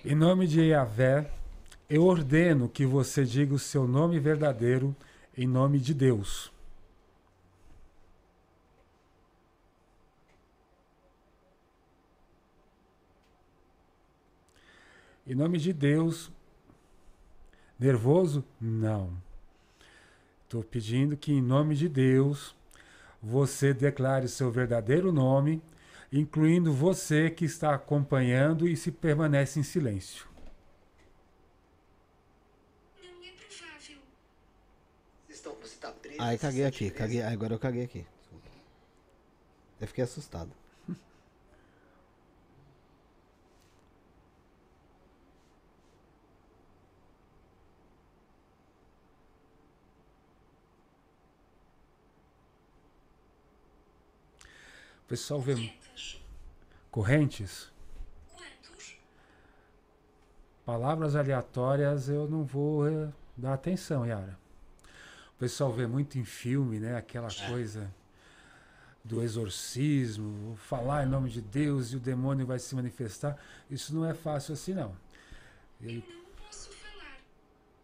Em nome de Yahvé, eu ordeno que você diga o seu nome verdadeiro em nome de Deus. Em nome de Deus. Nervoso? Não. Estou pedindo que, em nome de Deus, você declare seu verdadeiro nome, incluindo você que está acompanhando e se permanece em silêncio. Você tá preso. Ai, caguei aqui. Caguei, agora eu caguei aqui. Desculpa. Eu fiquei assustado. O pessoal vê. Correntes? Palavras aleatórias eu não vou eh, dar atenção, Yara. O pessoal vê muito em filme, né? Aquela coisa do exorcismo, falar em nome de Deus e o demônio vai se manifestar. Isso não é fácil assim, não. Ele...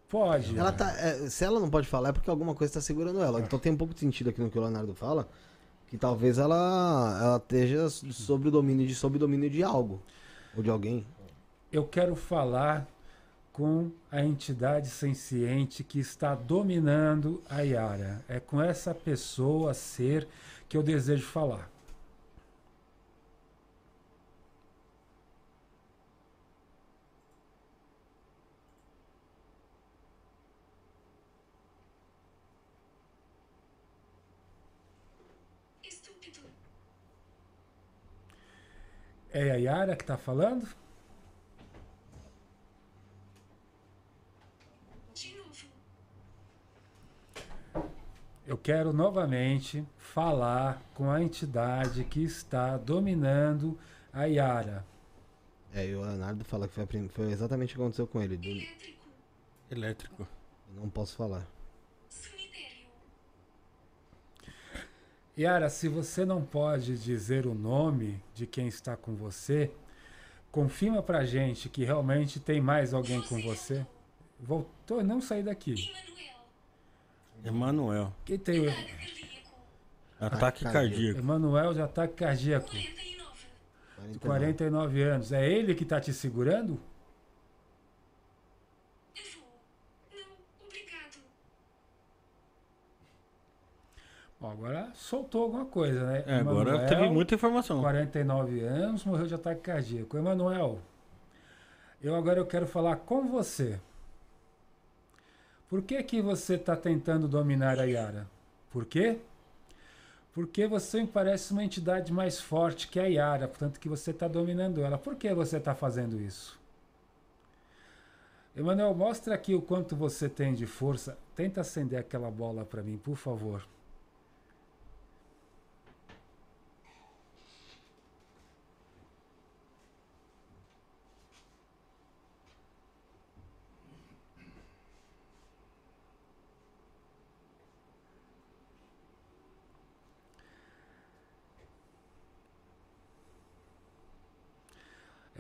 Pode. Ela tá, é, se ela não pode falar é porque alguma coisa tá segurando ela. Então tem um pouco de sentido aqui no que o Leonardo fala. Que talvez ela, ela esteja sob o domínio de, sob domínio de algo. Ou de alguém. Eu quero falar com a entidade senciente que está dominando a Yara. É com essa pessoa, ser, que eu desejo falar. É a Yara que está falando? De novo. Eu quero novamente falar com a entidade que está dominando a Yara. É, e o Leonardo fala que foi, a prim- foi exatamente o que aconteceu com ele. Do- Elétrico. Elétrico. não posso falar. Cemitério. Yara, se você não pode dizer o nome de quem está com você, confirma pra gente que realmente tem mais alguém com você. Voltou, não sair daqui. Emanuel. Quem tem o Ataque cardíaco. Emanuel de ataque cardíaco. De 49 anos. É ele que está te segurando? Bom, agora soltou alguma coisa, né? É, agora teve muita informação. 49 anos, morreu de ataque cardíaco. Emanuel, eu agora eu quero falar com você. Por que que você está tentando dominar a Yara? Por quê? Porque você me parece uma entidade mais forte que a Yara, portanto que você está dominando ela. Por que você está fazendo isso? Emanuel, mostra aqui o quanto você tem de força. Tenta acender aquela bola para mim, por favor.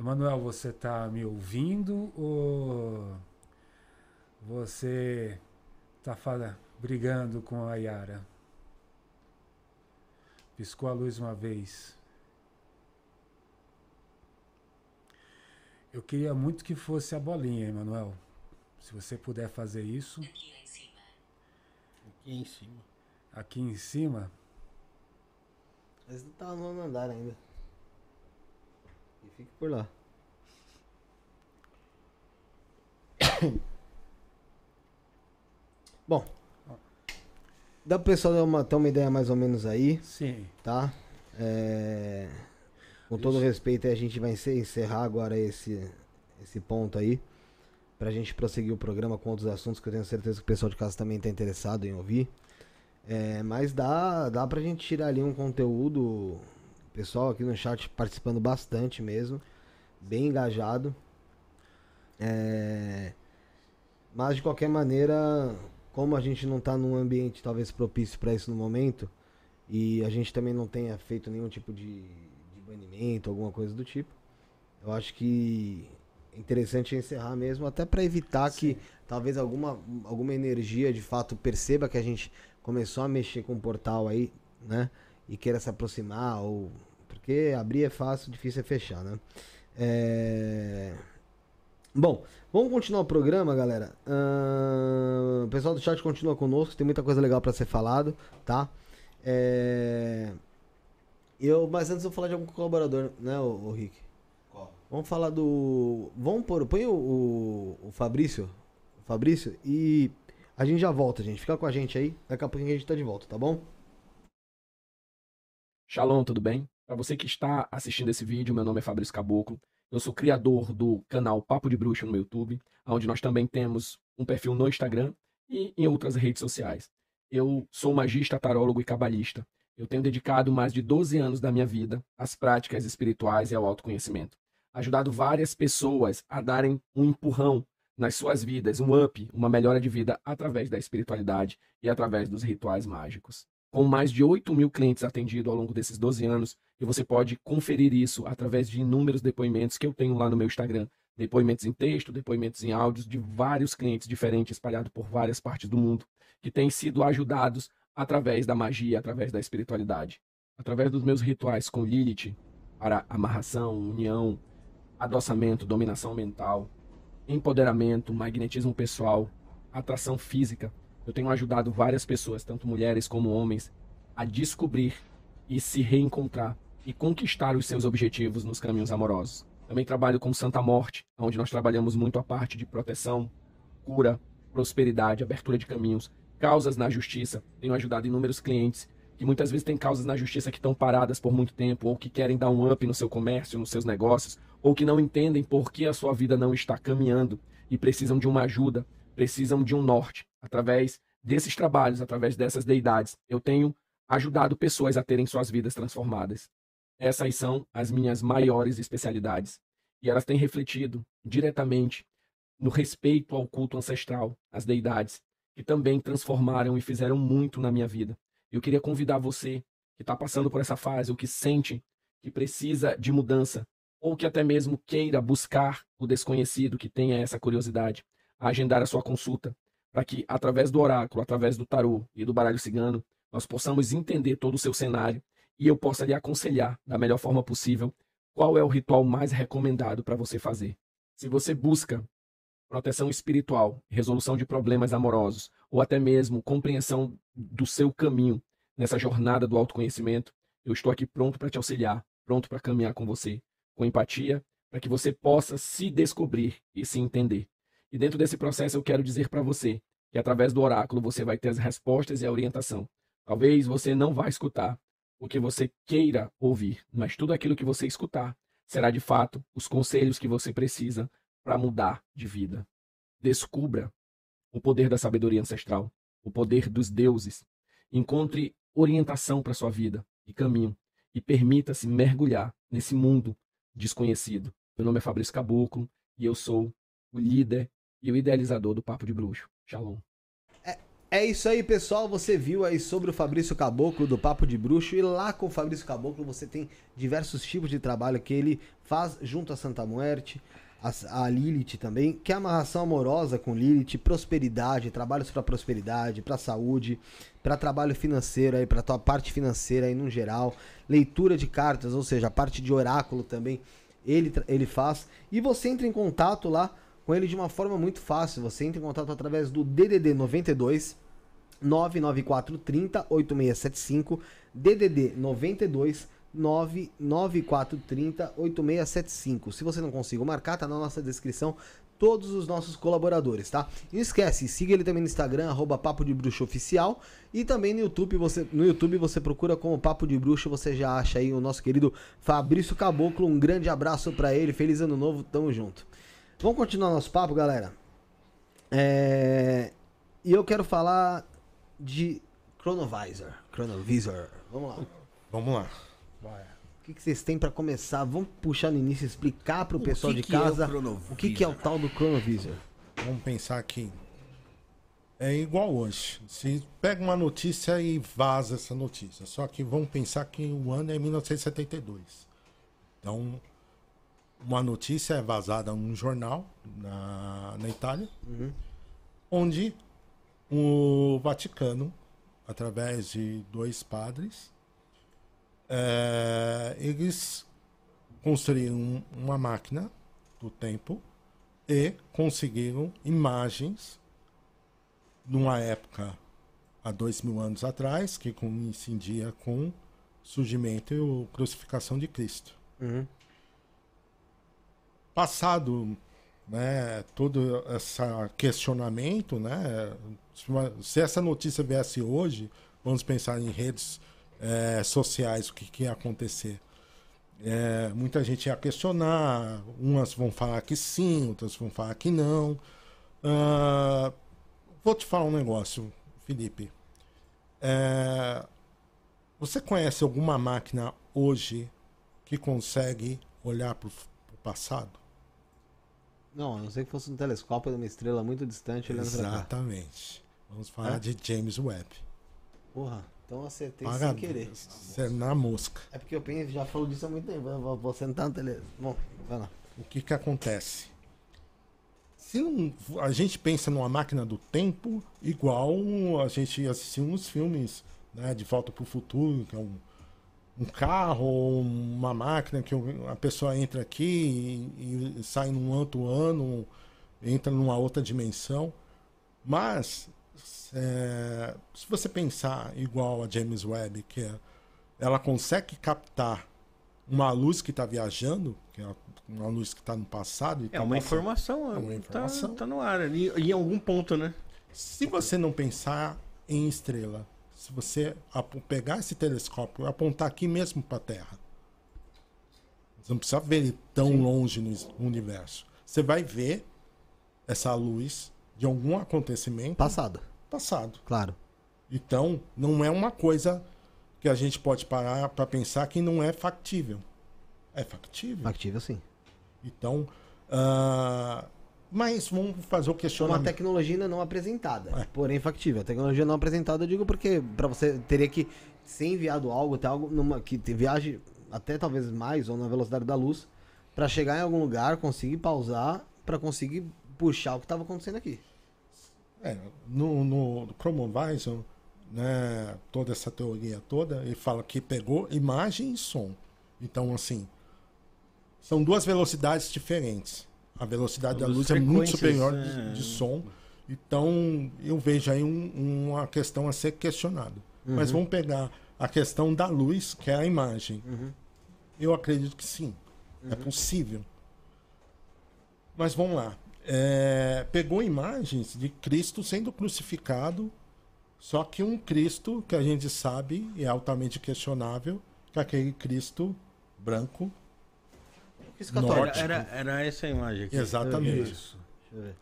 Emanuel, você tá me ouvindo ou você tá fala, brigando com a Yara? Piscou a luz uma vez. Eu queria muito que fosse a bolinha, Emanuel. Se você puder fazer isso. Aqui em cima. Aqui em cima? Mas não tá no nono andar ainda. E fique por lá. Bom. Dá pro pessoal ter uma, ter uma ideia mais ou menos aí. Sim. Tá? É, Com todo respeito, a gente vai encer- encerrar agora esse, esse ponto aí. Pra gente prosseguir o programa com outros assuntos que eu tenho certeza que o pessoal de casa também tá interessado em ouvir. É, mas dá, dá pra gente tirar ali um conteúdo. O pessoal aqui no chat participando bastante mesmo. Bem engajado. É, mas de qualquer maneira, como a gente não tá num ambiente talvez propício para isso no momento, e a gente também não tenha feito nenhum tipo de, de banimento, alguma coisa do tipo, eu acho que é interessante encerrar mesmo, até para evitar que talvez alguma, alguma energia de fato perceba que a gente começou a mexer com o portal aí, né? E queira se aproximar, ou. Porque abrir é fácil, difícil é fechar, né? É. Bom, vamos continuar o programa, galera. Ahn, o pessoal do chat continua conosco, tem muita coisa legal pra ser falado, tá? É... Eu, mas antes eu vou falar de algum colaborador, né, o, o Rick? Qual? Vamos falar do. Vamos pôr. Põe o, o, o Fabrício. O Fabrício e a gente já volta, gente. Fica com a gente aí. Daqui a pouquinho a gente tá de volta, tá bom? Shalom, tudo bem? Para você que está assistindo esse vídeo, meu nome é Fabrício Caboclo. Eu sou criador do canal Papo de Bruxa no YouTube, onde nós também temos um perfil no Instagram e em outras redes sociais. Eu sou magista, tarólogo e cabalista. Eu tenho dedicado mais de 12 anos da minha vida às práticas espirituais e ao autoconhecimento. Ajudado várias pessoas a darem um empurrão nas suas vidas, um up, uma melhora de vida através da espiritualidade e através dos rituais mágicos. Com mais de 8 mil clientes atendidos ao longo desses 12 anos, e você pode conferir isso através de inúmeros depoimentos que eu tenho lá no meu Instagram. Depoimentos em texto, depoimentos em áudios de vários clientes diferentes espalhados por várias partes do mundo, que têm sido ajudados através da magia, através da espiritualidade. Através dos meus rituais com Lilith, para amarração, união, adoçamento, dominação mental, empoderamento, magnetismo pessoal, atração física. Eu tenho ajudado várias pessoas, tanto mulheres como homens, a descobrir e se reencontrar e conquistar os seus objetivos nos caminhos amorosos. Também trabalho com Santa Morte, onde nós trabalhamos muito a parte de proteção, cura, prosperidade, abertura de caminhos, causas na justiça. Tenho ajudado inúmeros clientes que muitas vezes têm causas na justiça que estão paradas por muito tempo, ou que querem dar um up no seu comércio, nos seus negócios, ou que não entendem por que a sua vida não está caminhando e precisam de uma ajuda, precisam de um norte. Através desses trabalhos, através dessas deidades, eu tenho ajudado pessoas a terem suas vidas transformadas. Essas são as minhas maiores especialidades. E elas têm refletido diretamente no respeito ao culto ancestral, às deidades, que também transformaram e fizeram muito na minha vida. Eu queria convidar você que está passando por essa fase, ou que sente que precisa de mudança, ou que até mesmo queira buscar o desconhecido, que tenha essa curiosidade, a agendar a sua consulta, para que, através do oráculo, através do tarô e do baralho cigano, nós possamos entender todo o seu cenário e eu possa lhe aconselhar da melhor forma possível qual é o ritual mais recomendado para você fazer. Se você busca proteção espiritual, resolução de problemas amorosos ou até mesmo compreensão do seu caminho nessa jornada do autoconhecimento, eu estou aqui pronto para te auxiliar, pronto para caminhar com você, com empatia, para que você possa se descobrir e se entender. E dentro desse processo eu quero dizer para você que através do oráculo você vai ter as respostas e a orientação. Talvez você não vá escutar o que você queira ouvir, mas tudo aquilo que você escutar será de fato os conselhos que você precisa para mudar de vida. Descubra o poder da sabedoria ancestral, o poder dos deuses. Encontre orientação para sua vida e caminho e permita-se mergulhar nesse mundo desconhecido. Meu nome é Fabrício Caboclo e eu sou o líder e o idealizador do Papo de Bruxo. Shalom. É isso aí, pessoal. Você viu aí sobre o Fabrício Caboclo do Papo de Bruxo. E lá com o Fabrício Caboclo você tem diversos tipos de trabalho que ele faz junto a Santa Muerte, a, a Lilith também, que é amarração amorosa com Lilith, prosperidade, trabalhos para prosperidade, para saúde, para trabalho financeiro aí, para tua parte financeira aí no geral, leitura de cartas, ou seja, a parte de oráculo também ele, ele faz. E você entra em contato lá com ele de uma forma muito fácil. Você entra em contato através do DDD 92 99430 8675 DDD 92 99430 8675. Se você não conseguir marcar, tá na nossa descrição todos os nossos colaboradores, tá? E não esquece, siga ele também no Instagram, arroba Papo de Bruxo Oficial. E também no YouTube, você, no YouTube você procura como Papo de Bruxo, você já acha aí o nosso querido Fabrício Caboclo. Um grande abraço pra ele, feliz ano novo, tamo junto. Vamos continuar nosso papo, galera? É... E eu quero falar de Chronovisor. Chronovisor. Vamos lá. Vamos lá. O que, que vocês têm pra começar? Vamos puxar no início, explicar pro O pessoal de que é o casa o que, que é o tal do Chronovisor. Vamos pensar aqui. É igual hoje. Se pega uma notícia e vaza essa notícia. Só que vamos pensar que o ano é 1972. Então, uma notícia é vazada num jornal na, na Itália, onde o Vaticano, através de dois padres, é, eles construíram uma máquina do tempo e conseguiram imagens numa época há dois mil anos atrás que coincidia com o surgimento e a crucificação de Cristo. Passado né, todo esse questionamento, né, se essa notícia viesse hoje, vamos pensar em redes eh, sociais, o que, que ia acontecer. É, muita gente ia questionar, umas vão falar que sim, outras vão falar que não. Ah, vou te falar um negócio, Felipe. É, você conhece alguma máquina hoje que consegue olhar para o passado? Não, a não ser que fosse um telescópio de uma estrela muito distante olhando pra cá. Exatamente. Vamos falar É? de James Webb. Porra, então acertei Parabéns. sem querer. Você é na mosca. É porque eu penso, já falou disso há muito tempo. Vou, vou sentar no tele. Bom, vai lá. O que que acontece? Se não- a gente pensa numa máquina do tempo, igual a gente assistiu nos filmes né, de Volta para o Futuro, que é um, um carro ou uma máquina que a pessoa entra aqui e, e sai num outro ano, entra numa outra dimensão. Mas é, se você pensar igual a James Webb, que é, ela consegue captar uma luz que está viajando, que é uma luz que está no passado. e É tá uma passando- informação, É uma tá- informação. Tá, no ar ali, em algum ponto, né? Se você não pensar em estrela, se você pegar esse telescópio e apontar aqui mesmo para a Terra, você não precisa ver ele tão longe no universo. Você vai ver essa luz de algum acontecimento Passado. Passado. Claro. Então, não é uma coisa que a gente pode parar para pensar que não é factível. É factível. Factível, sim. Então, ah, mas vamos fazer o Uma questionamento. tecnologia ainda não apresentada, É. porém factível. A tecnologia não apresentada, eu digo porque para você teria que ser enviado algo, ter algo numa, que viaje até talvez mais ou na velocidade da luz para chegar em algum lugar, conseguir pausar, para conseguir puxar o que estava acontecendo aqui. É, no, no Chromovisor, né, toda essa teoria toda, ele fala que pegou imagem e som. Então, assim, são duas velocidades diferentes. A velocidade da Duas luz é muito superior é. de, de som. Então, eu vejo aí um- uma questão a ser questionada. Mas Uhum. vamos pegar a questão da luz, que é a imagem. Eu acredito que sim. É possível. Mas vamos lá. É, pegou imagens de Cristo sendo crucificado, só que um Cristo que a gente sabe e é altamente questionável, que é aquele Cristo branco. Era, nórdico. era, era essa a imagem aqui. Exatamente. Isso. Deixa eu ver.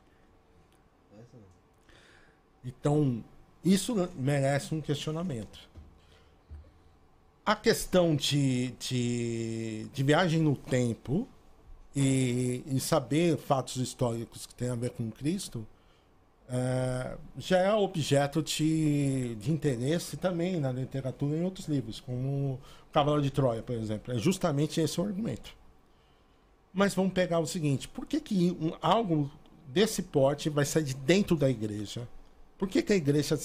Então, isso merece um questionamento. A questão de, de, de viagem no tempo e, e saber fatos históricos que têm a ver com Cristo é, já é objeto de, de interesse também na literatura e em outros livros, como o Cavalo de Troia, por exemplo. É justamente esse o argumento. Mas vamos pegar o seguinte: por que, que um, algo desse porte vai sair de dentro da igreja? Por que, que a igreja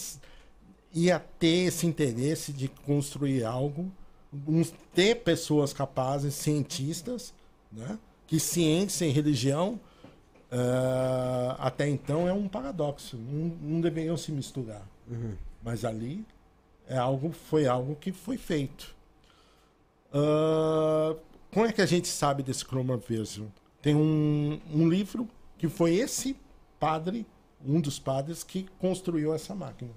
ia ter esse interesse de construir algo, ter pessoas capazes, cientistas, né? que ciência e religião ah, até então é um paradoxo, não, não deveriam se misturar. Mas ali é algo, foi algo que foi feito. Ah, como é que a gente sabe desse cromaverso? Tem um, um livro que foi esse padre, um dos padres, que construiu essa máquina.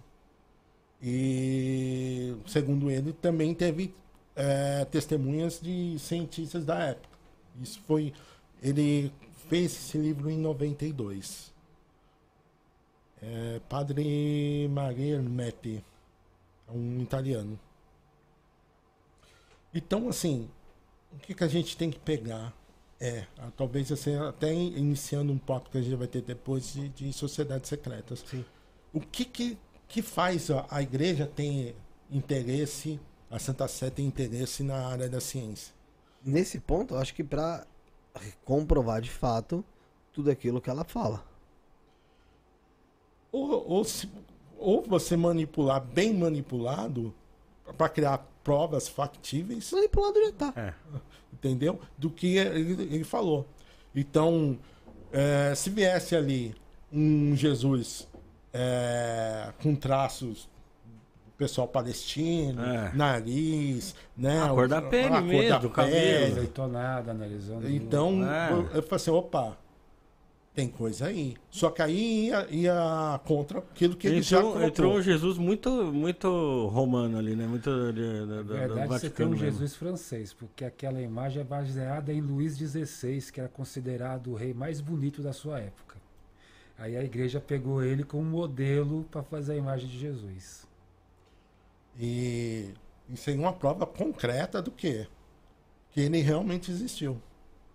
E, segundo ele, também teve eh, testemunhas de cientistas da época. Isso foi. Ele fez esse livro em 92. É, padre Maria Hermetti, é um italiano. Então, assim, o que, que a gente tem que pegar é, talvez assim, até in- iniciando um papo que a gente vai ter depois de, de sociedades secretas. O que, que, que faz a, a igreja ter interesse, a Santa Sé tem interesse na área da ciência? Nesse ponto, eu acho que pra comprovar de fato tudo aquilo que ela fala. Ou, ou, se- ou você manipular bem manipulado para criar provas factíveis. Manipulado já tá. Entendeu? Do que ele, ele falou. Então, é, se viesse ali um Jesus é, com traços do pessoal palestino, É. nariz, né? A cor da pele cor mesmo, da do cabelo. Azeitonada, analisando. Então, É. eu, eu falei assim, opa, tem coisa aí. Só que aí ia, ia contra aquilo que ele já Entrou, colocou. entrou um Jesus muito, muito romano ali, né? Muito ali, da, Na da- verdade, do você tem um mesmo. Jesus francês, porque aquela imagem é baseada em Luís XVI, que era considerado o rei mais bonito da sua época. Aí a igreja pegou ele como modelo para fazer a imagem de Jesus. E isso é uma prova concreta do quê? Que ele realmente existiu.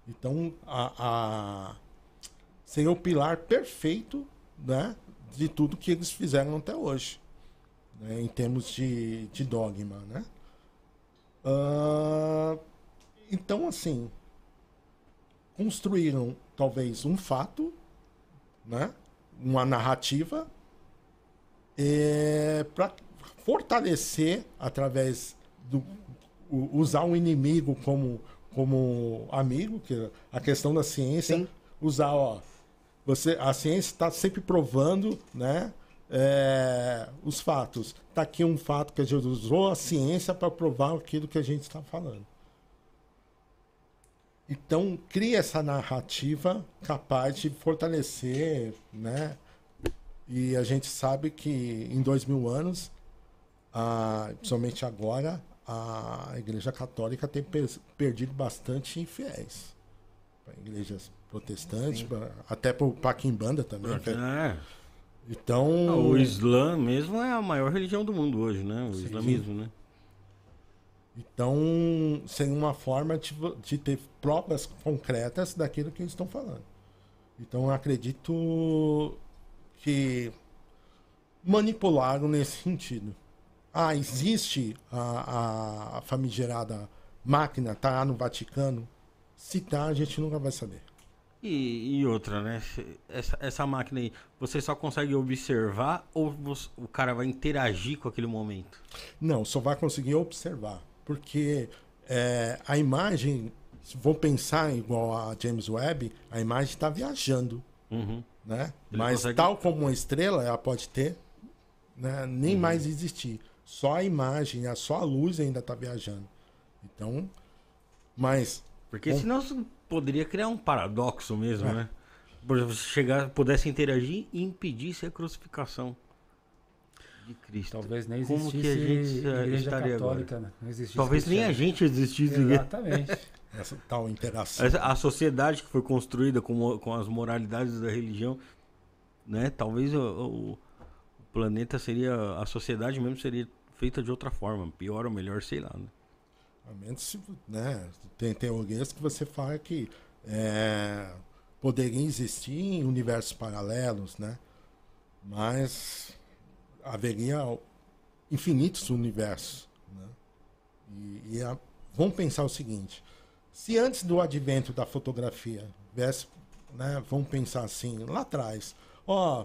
Então, a, a, seria o pilar perfeito né, de tudo que eles fizeram até hoje, né, em termos de, de dogma. Né? Ah, então, assim, construíram talvez um fato, né, uma narrativa, para fortalecer através do usar o inimigo como como amigo que a questão da ciência usar ó você a ciência está sempre provando né é, os fatos tá aqui um fato que a gente usou a ciência para provar aquilo que a gente está falando então cria essa narrativa capaz de fortalecer né e a gente sabe que em dois mil anos, ah, principalmente agora, a Igreja Católica tem per- perdido bastante fiéis. Igrejas protestantes, pra- até para Quimbanda também. É. Então. Ah, O Islã mesmo é a maior religião do mundo hoje, né? O Sim. islamismo, né? Então, sem uma forma de, de ter provas concretas daquilo que eles estão falando. Então, eu acredito que manipularam nesse sentido. Ah, existe a, a famigerada máquina, tá no Vaticano. Se tá, a gente nunca vai saber. E, e outra, né? Essa, essa máquina aí, você só consegue observar ou você- o cara vai interagir com aquele momento? Não, só vai conseguir observar. Porque é, a imagem, se for pensar igual a James Webb, a imagem está viajando. Uhum. Né? Ele Mas consegue- tal como uma estrela, ela pode ter, né, nem Uhum. mais existir. Só a imagem, a- só a luz ainda está viajando. Então, mas... Porque com- senão você poderia criar um paradoxo mesmo, É. né? Por exemplo, se chegar, pudesse interagir e impedisse a crucificação de Cristo. Talvez nem Como que a existisse gente eh, igreja estaria católica, agora? né? Existisse Talvez nem a gente existisse. Exatamente. Essa tal interação. Essa- A sociedade que foi construída com, com as moralidades da religião, né? Talvez o, o- o planeta seria, a sociedade mesmo seria feita de outra forma, pior ou melhor, sei lá. Né? A menos se, né, tem teorias que você fala que é, poderia existir em universos paralelos, né? mas haveria infinitos universos. Né? E, e a, vamos pensar o seguinte: se antes do advento da fotografia, viesse, né, vamos pensar assim, lá atrás, ó,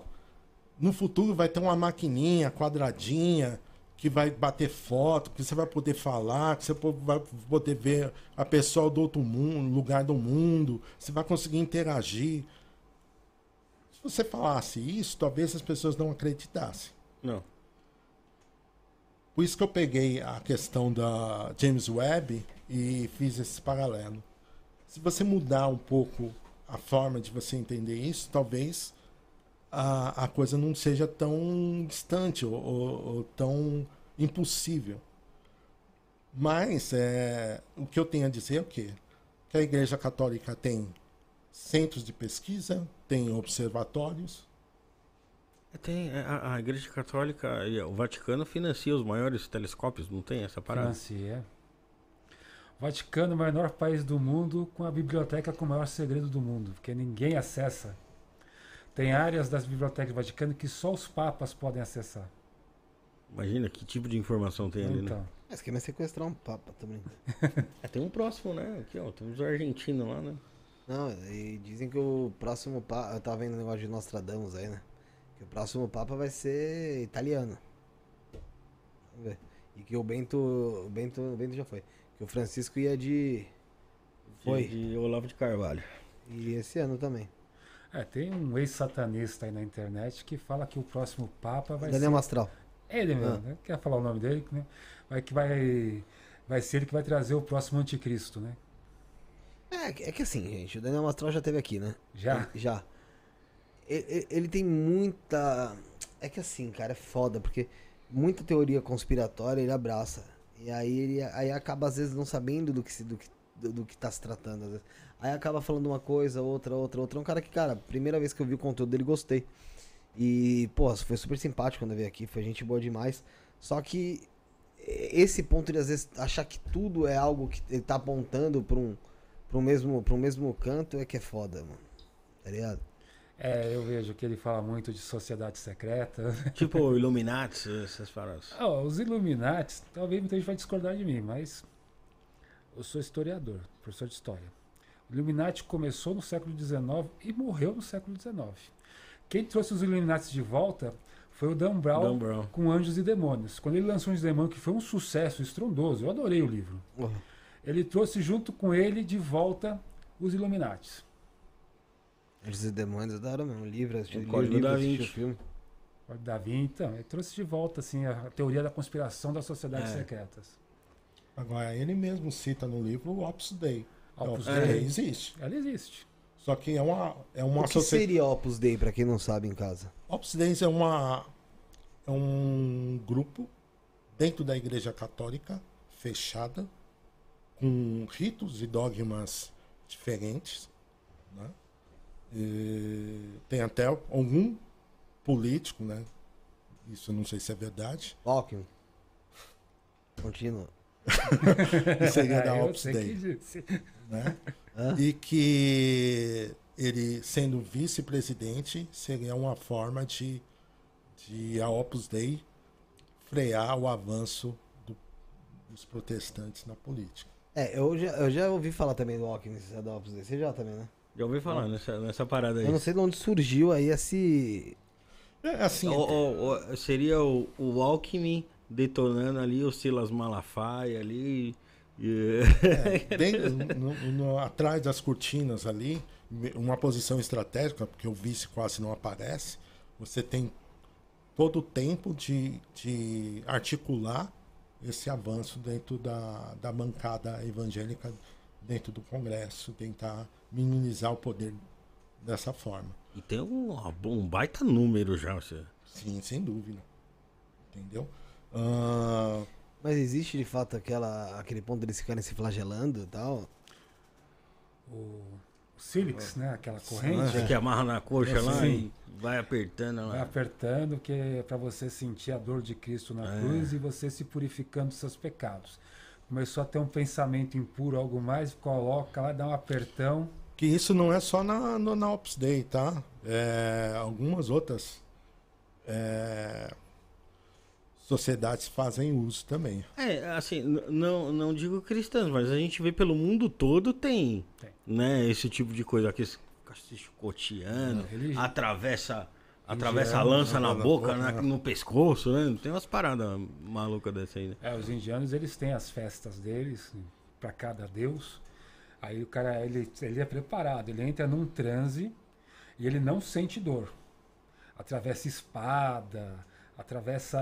no futuro vai ter uma maquininha quadradinha que vai bater foto, que você vai poder falar, que você vai poder ver a pessoa do outro mundo, lugar do mundo, você vai conseguir interagir. Se você falasse isso, talvez as pessoas não acreditassem. Não. Por isso que eu peguei a questão da James Webb e fiz esse paralelo. Se você mudar um pouco a forma de você entender isso, talvez a, a coisa não seja tão distante ou, ou, ou tão impossível. Mas é, o que eu tenho a dizer é o quê? Que a Igreja Católica tem centros de pesquisa, tem observatórios. Tem é, a, a Igreja Católica, o Vaticano financia os maiores telescópios, não tem essa parada? Financia. O Vaticano é o menor país do mundo com a biblioteca com o maior segredo do mundo, porque ninguém acessa. Tem áreas das bibliotecas do Vaticano que só os papas podem acessar. Imagina que tipo de informação tem ali, Então. né? Mas quer me sequestrar um papa também. É, tem um próximo, né? Aqui, ó, temos o argentino lá, né? Não, e dizem que o próximo papa. Eu tava vendo o negócio de Nostradamus aí, né? Que o próximo papa vai ser italiano. Vamos ver. E que o Bento. O Bento, o Bento já foi. Que o Francisco ia de. Foi. De, de Olavo de Carvalho. E esse ano também. É, tem um ex-satanista aí na internet que fala que o próximo Papa vai Daniel ser. Mastral. Ele mesmo, Ah. né? Quer falar o nome dele, né? Vai que vai. Vai ser ele que vai trazer o próximo anticristo, né? É, que- é que assim, gente, o Daniel Mastral já teve aqui, né? Já? Ele- já. Ele, ele- ele tem muita. É que assim, cara, é foda, porque muita teoria conspiratória ele abraça. E aí ele aí acaba, às vezes, não sabendo do que, se, do, que, do, do que tá se tratando. Às vezes. Aí acaba falando uma coisa, outra, outra, outra. É um cara que, cara, primeira vez que eu vi o conteúdo dele, gostei. E, pô, foi super simpático quando eu veio aqui, foi gente boa demais. Só que esse ponto de às vezes achar que tudo é algo que ele tá apontando pra um, pra um, mesmo, pra um mesmo canto é que é foda, mano. Tá ligado? É, eu vejo que ele fala muito de sociedade secreta. Tipo o Illuminati, essas paradas. Ó, os Illuminati, talvez muita gente vai discordar de mim, mas eu sou historiador, professor de história. O Illuminati começou no século XIX e morreu no século XIX. Quem trouxe os Illuminati de volta foi o Dan Brown, Dan Brown. com Anjos e Demônios. Quando ele lançou Anjos e Demônios, que foi um sucesso estrondoso, eu adorei o livro. Ele trouxe junto com ele de volta os Illuminati. Anjos e Demônios, da hora mesmo. Livro, assisti, o Código livro, da o Vinci. filme. O Davi, então, ele trouxe de volta assim, a teoria da conspiração das sociedades É. secretas. Agora, ele mesmo cita no livro o Opus Dei. Opus Dei Dei. existe. Ela existe. Só que é uma, é uma o que socie- seria Opus Dei, pra quem não sabe em casa? Opus Dei é, uma, é um grupo dentro da Igreja Católica, fechada, com ritos e dogmas diferentes. Né? E tem até algum político, né? Isso eu não sei se é verdade. Alckmin. Continua. seria da Eu Opus Dei. Né? E que ele, sendo vice-presidente, seria uma forma de, de a Opus Dei frear o avanço do- dos protestantes na política. É, eu já, eu já ouvi falar também do é da Opus Dei. Você já também, né? Já ouvi falar nessa, nessa parada aí. Eu não sei de onde surgiu aí esse... É assim, O- o- o- seria o, o Alckmin detonando ali o Silas Malafaia ali. E- É, dentro- no- no- atrás das cortinas ali, uma posição estratégica, porque o vice quase não aparece, você tem todo o tempo de, de articular esse avanço dentro da, da bancada evangélica dentro do Congresso, tentar minimizar o poder dessa forma. E tem um, um baita número já. Você... Sim, sem dúvida. Entendeu? Ah, Mas existe de fato aquela, aquele ponto deles ficarem se flagelando e tal? O, o Silix, né? Aquela corrente. Você que amarra na coxa lá Sim. e vai apertando Vai lá. apertando, que é para você sentir a dor de Cristo na É. cruz e você se purificando dos seus pecados. Começou a ter um pensamento impuro, algo mais, coloca lá, dá um apertão. que isso não é só na, no, na Opus Dei, tá? É, algumas outras é, sociedades fazem uso também. É, assim, não, não digo cristãs, mas a gente vê pelo mundo todo tem, né, esse tipo de coisa aqui, É, religi- atravessa, atravessa a lança na na boca, boca, né, né? no pescoço, né? Tem umas paradas malucas dessa aí, né? É, os indianos eles têm as festas deles para cada deus. Aí o cara ele, ele é preparado, ele entra num transe e ele não sente dor. Atravessa espada, atravessa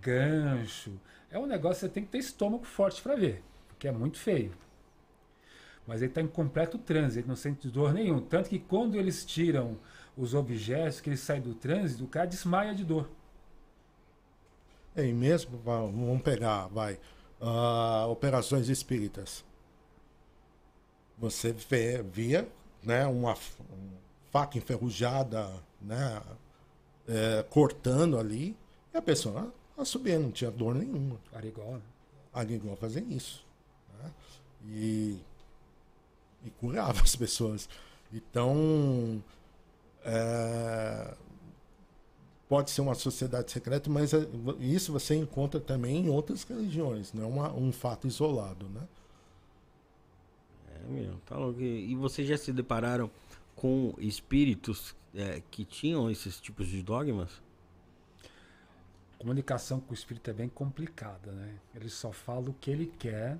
gancho. É um negócio que você tem que ter estômago forte para ver, porque é muito feio. Mas ele está em completo transe, ele não sente dor nenhum. Tanto que quando eles tiram os objetos, que ele sai do transe, o cara desmaia de dor. É, mesmo, va- vamos pegar, vai, ah, operações espíritas. Você vê, via né, uma um faca enferrujada, né, é, cortando ali, e a pessoa ah, subia, não tinha dor nenhuma. Arigó, né? Fazia isso. né? E, e curava as pessoas. Então, é, pode ser uma sociedade secreta, mas é, isso você encontra também em outras religiões, não é uma- um fato isolado, né? É, meu, tá louco. E e vocês já se depararam com espíritos é, que tinham esses tipos de dogmas? comunicação com o espírito é bem complicada, né? Ele só fala o que ele quer,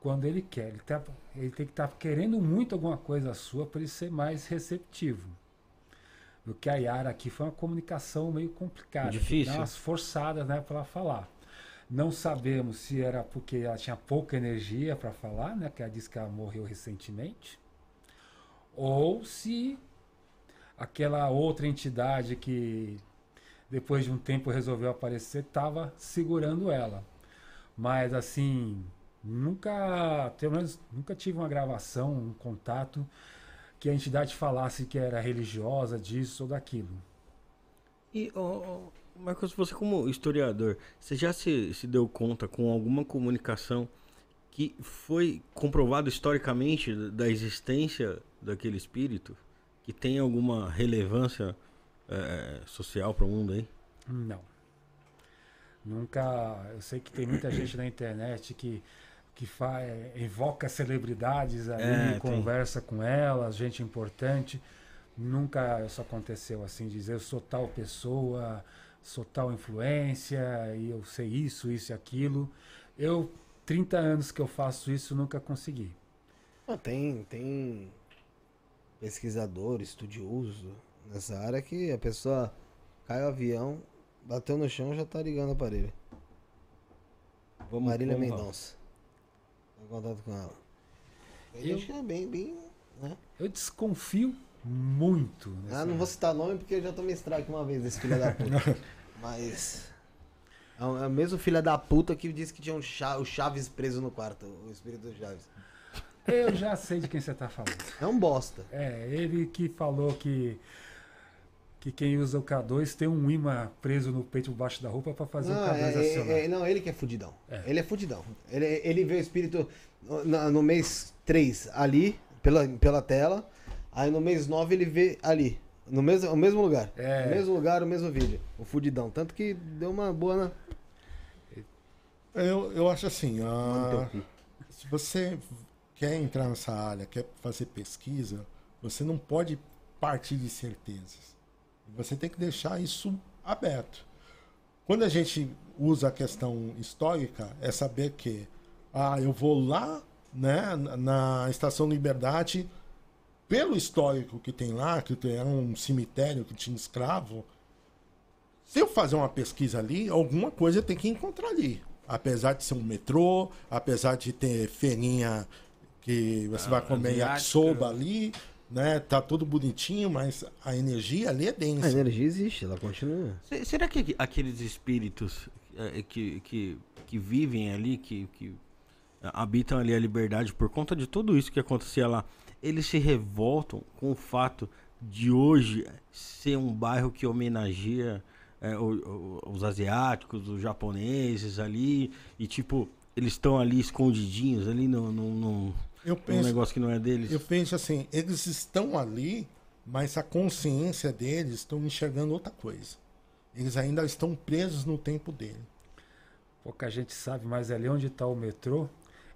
quando ele quer. Ele, tá, ele tem que estar querendo muito alguma coisa sua para ele ser mais receptivo. O que a Yara aqui foi uma comunicação meio complicada. Difícil. Umas forçadas né, para ela falar. Não sabemos se era porque ela tinha pouca energia para falar, né? Que ela disse que ela morreu recentemente. Ou se aquela outra entidade que depois de um tempo resolveu aparecer, estava segurando ela. Mas assim, nunca, pelo menos, nunca tive uma gravação, um contato que a entidade falasse que era religiosa disso ou daquilo. E, ó, ó, Marcos, você como historiador, você já se, se deu conta com alguma comunicação que foi comprovado historicamente da existência daquele espírito? Que tem alguma relevância é, social para o mundo aí? Não. Nunca. Eu sei que tem muita gente na internet que, que fa, é, invoca celebridades ali, É, tem. conversa com elas, gente importante. Nunca isso aconteceu assim, dizer eu sou tal pessoa, sou tal influência, e eu sei isso, isso e aquilo. Eu, 30 anos que eu faço isso, nunca consegui. Ah, tem, tem pesquisador, estudioso nessa área que a pessoa cai o avião, bateu no chão já tá ligando o aparelho. Vamos Marília vamos. Mendonça. Tá em contato com ela. Tem gente que é bem, bem. Né? Eu desconfio muito. Ah, nessa- não vou citar nome porque eu já tomei strike uma vez desse filho da puta. Mas. É o é o mesmo filho da puta que disse que tinha um o Chaves preso no quarto, o espírito do Chaves. Eu já sei de quem você está falando. É um bosta. É, ele que falou que que quem usa o K2 tem um imã preso no peito embaixo da roupa para fazer Não, o K2 é- acionar. é- é- não, ele que é fudidão. É. Ele é fudidão. Ele, ele vê o espírito no, no mês 3 ali, pela, pela tela. Aí no mês 9 ele vê ali. No mesmo, no mesmo lugar. É. No mesmo lugar, o mesmo vídeo. O fudidão. Tanto que deu uma boa na. Eu, eu acho assim, ah, cu. se você quer entrar nessa área, quer fazer pesquisa, você não pode partir de certezas. Você tem que deixar isso aberto. Quando a gente usa a questão histórica, é saber que ah, eu vou lá né, na- Estação Liberdade, pelo histórico que tem lá, que era um cemitério que tinha escravo, se eu fazer uma pesquisa ali, alguma coisa tenho que encontrar ali. Apesar de ser um metrô, apesar de ter feirinha que você vai comer asiática. yakisoba ali, né? Tá tudo bonitinho, mas a energia ali é densa. A energia existe, ela continua. Se- Será que aqueles espíritos é, que, que, que vivem ali, que, que habitam ali a liberdade por conta de tudo isso que acontecia lá, eles se revoltam com o fato de hoje ser um bairro que homenageia é, o- o- os asiáticos, os japoneses ali, e tipo, eles estão ali escondidinhos ali no, no, no- Eu num penso- negócio que não é deles. Eu penso assim, eles estão ali mas a consciência deles estão enxergando outra coisa. Eles ainda estão presos no tempo dele. Pouca gente sabe, mas ali onde está o metrô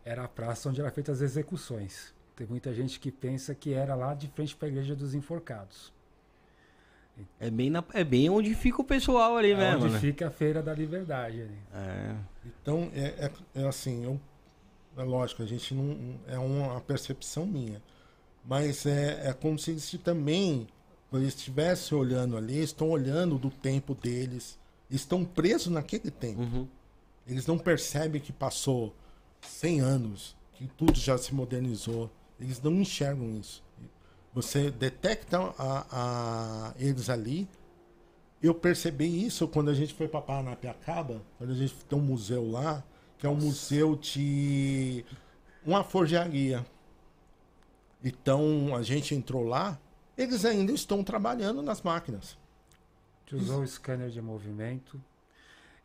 era a praça onde eram feitas as execuções. Tem muita gente que pensa que era lá de frente para a igreja dos enforcados. É bem, na, é bem onde fica o pessoal ali É mesmo. onde né? fica a feira da liberdade. Ali. É. Então, é, é, é assim, eu, é lógico, a gente não. É uma percepção minha. Mas é, é como se eles também, eles estivessem olhando ali, estão olhando do tempo deles, estão presos naquele tempo. Eles não percebem que passou 100 anos, que tudo já se modernizou. Eles não enxergam isso. Você detecta a, a- eles ali. Eu percebi isso quando a gente foi para Paranapiacaba, quando a gente tem um museu lá, que é um museu de uma forjaria. Então a gente entrou lá, eles ainda estão trabalhando nas máquinas. A gente usou o scanner de movimento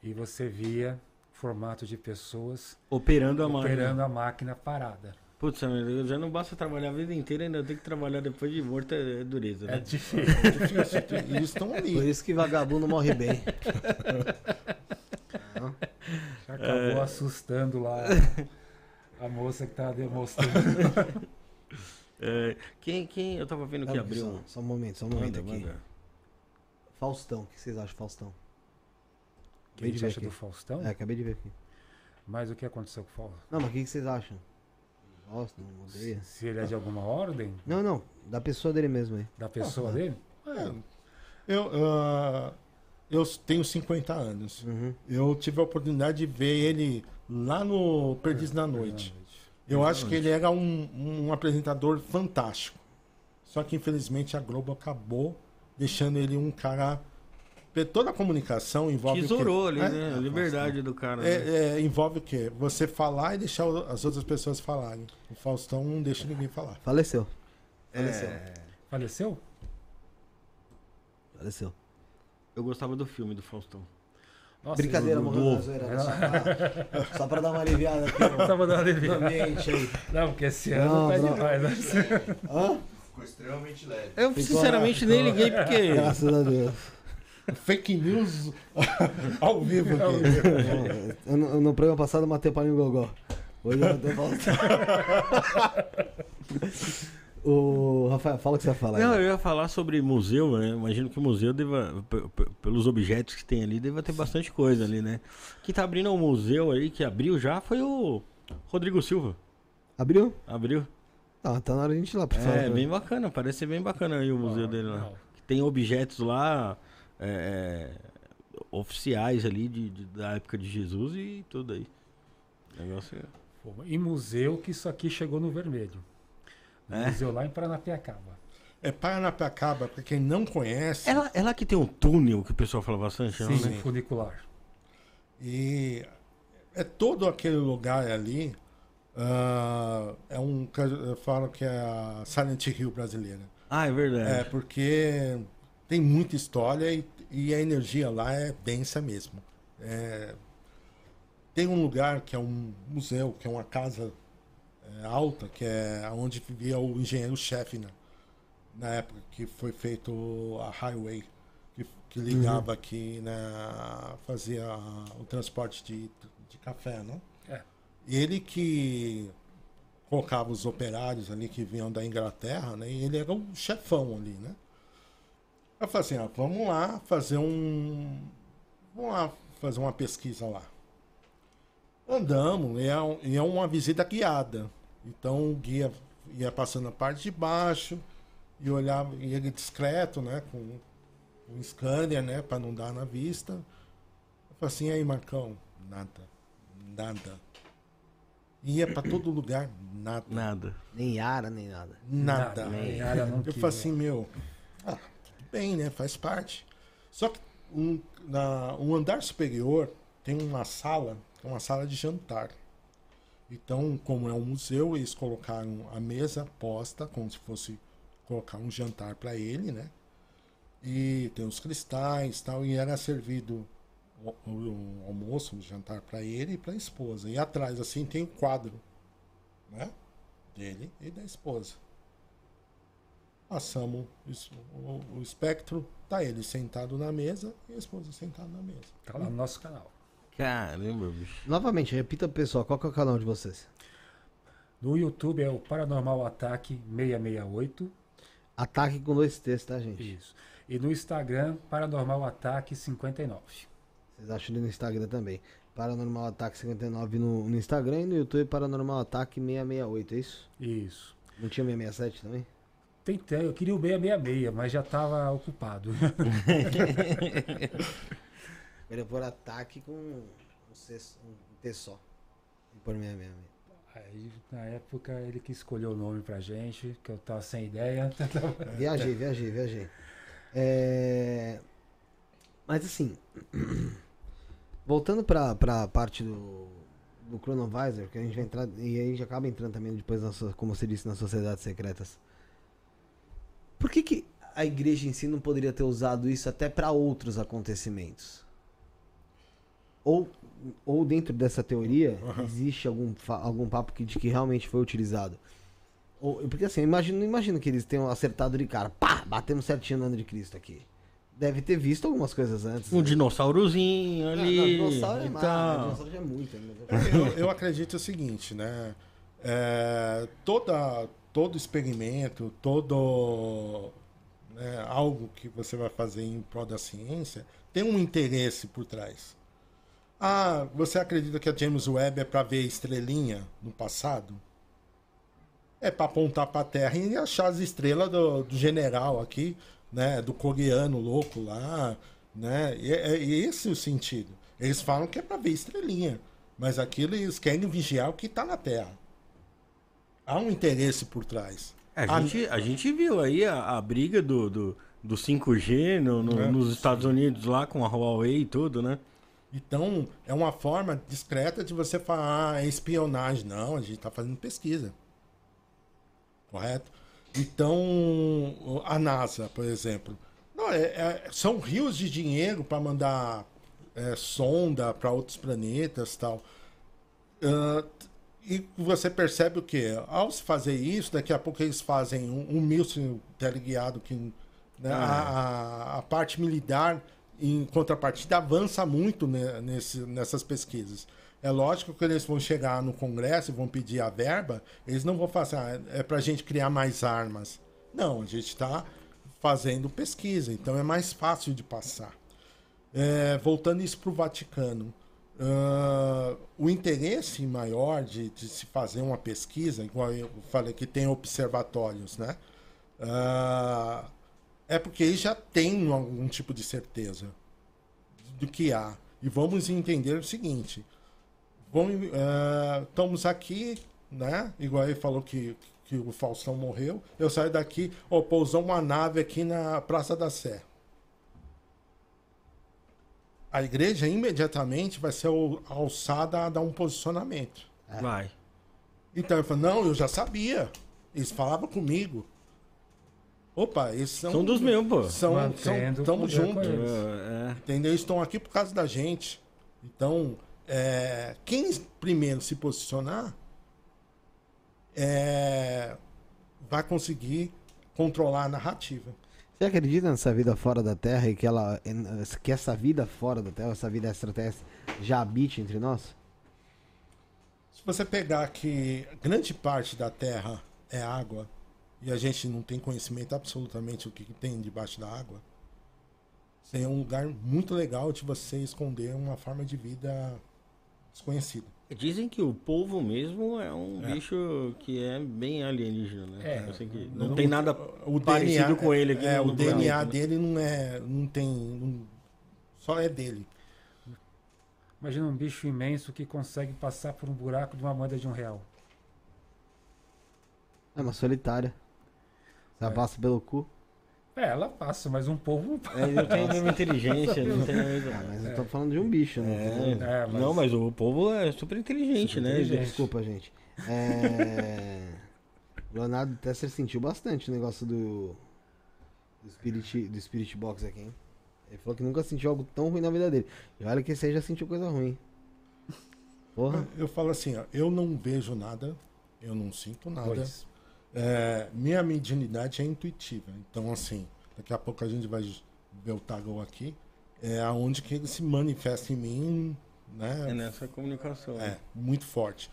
e você via formato de pessoas Operando a máquina. operando a máquina parada. Putz, já não basta trabalhar a vida inteira, ainda tem que trabalhar depois de morto, é, dureza, né? É difícil. É difícil. Eles estão ali. Por isso que vagabundo morre bem. Acabou assustando lá a moça que estava demonstrando. É, quem, quem eu tava vendo que abriu só, um... só um momento, só um momento Manda, aqui. manda. Faustão, o que vocês acham, Faustão? O que a gente acha do Faustão? É, acabei de ver aqui. Mas o que aconteceu com o Faustão? Não, mas o que que vocês acham? Gostam, odeia? Se ele é de alguma ordem? Não, não, da pessoa dele mesmo aí. Da pessoa Ah, dele? É, eu, ah, eu tenho 50 anos. Eu tive a oportunidade de ver ele lá no Perdiz na Noite. Eu acho que ele era um, um apresentador fantástico. Só que infelizmente a Globo acabou deixando ele um cara. Toda a comunicação envolve. Tesourou ali, É, né? A liberdade do cara. né? É, é, envolve o quê? Você falar e deixar as outras pessoas falarem. O Faustão não deixa ninguém falar. Faleceu. Faleceu. Faleceu? Faleceu. Eu gostava do filme do Faustão. Nossa, Brincadeira, do- morreu do- na zoeira. Só pra, só pra dar uma aliviada aqui. ó, Só pra dar uma aliviada. No ambiente aí. Não, porque esse ano Não, tá não. demais. Né? Hã? Ficou extremamente leve. Eu, sinceramente, nem liguei porque... Graças a Deus. Fake news ao vivo Ao aqui. vivo. Eu no, no programa passado eu matei o Paulinho Gogó. Hoje eu matei o Faustão. O Rafael, fala o que você vai falar. Não, aí. eu ia falar sobre museu, né? Imagino que o museu deva, pelos objetos que tem ali, deva ter bastante coisa ali, né? Quem tá abrindo um museu aí, que abriu já, foi o Rodrigo Silva. Abriu? Abriu. Ah, tá na hora de a gente ir lá pra falar. É, bem bacana, parece ser bem bacana aí o museu dele lá. Tem objetos lá é, é, oficiais ali de, de- da época de Jesus e tudo aí. Negócio é... Pô, Em museu que isso aqui chegou no vermelho. É? Museu lá em Paranapiacaba. É Paranapiacaba, pra quem não conhece. É lá, é lá que tem um túnel que o pessoal fala bastante, não, Sim, né? funicular. E é todo aquele lugar ali. ah, é um. que Eu falo que é a Silent Hill brasileira. Ah, é verdade. É, porque tem muita história e, e a energia lá é densa mesmo. É, tem um lugar que é um museu, que é uma casa é, alta, que é onde vivia o engenheiro-chefe na, na época que foi feito a highway, que, que ligava aqui, né, fazia o transporte de, de café, né? É. Ele que colocava os operários ali que vinham da Inglaterra, né? E ele era o chefão ali, né? Eu falei assim, ah, vamos lá fazer um. Vamos lá fazer uma pesquisa lá. Andamos, e é, um- é uma visita guiada. Então o guia ia passando a parte de baixo e olhava, e ele discreto, né? Com um scanner, né? Para não dar na vista. Eu falei assim, e aí, Marcão? Nada. Nada. Ia para todo lugar, nada. Nada. Nem Yara, nem nada. Nada. Nada, nem área não Eu falei assim, meu, ah, tudo bem, né? Faz parte. Só que um, na, um andar superior tem uma sala, uma sala de jantar. Então, como é um museu, eles colocaram a mesa posta, como se fosse colocar um jantar para ele, né? E tem os cristais tal, e era servido o, o- o almoço, o jantar para ele e para a esposa. E atrás, assim, tem o quadro, né? Dele e da esposa. Passamos o, o espectro, tá ele sentado na mesa e a esposa sentada na mesa. Tá lá no nosso canal. Caramba, bicho. Novamente, repita pro pessoal, qual que é o canal de vocês? No YouTube é o Paranormal Ataque 668. Ataque com dois T's, tá, gente? Isso. E no Instagram, Paranormal Ataque 59. Vocês acham ele no Instagram também. Paranormal Ataque 59 no, no Instagram e no YouTube Paranormal Ataque 668, é isso? Isso. Não tinha 667 também? Tentei, eu queria o 666, mas já estava ocupado. Ele pôr ataque com um, um T só. E pôr 666. Aí, na época, ele que escolheu o nome pra gente, que eu tava sem ideia. Viajei, viajei, viajei. É... Mas assim, voltando pra, pra parte do, do Chronovisor, que a gente vai entrar, e aí a gente acaba entrando também depois, na, como você disse, nas sociedades secretas. Por que, que a igreja em si não poderia ter usado isso até pra outros acontecimentos? Ou, ou dentro dessa teoria, existe algum, algum papo que, de que realmente foi utilizado? Ou, porque assim, imagino, não imagino que eles tenham acertado de cara. Pá, batemos certinho no ano de Cristo aqui. Deve ter visto algumas coisas antes. Um né? dinossaurozinho Ah, ali. não, dinossauro é e massa, tal. dinossauro já é muito. né? Eu, eu acredito o seguinte, né? É, toda, todo experimento, todo né, algo que você vai fazer em prol da ciência tem um interesse por trás. Ah, você acredita que a James Webb é para ver estrelinha no passado? É para apontar para a Terra e achar as estrelas do, do general aqui, né? Do coreano louco lá, né? E é, é esse o sentido. Eles falam que é para ver estrelinha, mas aquilo eles querem vigiar o que está na Terra. Há um interesse por trás. É, A gente, a gente viu aí a, a briga do, do, do 5G no- no- É, nos Estados Unidos lá com a Huawei e tudo, né? Então, é uma forma discreta de você falar, ah, é espionagem. Não, a gente está fazendo pesquisa. Correto? Então, a NASA, por exemplo. Não, é- é- são rios de dinheiro para mandar é, sonda para outros planetas tal. Ah, e você percebe o que? Ao se fazer isso, daqui a pouco eles fazem um, um míssil teleguiado que né, a, a- a parte militar, em contrapartida, avança muito né, nesse, nessas pesquisas. É lógico que eles vão chegar no Congresso e vão pedir a verba, eles não vão fazer, ah, é para a gente criar mais armas. Não, a gente está fazendo pesquisa, então é mais fácil de passar. É, voltando isso para o Vaticano, ah, o interesse maior de, de se fazer uma pesquisa, igual eu falei que tem observatórios, né? Ah, é porque eles já têm algum tipo de certeza do que há. E vamos entender o seguinte: vamos, ah, estamos aqui, né? Igual ele falou que, que o Faustão morreu. Eu saio daqui, ó, pousou uma nave aqui na Praça da Sé. A igreja imediatamente vai ser al- alçada a dar um posicionamento. Vai. Então eu falei, não, eu já sabia. Eles falavam comigo. Opa, eles são. São dos meus, pô. São, são, tamo junto. eles. É, Entendeu? Eles estão aqui por causa da gente. Então, é, quem primeiro se posicionar é, vai conseguir controlar a narrativa. Você acredita nessa vida fora da Terra e que, ela, que essa vida fora da Terra, essa vida extraterrestre, já habite entre nós? Se você pegar que grande parte da Terra é água e a gente não tem conhecimento absolutamente o que que tem debaixo da água, seria um lugar muito legal de você esconder uma forma de vida desconhecida. Dizem que o polvo mesmo é um É. bicho que é bem alienígena, né? É. Assim que não Não, tem nada o parecido DNA, com ele aqui é, no o DNA planeta, né? dele não é, não tem, não- só é dele. Imagina um bicho imenso que consegue passar por um buraco de uma moeda de um real. É uma solitária. Você passa pelo cu. É, ela passa, mas um povo não passa. É, não tem a mesma inteligência, não tem a mesma- Ah, mas eu tô falando de um bicho, né? É, Não, mas o povo é super inteligente, Super né? inteligente. Desculpa, gente. É... Leonardo Tesser sentiu bastante o negócio do. Do Spirit, do Spirit Box aqui, hein? Ele falou que nunca sentiu algo tão ruim na vida dele. E olha que esse aí já sentiu coisa ruim. Porra. Eu falo assim, ó, eu não vejo nada, eu não sinto nada. Pois. É, minha mediunidade é intuitiva. Então, assim, daqui a pouco a gente vai ver o Tagol aqui. É aonde que ele se manifesta em mim, né? É nessa comunicação. É, muito forte.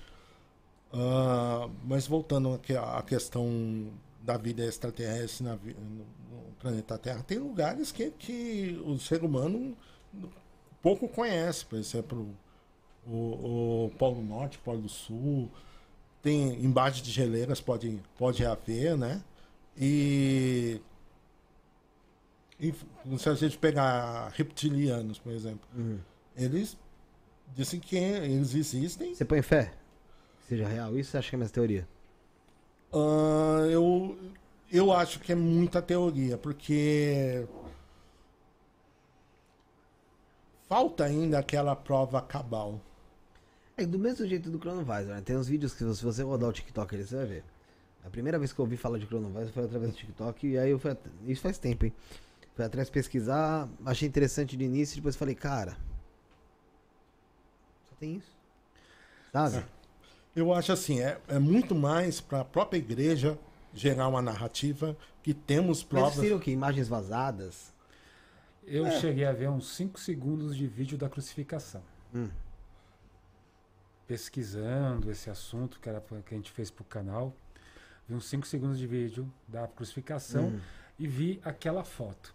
Uh, mas voltando aqui à questão da vida extraterrestre na, no, no, planeta Terra, tem lugares que, que o ser humano pouco conhece, por exemplo, o, o Polo Norte, Polo Sul, tem embaixo de geleiras pode, pode haver, né? E, e se a gente pegar reptilianos, por exemplo, Uhum. eles dizem que eles existem. Você põe fé? Que seja real? Isso você acha que é minha teoria? Ah, eu, eu acho que é muita teoria, porque falta ainda aquela prova cabal. É do mesmo jeito do Chronovisor, né? Tem uns vídeos que se você rodar o TikTok ali, você vai ver. A primeira vez que eu ouvi falar de Chronovisor foi através do TikTok, e aí eu fui. at- Isso faz tempo, hein? Fui atrás pesquisar, achei interessante de início, depois falei, cara. Só tem isso. Sabe? Eu acho assim, é, é muito mais para a própria igreja gerar uma narrativa que temos Mas provas. seriam o quê? Imagens vazadas? Eu É. cheguei a ver uns 5 segundos de vídeo da crucificação. Hum. Pesquisando esse assunto que, era, que a gente fez pro canal. Vi uns 5 segundos de vídeo da crucificação Hum. e vi aquela foto.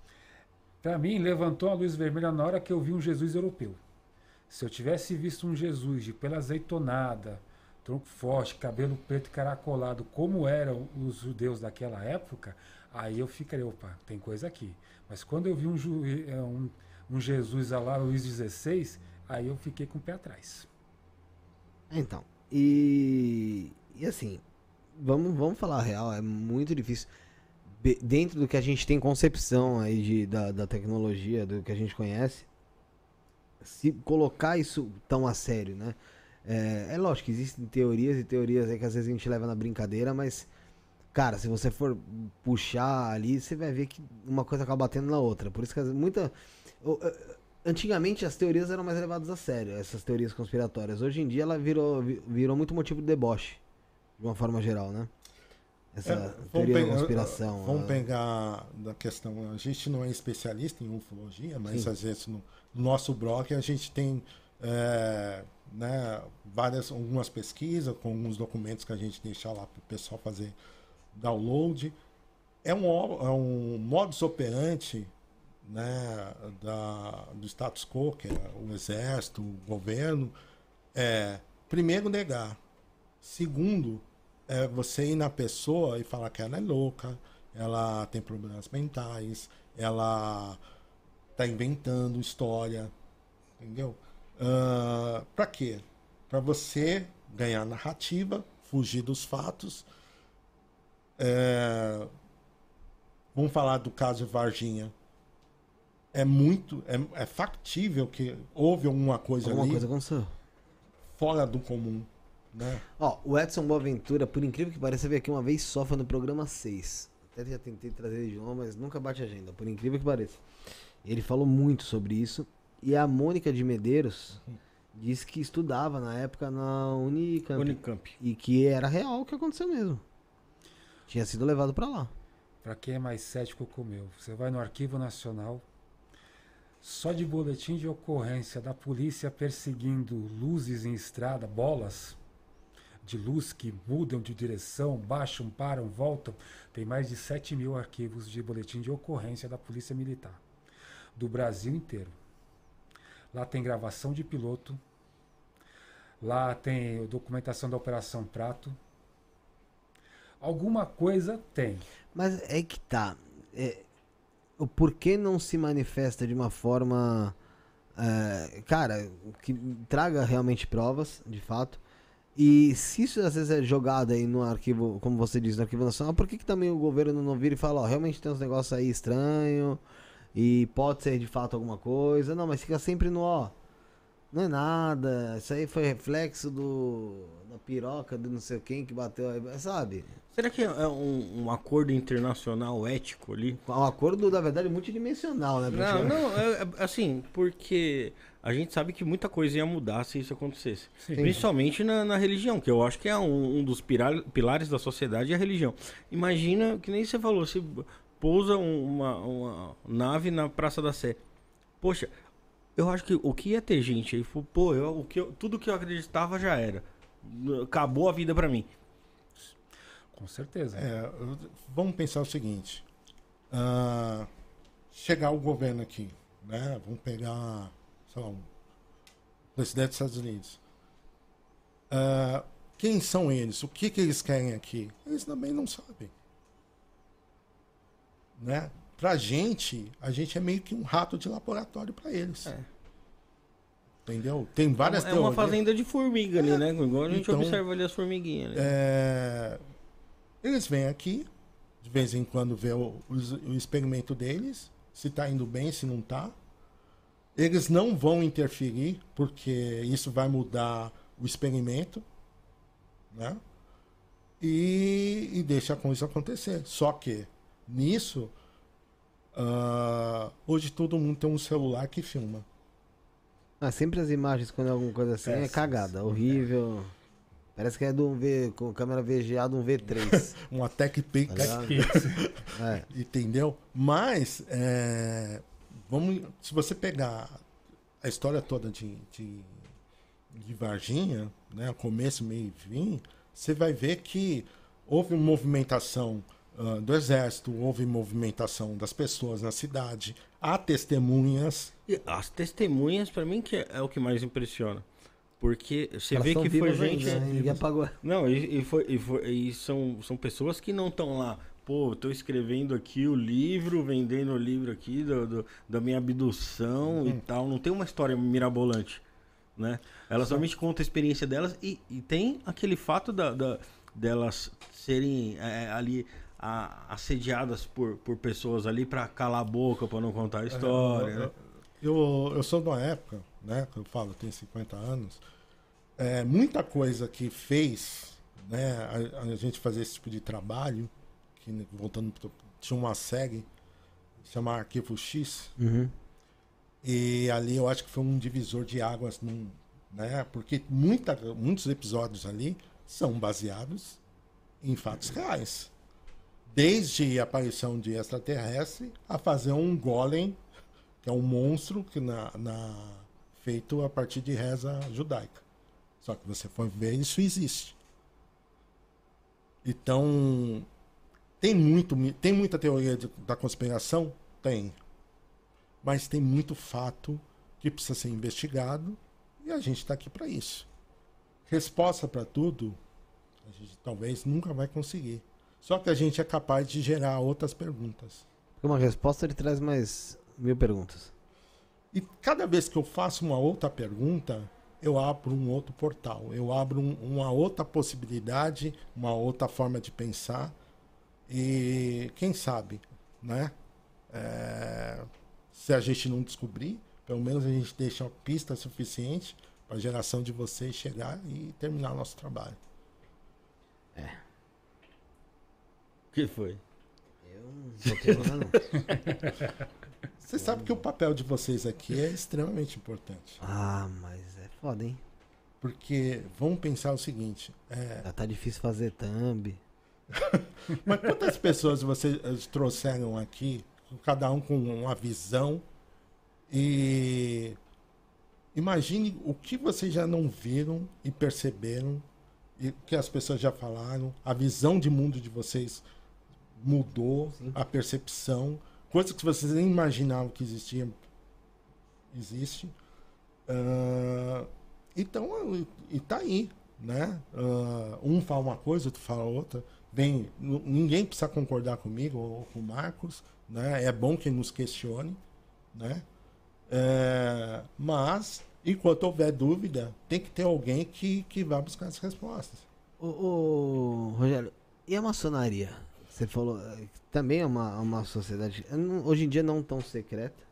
Para mim, levantou a luz vermelha na hora que eu vi um Jesus europeu. Se eu tivesse visto um Jesus de pela azeitonada, tronco forte, cabelo preto e caracolado, como eram os judeus daquela época, aí eu ficaria, opa, tem coisa aqui. Mas quando eu vi um, eh, um, um Jesus a lá, Luís XVI, aí eu fiquei com o pé atrás. Então, e, e assim, vamos, vamos falar a real, é muito difícil. Dentro do que a gente tem concepção aí de, da, da tecnologia, do que a gente conhece, se colocar isso tão a sério, né? É, é lógico que existem teorias e teorias aí que às vezes a gente leva na brincadeira, mas, cara, se você for puxar ali, você vai ver que uma coisa acaba batendo na outra. Por isso que muita. o- eh, Antigamente as teorias eram mais levadas a sério, essas teorias conspiratórias. Hoje em dia ela virou, vi- virou muito motivo de deboche, de uma forma geral, né? Essa É, teoria da pegar- conspiração. Vamos ah, pegar da questão. A gente não é especialista em ufologia, mas Sim. às vezes no, no nosso blog a gente tem é, né, várias, algumas pesquisas com alguns documentos que a gente deixa lá para o pessoal fazer download. É um, é um modus operandi né, da, do status quo, que é o exército, o governo, é primeiro negar. Segundo, é você ir na pessoa e falar que ela é louca, ela tem problemas mentais, ela tá inventando história, entendeu? Ah, pra quê? Pra você ganhar narrativa, fugir dos fatos. É, Vamos falar do caso Varginha. É muito, é, é factível que houve alguma coisa Alguma ali coisa aconteceu. fora do comum, né? Ó, o Edson Boaventura, por incrível que pareça, veio aqui uma vez só, foi no programa 6. Até já tentei trazer ele de novo, mas nunca bate agenda, por incrível que pareça. Ele falou muito sobre isso. E a Mônica de Medeiros disse que estudava na época na Unicamp. Unicamp. E que era real o que aconteceu mesmo. Tinha sido levado pra lá. Para quem é mais cético como eu, você vai no Arquivo Nacional, só de boletim de ocorrência da polícia perseguindo luzes em estrada, bolas de luz que mudam de direção, baixam, param, voltam, tem mais de 7 mil arquivos de boletim de ocorrência da Polícia Militar, do Brasil inteiro. Lá tem gravação de piloto, lá tem documentação da Operação Prato. Alguma coisa tem. Mas é que tá. É, o porquê não se manifesta de uma forma. é, cara, que traga realmente provas, de fato. E se isso às vezes é jogado aí no arquivo, como você diz, no arquivo nacional, por que, que também o governo não vira e fala, ó, realmente tem uns negócios aí estranhos e pode ser de fato alguma coisa? Não, mas fica sempre no ó. Não é nada. Isso aí foi reflexo do. da piroca do não sei quem que bateu aí. Sabe? Será que é um, um acordo internacional ético ali? Um acordo, na verdade, multidimensional, né? Não, não, é, é assim, porque a gente sabe que muita coisa ia mudar se isso acontecesse. Sim. Principalmente na, na religião, que eu acho que é um, um dos pira- pilares da sociedade é a religião. Imagina, que nem você falou, se pousa um- uma, uma nave na Praça da Sé. Poxa, eu acho que o que ia ter gente aí, pô, eu, o que eu- tudo que eu acreditava já era. Acabou a vida pra mim. Com certeza. É, vamos pensar o seguinte. ah, chegar o governo aqui, né? Vamos pegar, sei lá, um presidente dos Estados Unidos. Ah, quem são eles? O que, que eles querem aqui? Eles também não sabem. Né? Pra gente, a gente é meio que um rato de laboratório para eles. Entendeu? Tem várias é uma, é uma fazenda de formiga ali, né? Igual a gente Então, observa ali as formiguinhas. né? É, eles vêm aqui, de vez em quando vê o, o, o experimento deles, se tá indo bem, se não tá. Eles não vão interferir, porque isso vai mudar o experimento, né? E, e deixa a coisa acontecer. Só que, nisso, ah, hoje todo mundo tem um celular que filma. Ah, sempre as imagens, quando é alguma coisa assim, é Péssimas. cagada, horrível. Parece que é de um V, com câmera VGA de um V3. Uma Tech Pix. Tá? É. Entendeu? Mas, é, vamos, se você pegar a história toda de, de, de Varginha, né, começo, meio e fim, você vai ver que houve movimentação ah, do exército, houve movimentação das pessoas na cidade, há testemunhas. E as testemunhas, pra mim, que é, é o que mais impressiona. Porque você Elas vê que foi gente. ainda, né? Ninguém apagou. Não, e, e foi, e, foi- e são, são pessoas que não estão lá. Pô, tô escrevendo aqui o livro, vendendo o livro aqui do, do- da minha abdução e Uhum. tal. Não tem uma história mirabolante, né? Elas somente contam a experiência delas e, e tem aquele fato da, da- delas serem é, ali a- assediadas por, por pessoas ali pra calar a boca, pra não contar a história, É, né? eu, eu sou de uma época, né? Que eu falo, eu tenho 50 anos. É, muita coisa que fez né, a, a gente fazer esse tipo de trabalho, que voltando pro- tinha uma série chamada Arquivo X. Uhum. E ali eu acho que foi um divisor de águas, num, né? Porque muita, muitos episódios ali são baseados em fatos reais. Desde a aparição de extraterrestre a fazer um golem, que é um monstro que na, na- feito a partir de reza judaica. Só que você for ver, isso existe. Então, tem, muito, tem muita teoria de- da conspiração? Tem. Mas tem muito fato que precisa ser investigado e a gente está aqui para isso. Resposta para tudo, a gente talvez nunca vai conseguir. Só que a gente é capaz de gerar outras perguntas. Uma resposta ele traz mais mil perguntas. E cada vez que eu faço uma outra pergunta, eu abro um outro portal, eu abro um- uma outra possibilidade, uma outra forma de pensar. E quem sabe, né? É, se a gente não descobrir, pelo menos a gente deixa uma pista suficiente para a geração de vocês chegar e terminar nosso trabalho. O que foi? Não tô falando. Você sabe que o papel de vocês aqui é extremamente importante. Ah, mas é foda, hein? Porque vamos pensar o seguinte: é, Já tá difícil fazer thumb. Mas quantas pessoas vocês eh, trouxeram aqui, cada um com uma visão, e imagine o que vocês já não viram e perceberam, e o que as pessoas já falaram, a visão de mundo de vocês mudou, a percepção, coisas que vocês nem imaginavam que existiam, existe. Ah, então, e tá aí, né? Ah, um fala uma coisa, outro fala outra. Vem, n- ninguém precisa concordar comigo ou com o Marcos, né? É bom que nos questione, né? É, mas, enquanto houver dúvida, tem que ter alguém que, que vá buscar as respostas. Ô, ô, Rogério, e a maçonaria? Você falou, eh, também é uma, uma sociedade, hoje em dia não tão secreta.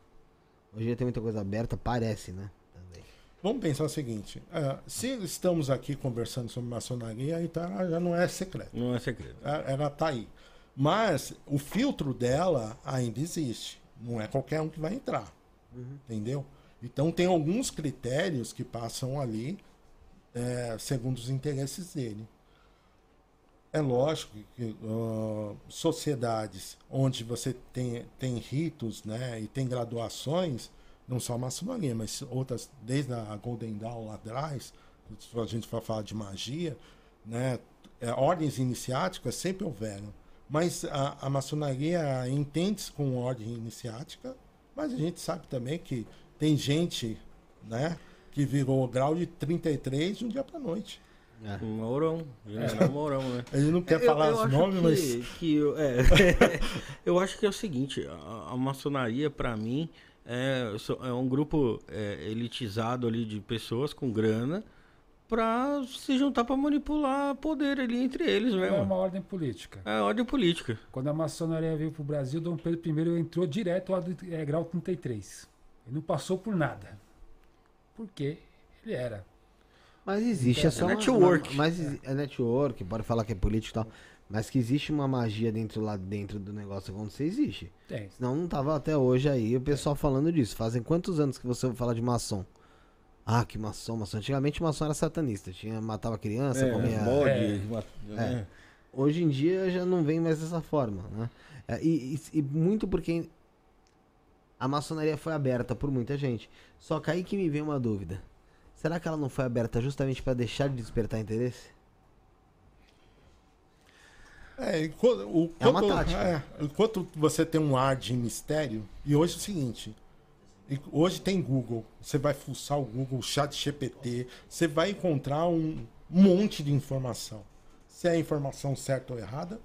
Hoje em dia tem muita coisa aberta, parece, né? Também. vamos pensar o seguinte: é, se estamos aqui conversando sobre maçonaria, então ela já não é secreta. Não é segredo. Ela, ela tá aí. Mas o filtro dela ainda existe. Não é qualquer um que vai entrar. Entendeu? Então tem alguns critérios que passam ali é, segundo os interesses dele. É lógico que ah, sociedades onde você tem, tem ritos né, e tem graduações, não só a maçonaria, mas outras, desde a Golden Dawn lá atrás, se a gente for falar de magia, né, é, ordens iniciáticas sempre houveram. Mas a, a maçonaria entende-se com ordem iniciática, mas a gente sabe também que tem gente né, que virou grau de 33 de um dia para noite. Um Mourão. General Mourão, né? Ele não quer É, falar eu os nomes, que, mas. que eu, é, eu acho que é o seguinte, a, a maçonaria, pra mim, é, é um grupo é, elitizado ali de pessoas com grana pra se juntar pra manipular poder ali entre eles É mesmo. uma ordem política. É ordem política. Quando a maçonaria veio para o Brasil, Dom Pedro I entrou direto ao é, grau 33. Ele não passou por nada. Porque ele era. Mas existe, é só uma- network. uma- mas é network, pode falar que é político e tal. Mas que existe uma magia dentro lá dentro do negócio acontecer, existe. Tem. Senão não tava até hoje aí o pessoal falando disso. Fazem quantos anos que você ouve falar de maçom? Ah, que maçom, maçom. Antigamente maçom era satanista. Tinha, matava criança, É, comia. bode, É. É. né? Hoje em dia já não vem mais dessa forma, né? É, e, e- e muito porque a maçonaria foi aberta por muita gente. Só que aí que me vem uma dúvida. Será que ela não foi aberta justamente para deixar de despertar interesse? É, enquanto, o, É uma quanto- tática. é, enquanto você tem um ar de mistério, e hoje é o seguinte: hoje tem Google, você vai fuçar o Google, o chat GPT, você vai encontrar um monte de informação. Se é informação certa ou errada,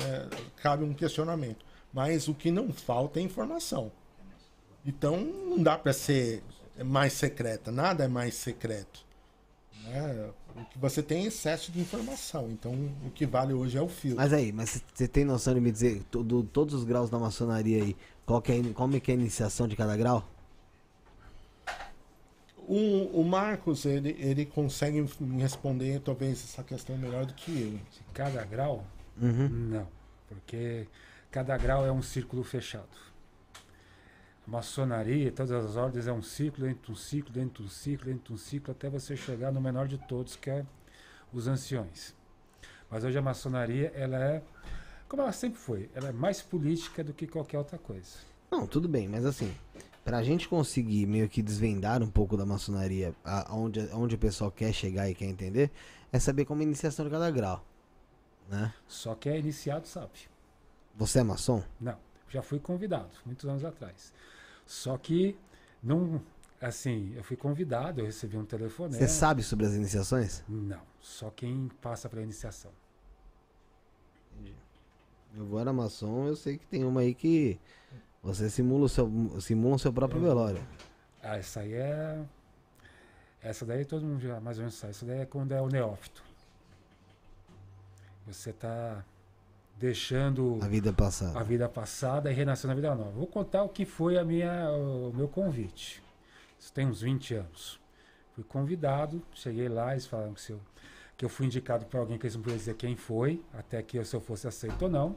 é, cabe um questionamento. Mas o que não falta é informação. Então não dá para ser mais secreta, nada é mais secreto. né? O que você tem é excesso de informação. Então o que vale hoje é o filtro. Mas aí, mas você tem noção de me dizer to- do- todos os graus da maçonaria aí? Qual que é, como é que é a iniciação de cada grau? O, o Marcos, ele, ele consegue me responder talvez essa questão melhor do que eu. Cada grau? Uhum. Não. Porque cada grau é um círculo fechado. A maçonaria, todas as ordens é um ciclo, dentro de um ciclo, dentro de um ciclo, dentro de um ciclo, até você chegar no menor de todos, que é os anciões. Mas hoje a maçonaria, ela é, como ela sempre foi, ela é mais política do que qualquer outra coisa. Não, tudo bem, mas assim, pra gente conseguir meio que desvendar um pouco da maçonaria, a- aonde, aonde o pessoal quer chegar e quer entender, é saber como é a iniciação de cada grau. Né? Só que é iniciado, sabe? Você é maçom? Não, já fui convidado, muitos anos atrás. Só que, não, assim, eu fui convidado, eu recebi um telefonema. Você sabe sobre as iniciações? Não, só quem passa pela iniciação. Meu avô era maçom, eu sei que tem uma aí que você simula o seu, simula o seu próprio velório. Ah, essa aí é. Essa daí todo mundo já mais ou menos sabe. Essa daí é quando é o neófito. Você está deixando A vida passada. a vida passada e renascendo na vida nova. Vou contar o que foi a minha, o meu convite. Isso tem uns 20 anos. Fui convidado, cheguei lá, eles falaram que, se eu, que eu fui indicado por alguém que eles não podiam dizer quem foi, até que eu, se eu fosse aceito ou não.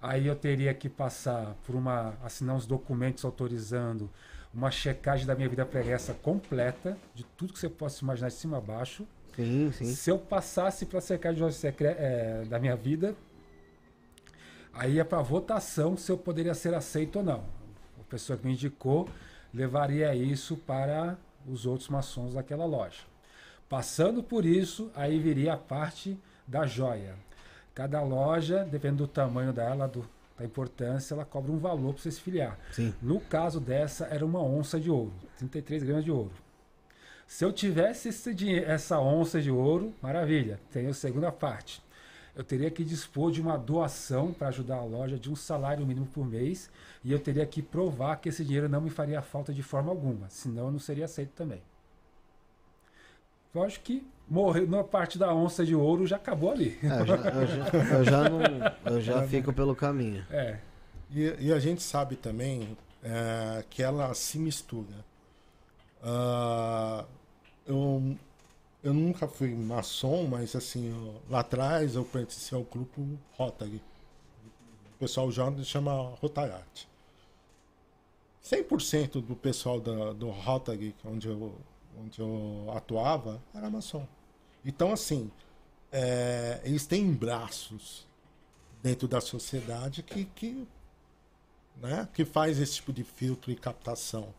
Aí eu teria que passar por uma. assinar uns documentos autorizando uma checagem da minha vida pregressa completa, de tudo que você possa imaginar de cima a baixo. Sim, sim. Se eu passasse para a checagem eh, da minha vida, aí ia para votação se eu poderia ser aceito ou não. A pessoa que me indicou levaria isso para os outros maçons daquela loja. Passando por isso, aí viria a parte da joia. Cada loja, dependendo do tamanho dela, do- da importância, ela cobra um valor para você se filiar. Sim. No caso dessa, era uma onça de ouro, 33 gramas de ouro. Se eu tivesse esse essa onça de ouro, maravilha, tem a segunda parte. Eu teria que dispor de uma doação para ajudar a loja de um salário mínimo por mês e eu teria que provar que esse dinheiro não me faria falta de forma alguma, senão eu não seria aceito também. Lógico que morrer na parte da onça de ouro já acabou ali. É, eu, já, eu, já, eu já não. Eu já fico pelo caminho. Ah, eu, eu nunca fui maçom, mas assim, eu- lá atrás eu pertenci ao grupo Rotary. O pessoal já chama Rotaract. 100% do pessoal da, do Rotary, onde eu, onde eu atuava, era maçom. Então, assim, é, eles têm braços dentro da sociedade que, que, né, que faz esse tipo de filtro e captação.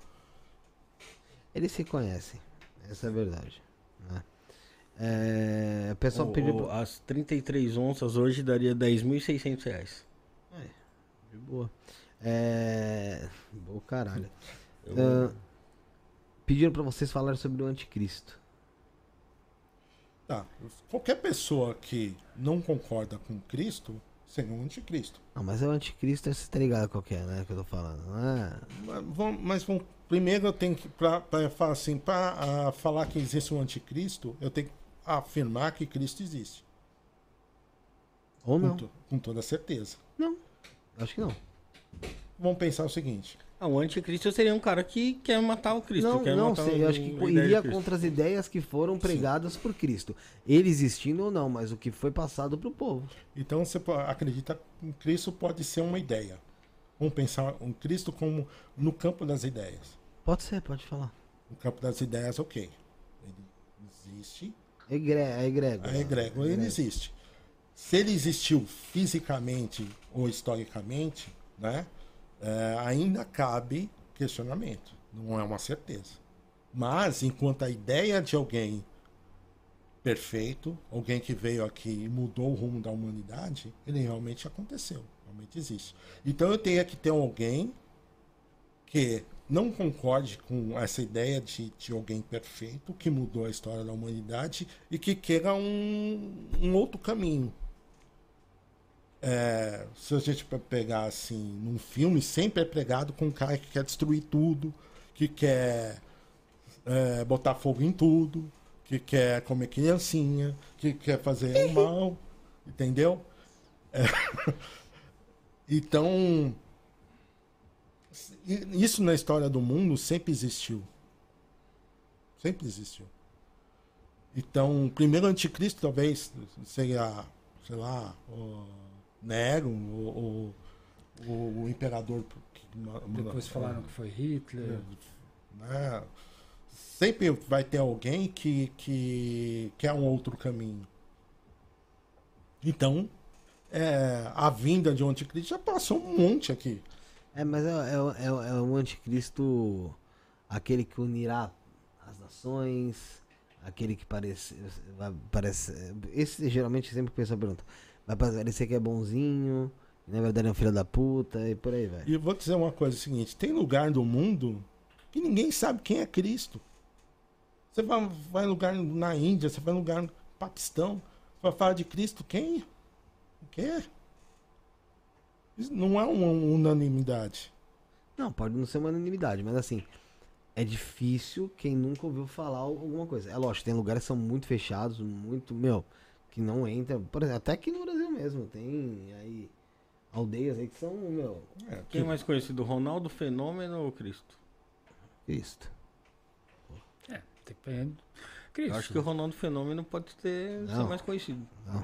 Eles se conhecem. Essa é a verdade. É, o pessoal O- pediu. o- pra- As 33 onças hoje daria 10.600 reais. De boa. É. Boa caralho. Eu- Ah, pediram pra vocês falarem sobre o anticristo. Tá. Qualquer pessoa que não concorda com Cristo seria um anticristo. Não, mas é o anticristo, você tá ligado qual que é, né? Que eu tô falando. não é? Mas vamos, mas vamos- primeiro eu tenho que, pra, pra falar assim, para falar que existe um anticristo, eu tenho que afirmar que Cristo existe. Ou não. Com, to- com toda certeza. Acho que não. Vamos pensar o seguinte. Ah, o anticristo seria um cara que quer matar o Cristo. Não, quer não matar sei. o- Eu acho que iria contra as ideias que foram pregadas por Cristo. Ele existindo ou não, mas o que foi passado pro povo. Então você acredita que Cristo pode ser uma ideia. Vamos pensar um Cristo como no campo das ideias. Pode ser, pode falar. No campo das ideias, ok. Ele existe. Egre, a egrégora. A egrégora ele existe. Se ele existiu fisicamente ou historicamente, né, é, ainda cabe questionamento. Não é uma certeza. Mas, enquanto a ideia de alguém perfeito, alguém que veio aqui e mudou o rumo da humanidade, ele realmente aconteceu, realmente existe. Então eu tenho que ter alguém que não concorde com essa ideia de, de alguém perfeito que mudou a história da humanidade e que queira um, um outro caminho. É, se a gente pe- pegar assim, num filme, sempre é pregado com um cara que quer destruir tudo, que quer é, botar fogo em tudo, que quer comer criancinha, que quer fazer o mal, entendeu? É, Então, isso na história do mundo sempre existiu. Sempre existiu. Então, o primeiro anticristo talvez seria, sei lá, o Nero, o, o, o imperador. Depois falaram que foi Hitler. né? Sempre vai ter alguém que, que quer um outro caminho. Então, é, a vinda de um anticristo já passou um monte aqui. É, mas é, é, é, é o anticristo, aquele que unirá as nações, aquele que parece. Parece esse geralmente sempre o pessoal pergunta. Vai parecer que é bonzinho, na verdade é um filho da puta, e por aí vai. E eu vou dizer uma coisa é o seguinte: tem lugar do mundo que ninguém sabe quem é Cristo. Você vai, vai lugar na Índia, você vai lugar no Paquistão, vai falar de Cristo, quem? O quê? Isso não é uma unanimidade. Não, pode não ser uma unanimidade, mas assim, é difícil quem nunca ouviu falar alguma coisa. É lógico, tem lugares que são muito fechados, muito, meu, que não entra. Por exemplo, até aqui no Brasil mesmo, tem aí aldeias aí que são, meu. Quem é mais conhecido, Ronaldo Fenômeno ou Cristo? Cristo. É, depende. Eu Cristo. Acho que o Ronaldo Fenômeno pode ter, ser mais conhecido. Não.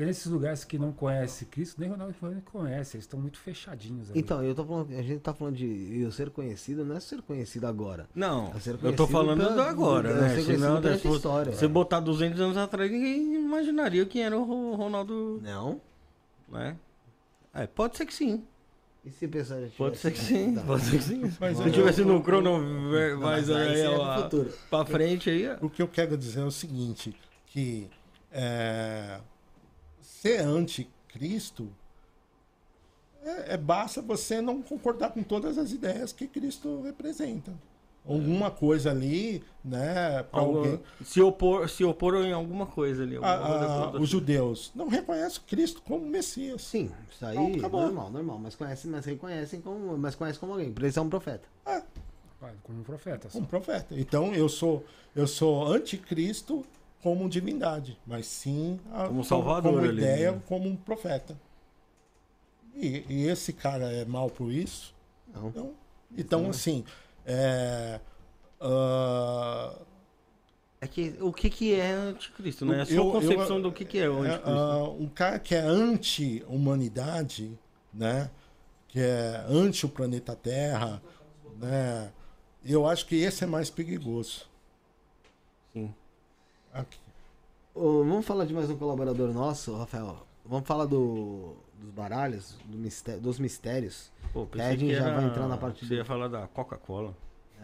Porque nesses lugares que não conhece Cristo, nem Ronaldo Fenômeno conhece, eles estão muito fechadinhos ali. Então, eu tô falando, a gente tá falando de eu ser conhecido, não é ser conhecido agora. Não, É ser eu tô falando do agora, é né? ser Senão, se história. você botar 200 anos atrás, ninguém imaginaria quem era o Ro- Ronaldo, Não. né? É, pode ser que sim. E se o pessoal já Pode ser que sim, Tá. pode ser que sim. Mas se eu- tivesse no crono mais mas aí pro futuro. pra frente aí. O que eu quero dizer é o seguinte, que é, ser anticristo é, é basta você não concordar com todas as ideias que Cristo representa. Alguma coisa ali, né, Algo- alguém. se opor, se opor em alguma coisa ali. alguma A- coisa a- contra- os judeus não reconhecem Cristo como Messias. Sim, isso aí, Não, normal, normal. Mas conhecem, mas reconhecem como, mas conhecem como alguém. Por isso é um profeta. É, Como um profeta. só. um profeta. Então eu sou eu sou anticristo como divindade, mas sim a- Como salvador como ali, ideia, né? como um profeta. E, e esse cara é mal por isso? Não. Então, então assim, é, ah, É que o que, que é anticristo, né? É a sua eu- concepção eu- do que, que é o é, anticristo. ah, um cara que é anti-humanidade, né? Que é anti o planeta Terra, né? Eu acho que esse é mais perigoso. Sim. Aqui. Ô, vamos falar de mais um colaborador nosso, Rafael. Vamos falar do, dos baralhos, do misté- dos mistérios. Pô, que já era... vai entrar na parte Você ia falar da Coca-Cola.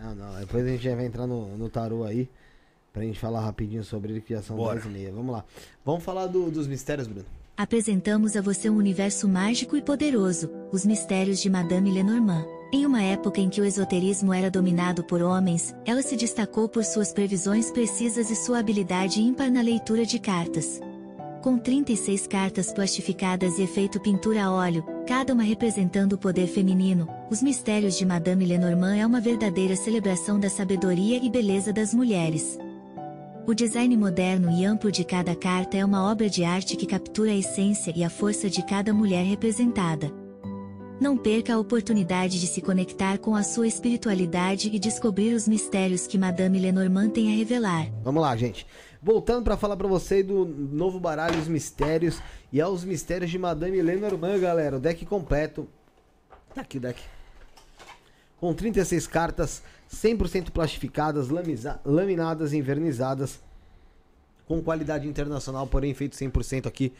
Não, não. Depois a gente já vai entrar no, no tarô aí. Pra gente falar rapidinho sobre ele, que já são Bora. 10 e meia. Vamos lá. Vamos falar do- dos mistérios, Bruno. Apresentamos a você um universo mágico e poderoso, os mistérios de Madame Lenormand. Em uma época em que o esoterismo era dominado por homens, ela se destacou por suas previsões precisas e sua habilidade ímpar na leitura de cartas. Com 36 cartas plastificadas e efeito pintura a óleo, cada uma representando o poder feminino, os mistérios de Madame Lenormand é uma verdadeira celebração da sabedoria e beleza das mulheres. O design moderno e amplo de cada carta é uma obra de arte que captura a essência e a força de cada mulher representada. Não perca a oportunidade de se conectar com a sua espiritualidade e descobrir os mistérios que Madame Lenormand tem a revelar. Vamos lá, gente. Voltando pra falar pra você do novo baralho Os Mistérios. E é os Mistérios de Madame Lenormand, galera. O deck completo. Tá aqui o deck. Com 36 cartas, 100% plastificadas, laminadas e envernizadas. Com qualidade internacional, porém feito 100% aqui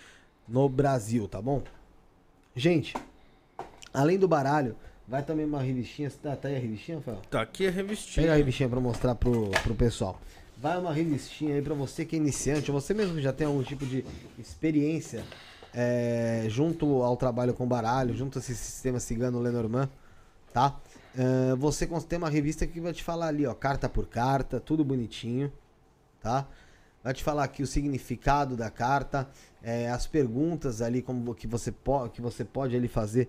no Brasil, tá bom? Gente, além do baralho, vai também uma revistinha. Tá, tá aí a revistinha, Rafael? Tá aqui a revistinha. Pega a revistinha pra mostrar pro, pro pessoal. Vai uma revistinha aí pra você que é iniciante, ou você mesmo que já tem algum tipo de experiência é, junto ao trabalho com baralho, junto a esse sistema cigano Lenormand, tá? É, você tem uma revista que vai te falar ali, ó, carta por carta, tudo bonitinho, tá? Vai te falar aqui o significado da carta, é, as perguntas ali como que você, po que você pode ali fazer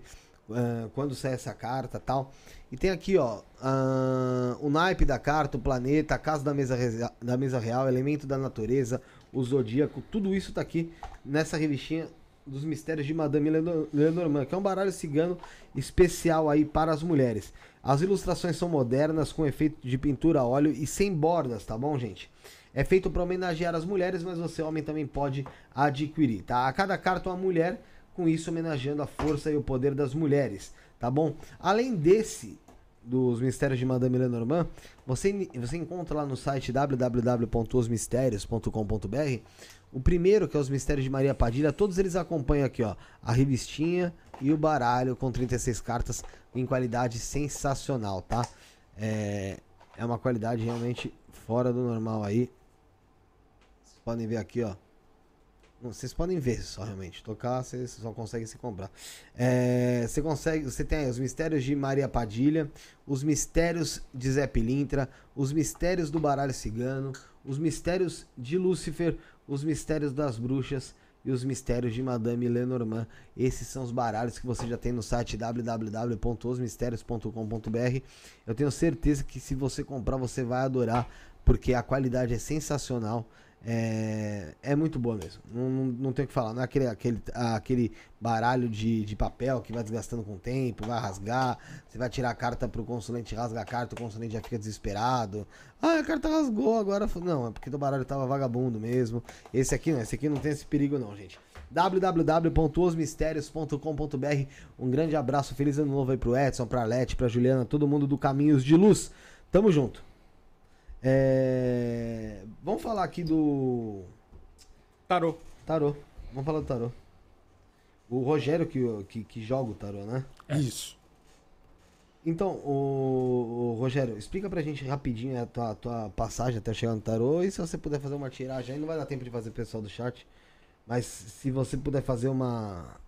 quando sai essa carta tal. E tem aqui, ó, ah, o naipe da carta, o planeta, a casa da mesa, da mesa real, elemento da natureza, o zodíaco, tudo isso tá aqui nessa revistinha dos mistérios de Madame Leno- Lenormand, que é um baralho cigano especial aí para as mulheres. As ilustrações são modernas, com efeito de pintura a óleo e sem bordas, tá bom, gente? É feito para homenagear as mulheres, mas você, homem, também pode adquirir, tá? A cada carta, uma mulher, com isso homenageando a força e o poder das mulheres, tá bom? Além desse, dos Mistérios de Madame Lenormand, você, você encontra lá no site www.osmistérios.com.br o primeiro, que é os Mistérios de Maria Padilha, todos eles acompanham aqui, ó, a revistinha e o baralho com 36 cartas em qualidade sensacional, tá? É, é uma qualidade realmente fora do normal aí. Vocês podem ver aqui, ó. Vocês podem ver só realmente. Tocar, vocês só conseguem se comprar. É, você consegue. Você tem aí os mistérios de Maria Padilha, os mistérios de Zé Pilintra, os mistérios do baralho cigano, os mistérios de Lúcifer, os mistérios das bruxas e os mistérios de Madame Lenormand. Esses são os baralhos que você já tem no site www.osmistérios.com.br. Eu tenho certeza que se você comprar, você vai adorar, porque a qualidade é sensacional. É, é muito boa mesmo. Não, não, não tem o que falar. Não é aquele, aquele, aquele baralho de, de papel que vai desgastando com o tempo, vai rasgar. Você vai tirar a carta pro consulente, rasga a carta, o consulente já fica desesperado. Ah, a carta rasgou agora. Não, é porque o baralho tava vagabundo mesmo. Esse aqui não, esse aqui não tem esse perigo, não, gente. www.osmistérios.com.br Um grande abraço, feliz ano novo aí pro Edson, pra Leti, pra Juliana, todo mundo do Caminhos de Luz. Tamo junto. É, Vamos falar aqui do. Tarô. Tarô. Vamos falar do tarô. O Rogério que, que, que joga o tarô, né? Isso. Então, o, o Rogério, explica pra gente rapidinho a tua, tua passagem até chegar no tarô. E se você puder fazer uma tiragem aí, não vai dar tempo de fazer pessoal do chat. Mas se você puder fazer uma.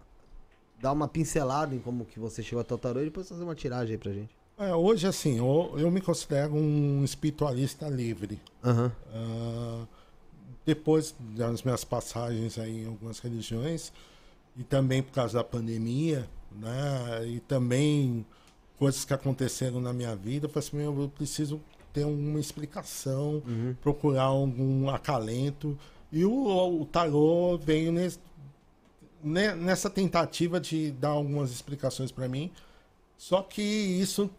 Dar uma pincelada em como que você chegou até o tarô e depois fazer uma tiragem aí pra gente. É, hoje, assim, eu, eu me considero um espiritualista livre. Aham. Ah, depois das minhas passagens aí em algumas religiões, e também por causa da pandemia, né? E também coisas que aconteceram na minha vida, eu falei assim, eu preciso ter uma explicação, procurar algum acalento. E o, o tarô veio nesse, ne- nessa tentativa de dar algumas explicações para mim. Só que isso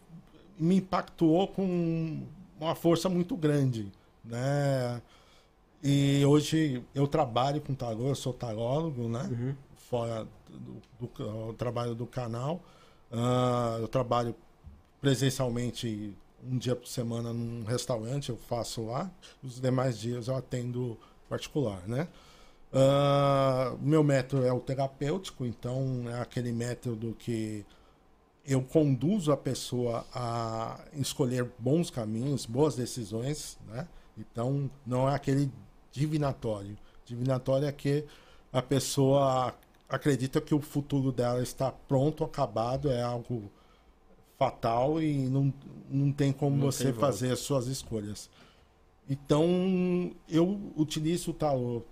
me impactou com uma força muito grande, né? E hoje eu trabalho com tarô, eu sou tarólogo, né? Uhum. Fora do, do, do trabalho do canal. Uh, eu trabalho presencialmente um dia por semana num restaurante, eu faço lá. Os demais dias eu atendo particular, né? Uh, meu método é o terapêutico, então é aquele método que eu conduzo a pessoa a escolher bons caminhos, boas decisões, né? Então não é aquele divinatório. Divinatório é que a pessoa acredita que o futuro dela está pronto, acabado, é algo fatal e não, não tem como não você tem fazer as suas escolhas. Então, eu utilizo o tarô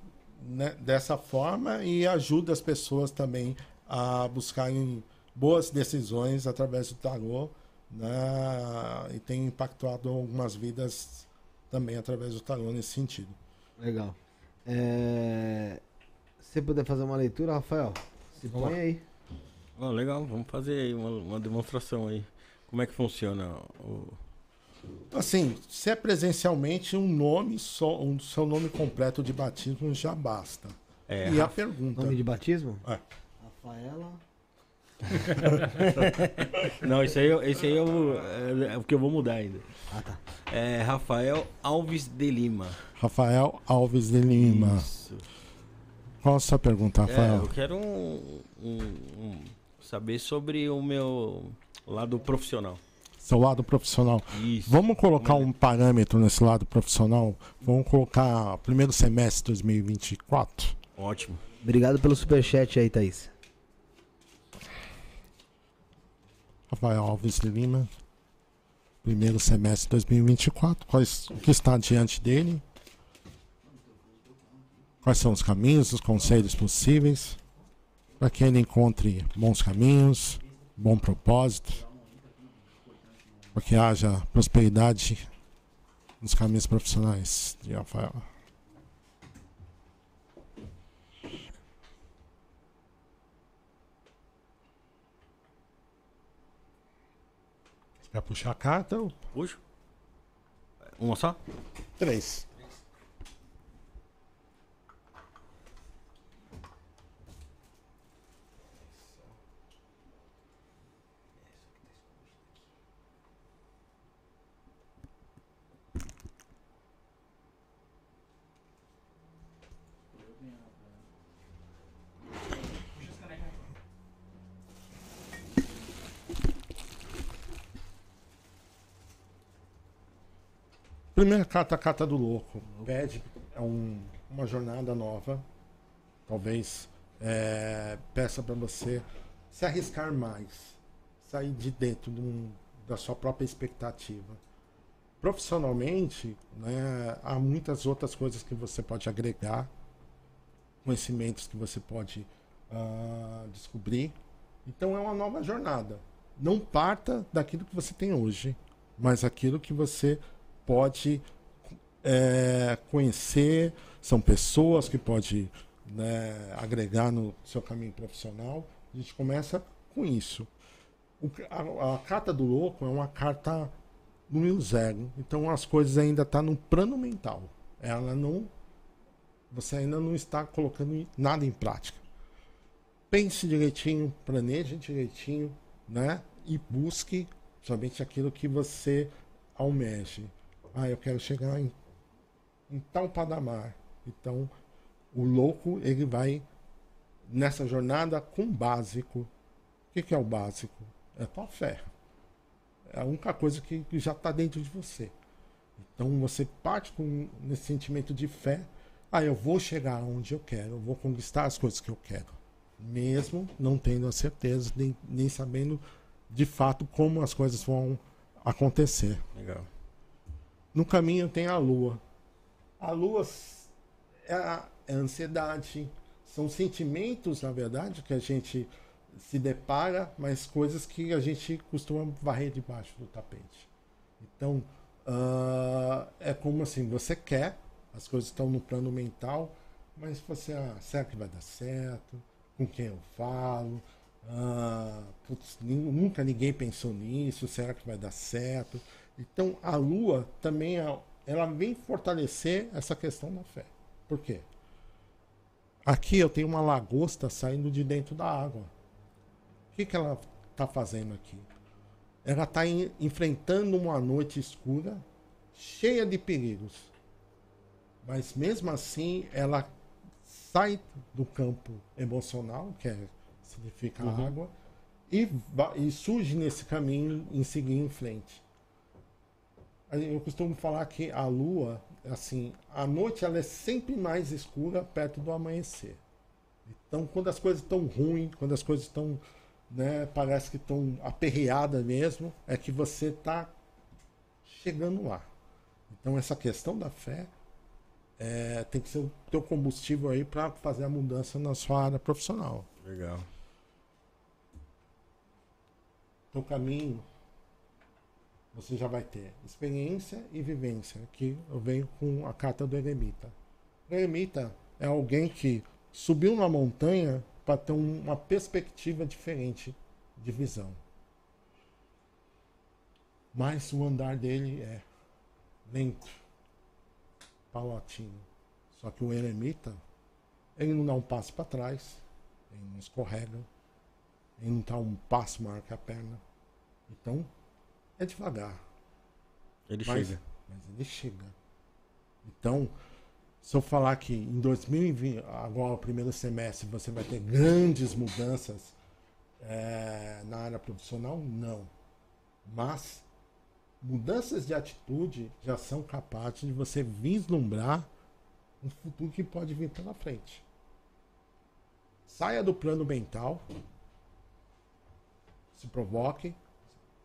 né, dessa forma e ajudo as pessoas também a buscarem boas decisões através do tarô. Né, e tem impactado algumas vidas também através do tarô nesse sentido. Legal. É... Se você puder fazer uma leitura, Rafael, se põe aí. Oh, legal, vamos fazer aí uma, uma demonstração aí. Como é que funciona o. Assim, se é presencialmente, um nome só, um seu nome completo de batismo já basta. É, e a pergunta. Nome de batismo? É. Rafaela. Não, esse aí, esse aí é, o, é, é o que eu vou mudar ainda. Ah, tá. É Rafael Alves de Lima. Rafael Alves de Lima. Isso. Qual a sua pergunta, Rafael? É, eu quero um, um, um, saber sobre o meu lado profissional. Seu lado profissional. Isso. Vamos colocar um parâmetro nesse lado profissional? Vamos colocar primeiro semestre de 2024? Ótimo. Obrigado pelo superchat aí, Thaís. Rafael Alves de Lima. Primeiro semestre de 2024. Quais, o que está diante dele? Quais são os caminhos, os conselhos possíveis para que ele encontre bons caminhos, bom propósito, para que haja prosperidade nos caminhos profissionais de Rafael. Quer puxar a carta? Ou... Puxo. Uma só? Três. Primeira carta, a carta do louco. Pede é um, uma jornada nova. Talvez é, peça para você se arriscar mais. Sair de dentro de um, da sua própria expectativa. Profissionalmente, né, há muitas outras coisas que você pode agregar, conhecimentos que você pode uh, descobrir. Então é uma nova jornada. Não parta daquilo que você tem hoje, mas aquilo que você pode é, conhecer, são pessoas que pode né, agregar no seu caminho profissional. A gente começa com isso. O, a, a, carta do louco é uma carta número zero. Então as coisas ainda estão tá no plano mental. Ela não. Você ainda não está colocando nada em prática. Pense direitinho, planeje direitinho, né? E busque somente aquilo que você almeje. Ah, eu quero chegar em, em tal patamar. Então, o louco, ele vai nessa jornada com básico. O que, que é o básico? É a tua fé. É a única coisa que, que já está dentro de você. Então você parte com esse sentimento de fé. Ah, eu vou chegar onde eu quero, eu vou conquistar as coisas que eu quero. Mesmo não tendo a certeza, nem, nem sabendo de fato como as coisas vão acontecer. Legal. No caminho tem a lua. A lua é a, é ansiedade, são sentimentos, na verdade, que a gente se depara, mas coisas que a gente costuma varrer debaixo do tapete. Então, uh, é como assim, você quer, as coisas estão no plano mental, mas você, ah, será que vai dar certo? Com quem eu falo? Ah, putz, nunca ninguém pensou nisso, será que vai dar certo? Então a lua também é, ela vem fortalecer essa questão da fé. Por quê? Aqui eu tenho uma lagosta saindo de dentro da água. O que, que ela está fazendo aqui? Ela está enfrentando uma noite escura, cheia de perigos. Mas mesmo assim, ela sai do campo emocional, que é, significa Uhum. água, e, e surge nesse caminho em seguir em frente. Eu costumo falar que a lua, assim, a noite ela é sempre mais escura perto do amanhecer. Então, quando as coisas estão ruins, quando as coisas estão, né, parece que estão aperreadas mesmo, é que você está chegando lá. Então, essa questão da fé é, tem que ser o teu combustível aí para fazer a mudança na sua área profissional. Legal. Teu caminho, você já vai ter experiência e vivência. Aqui eu venho com a carta do eremita. O eremita é alguém que subiu na montanha para ter um- uma perspectiva diferente de visão. Mas o andar dele é lento, paulatino. Só que o eremita, ele não dá um passo para trás, ele não escorrega, ele não dá um passo maior que a perna. Então, é devagar. Ele Mas- chega. Mas ele chega. Então, se eu falar que em 2020, agora o primeiro semestre, você vai ter grandes mudanças eh, na área profissional, não. Mas mudanças de atitude já são capazes de você vislumbrar um futuro que pode vir pela frente. Saia do plano mental, se provoque,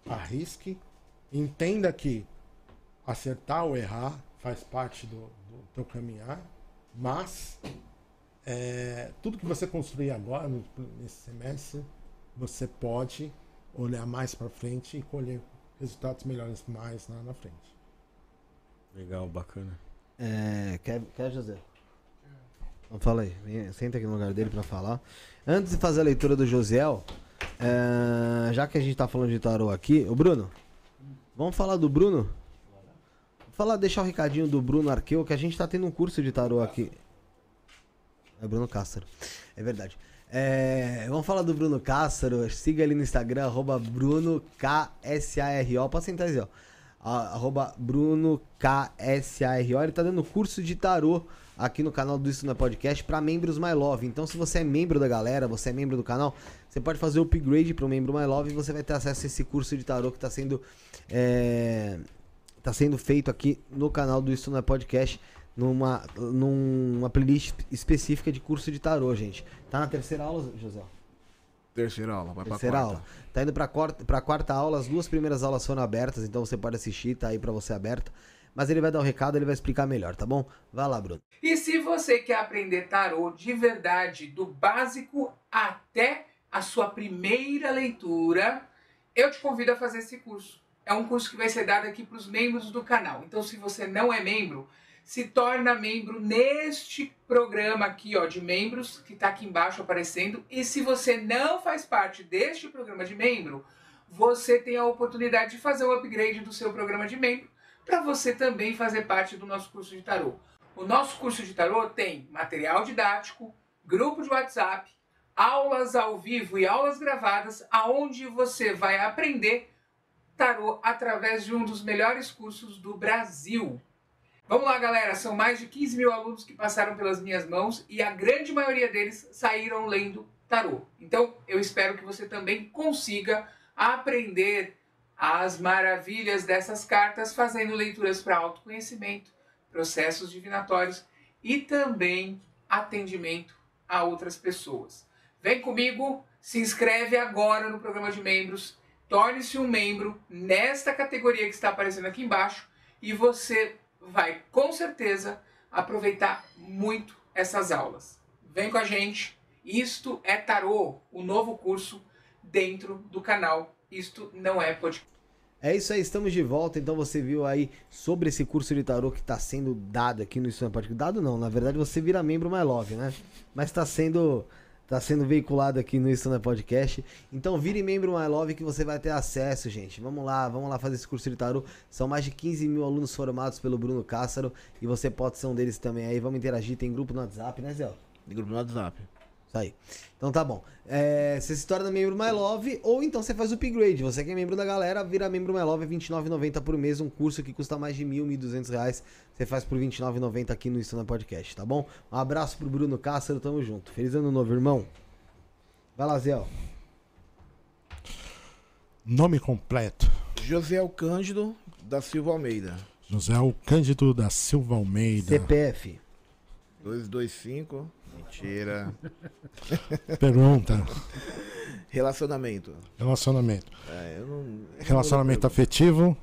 arrisque, entenda que acertar ou errar faz parte do, do teu caminhar, mas é, tudo que você construir agora, nesse semestre, você pode olhar mais para frente e colher resultados melhores mais lá na frente. Legal, bacana. É, quer, quer José? Então fala aí, senta aqui no lugar dele pra falar. Antes de fazer a leitura do Josiel, é, já que a gente tá falando de tarô aqui, o Bruno, vamos falar do Bruno? Falar, deixar o recadinho do Bruno Arqueu, que a gente tá tendo um curso de tarô aqui. É Bruno Cássaro, é verdade. É, vamos falar do Bruno Cássaro, siga ele no Instagram, arroba Bruno KSARO, pode sentar aí, ó. Arroba Bruno KSARO, ele tá dando curso de tarô aqui no canal do Isso Não é Podcast para membros My Love. Então, se você é membro da galera, você é membro do canal, você pode fazer o upgrade para o membro My Love e você vai ter acesso a esse curso de tarô que tá sendo é, tá sendo feito aqui no canal do Isso Não é Podcast, numa, numa playlist específica de curso de tarô, gente. Tá na terceira aula, José? Terceira aula, vai pra Terceira quarta. aula. Tá indo pra quarta, pra quarta aula, as duas primeiras aulas foram abertas, então você pode assistir, tá aí pra você aberta. Mas ele vai dar o recado, ele vai explicar melhor, tá bom? Vai lá, Bruno. E se você quer aprender tarô de verdade, do básico até a sua primeira leitura, eu te convido a fazer esse curso. É um curso que vai ser dado aqui para os membros do canal. Então, se você não é membro, se torna membro neste programa aqui, ó, de membros, que está aqui embaixo aparecendo. E se você não faz parte deste programa de membro, você tem a oportunidade de fazer o upgrade do seu programa de membro para você também fazer parte do nosso curso de tarô. O nosso curso de tarô tem material didático, grupo de WhatsApp, aulas ao vivo e aulas gravadas, aonde você vai aprender tarô através de um dos melhores cursos do Brasil. Vamos lá, galera. São mais de 15 mil alunos que passaram pelas minhas mãos e a grande maioria deles saíram lendo tarô. Então, eu espero que você também consiga aprender as maravilhas dessas cartas fazendo leituras para autoconhecimento, processos divinatórios e também atendimento a outras pessoas. Vem comigo, se inscreve agora no programa de membros, torne-se um membro nesta categoria que está aparecendo aqui embaixo e você vai com certeza aproveitar muito essas aulas. Vem com a gente. Isto é Tarô, o novo curso dentro do canal. Isto não é podcast. É isso aí, estamos de volta. Então você viu aí sobre esse curso de tarô que está sendo dado aqui no é Podcast. Dado não, na verdade você vira membro My Love, né? Mas está sendo Tá sendo veiculado aqui no na Podcast. Então vire membro My Love que você vai ter acesso, gente. Vamos lá, vamos lá fazer esse curso de tarô. São mais de 15 mil alunos formados pelo Bruno Cássaro e você pode ser um deles também aí. Vamos interagir, tem grupo no WhatsApp, né, Zé? Tem grupo no WhatsApp. Isso aí. Então tá bom. É, você se torna membro My Love ou então você faz o upgrade. Você que é membro da galera, vira membro My Love, é R$29,90 por mês. Um curso que custa mais de mil, mil duzentos reais. Você faz por R$29,90 aqui no na Podcast, tá bom? Um abraço pro Bruno Cássaro, tamo junto. Feliz ano novo, irmão. Vai lá, Zé. Nome completo. José Cândido da Silva Almeida. José Cândido da Silva Almeida. CPF. 225. Mentira. Pergunta. Relacionamento. Relacionamento. É, eu não- eu Relacionamento não- afetivo.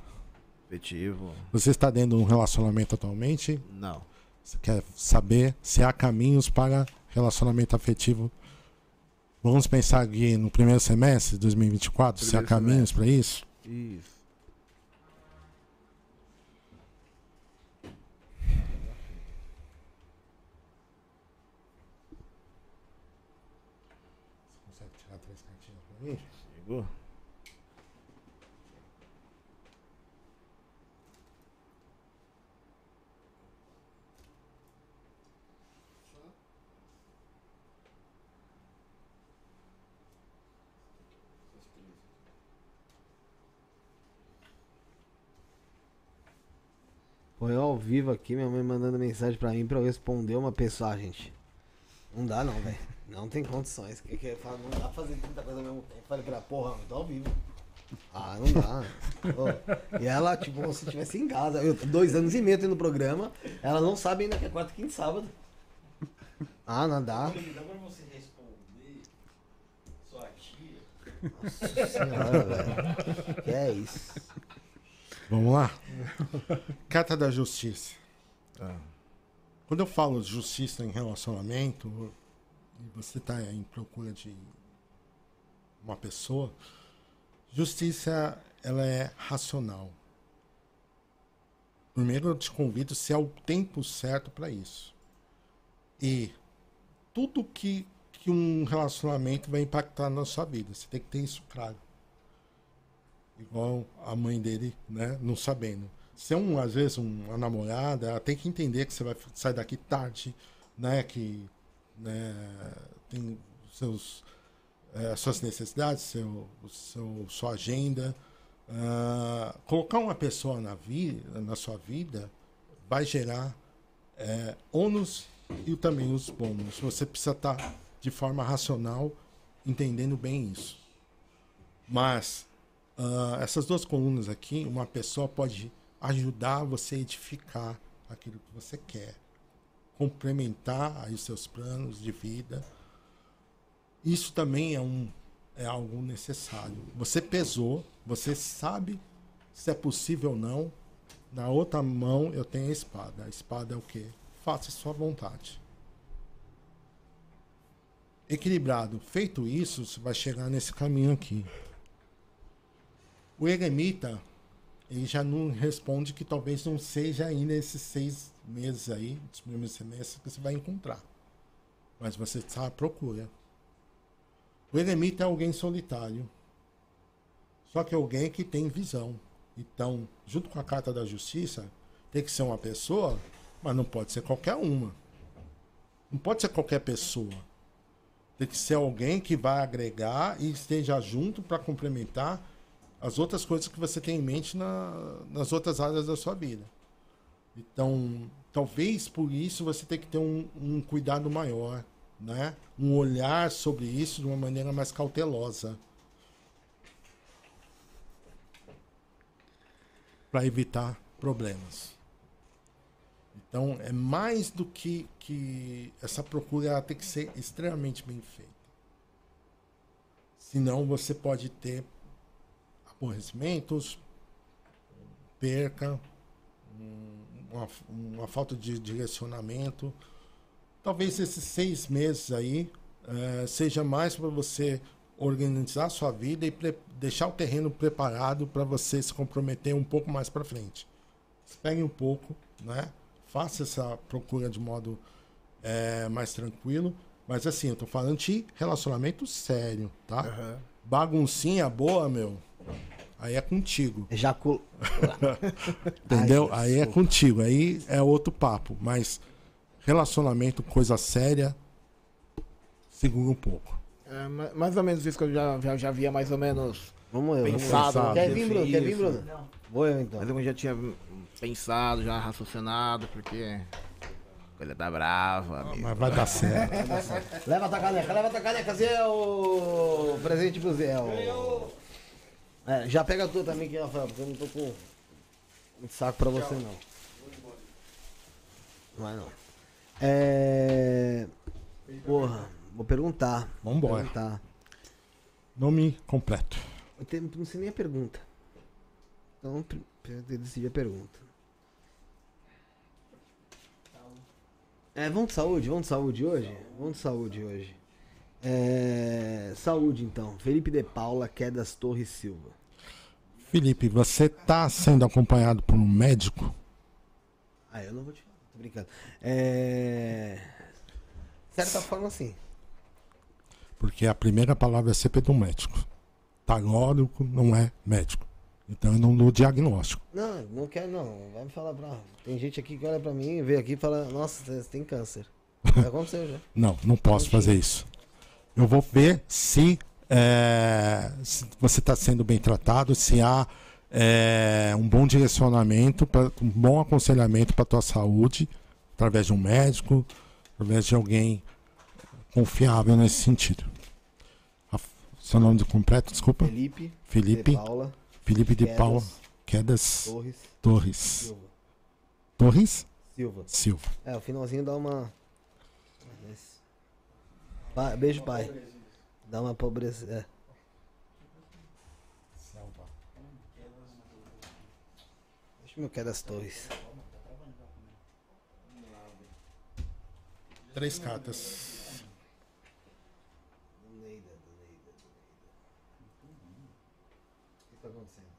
Afetivo. Você está dentro de um relacionamento atualmente? Não. Você quer saber se há caminhos para relacionamento afetivo? Vamos pensar aqui no primeiro semestre de 2024, se há Primeiro caminhos para isso? Isso. Eu ao vivo aqui, minha mãe mandando mensagem pra mim pra eu responder uma pessoa, ah, gente. Não dá não, velho. Não tem condições. Que, que, não dá pra fazer tanta coisa ao mesmo tempo. Falei pra ela, porra, eu tô ao vivo. Ah, não dá. Ô, e ela, tipo, se estivesse em casa. Eu tô dois anos e meio tendo programa. Ela não sabe ainda que é quarta, quinta e sábado. Ah, não dá. Dá pra você responder sua tia? Nossa senhora, velho. Que é isso. Vamos lá? Carta da Justiça. Ah. Quando eu falo de justiça em relacionamento, e você está em procura de uma pessoa, justiça ela é racional. Primeiro eu te convido se é o tempo certo para isso. E tudo que, que um relacionamento vai impactar na sua vida, você tem que ter isso claro. Igual a mãe dele, né, não sabendo. Se é um, às vezes, um- uma namorada, ela tem que entender que você vai sair daqui tarde, né, que né, tem seus, eh, suas necessidades, seu, seu, sua agenda. Ah, colocar uma pessoa na, vi, na sua vida vai gerar eh, ônus e também os bônus. Você precisa estar de forma racional entendendo bem isso. Mas ah, essas duas colunas aqui, uma pessoa pode ajudar você a edificar aquilo que você quer, complementar aí os seus planos de vida. Isso também é um é algo necessário. Você pesou, você sabe se é possível ou não. Na outra mão eu tenho a espada. A espada é o quê? Faça sua vontade. Equilibrado. Feito isso, você vai chegar nesse caminho aqui. O eremita, ele já não responde que talvez não seja ainda esses seis meses aí, dos primeiros semestres, que você vai encontrar. Mas você está à procura. O eremita é alguém solitário. Só que alguém que tem visão. Então, junto com a carta da justiça, tem que ser uma pessoa, mas não pode ser qualquer uma. Não pode ser qualquer pessoa. Tem que ser alguém que vai agregar e esteja junto para complementar as outras coisas que você tem em mente na- nas outras áreas da sua vida. Então, talvez por isso você tem que ter um, um cuidado maior, né? Um olhar sobre isso de uma maneira mais cautelosa. Para evitar problemas. Então, é mais do que, que essa procura ela tem que ser extremamente bem feita. Senão você pode ter aborrecimentos, perca, um- uma, uma falta de direcionamento. Talvez esses seis meses aí eh, seja mais para você organizar a sua vida e deixar o terreno preparado para você se comprometer um pouco mais para frente. Espere um pouco, né? Faça essa procura de modo eh, mais tranquilo Mas assim, eu tô falando de relacionamento sério, tá? Baguncinha boa, meu. Aí é contigo. Ejacul... Entendeu? Ai, aí é contigo. Aí é outro papo. Mas relacionamento, coisa séria, segura um pouco. É, ma- mais ou menos isso que eu já, já, já via mais ou menos Vamos eu. pensado. Vamos eu. Quer vir, Bruno? Quer vir. Bruno? Vou eu então. Mas eu já tinha pensado, já raciocinado, porque. Coisa tá brava, amigo. Mas vai dar certo. Vai dar certo. Leva a tua caneca, leva a tua caneca, Zé, o presente pro Zé. o- É, já pega a tua também, que Rafael, porque eu não tô com muito saco pra você não. Não vai não. É. Porra, vou perguntar. Vambora. Perguntar. Nome completo. Eu tenho- não sei nem a pergunta. Então, eu decidi a pergunta. É, vamos de saúde? Vamos de saúde hoje? Vamos de saúde hoje. É, saúde então. Felipe de Paula, Quedas Torres Silva. Felipe, você tá sendo acompanhado por um médico? Ah, eu não vou te falar, tô brincando. É. De certa forma, sim. Porque a primeira palavra é sempre do médico. Tarólogo não é médico. Então eu não dou diagnóstico. Não, não quero não. Vai me falar pra. Tem gente aqui que olha pra mim, vê aqui e fala, nossa, você tem câncer. Já aconteceu já. Não, não posso fazer isso. Eu vou ver se, é, se você está sendo bem tratado, se há é, um bom direcionamento, pra, um bom aconselhamento para a tua saúde, através de um médico, através de alguém confiável nesse sentido. A- seu nome de completo, desculpa? Felipe Felipe de Paula, Felipe de Quedas Paula Quedas Torres Torres. Torres? Silva. Silva. É, o finalzinho dá uma. Pai- beijo, pai. Dá uma pobreza. É. Deixa eu ver das torres. Três cartas. Neida, Neida, Neida. O que tá acontecendo?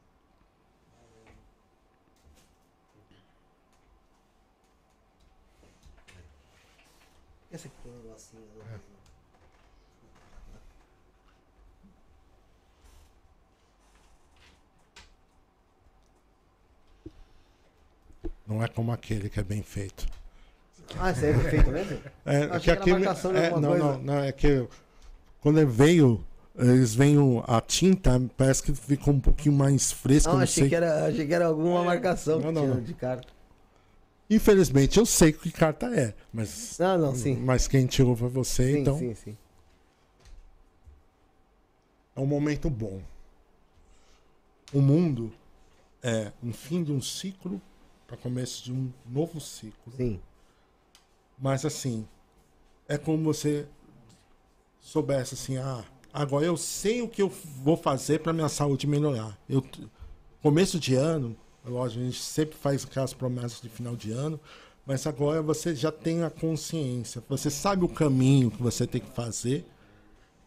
Essa aqui tem um negocinho. né? Não é como aquele que é bem feito. Ah, esse aí é perfeito mesmo? É, que achei que aquele, de é, não, coisa. não, não, é que quando ele veio, eles veem a tinta, parece que ficou um pouquinho mais fresca. Não, não achei sei. que, era, achei que era alguma marcação Não, que não, tinha não. de carta. Infelizmente eu sei que carta é, mas Não, não, sim. mas quem tirou foi você, Sim, então sim, sim. é um momento bom. O mundo é um fim de um ciclo para começo de um novo ciclo. Sim. Mas assim, é como você soubesse assim, ah, agora eu sei o que eu vou fazer para minha saúde melhorar. Eu começo de ano, lógico, a gente sempre faz aquelas promessas de final de ano, mas agora você já tem a consciência, você sabe o caminho que você tem que fazer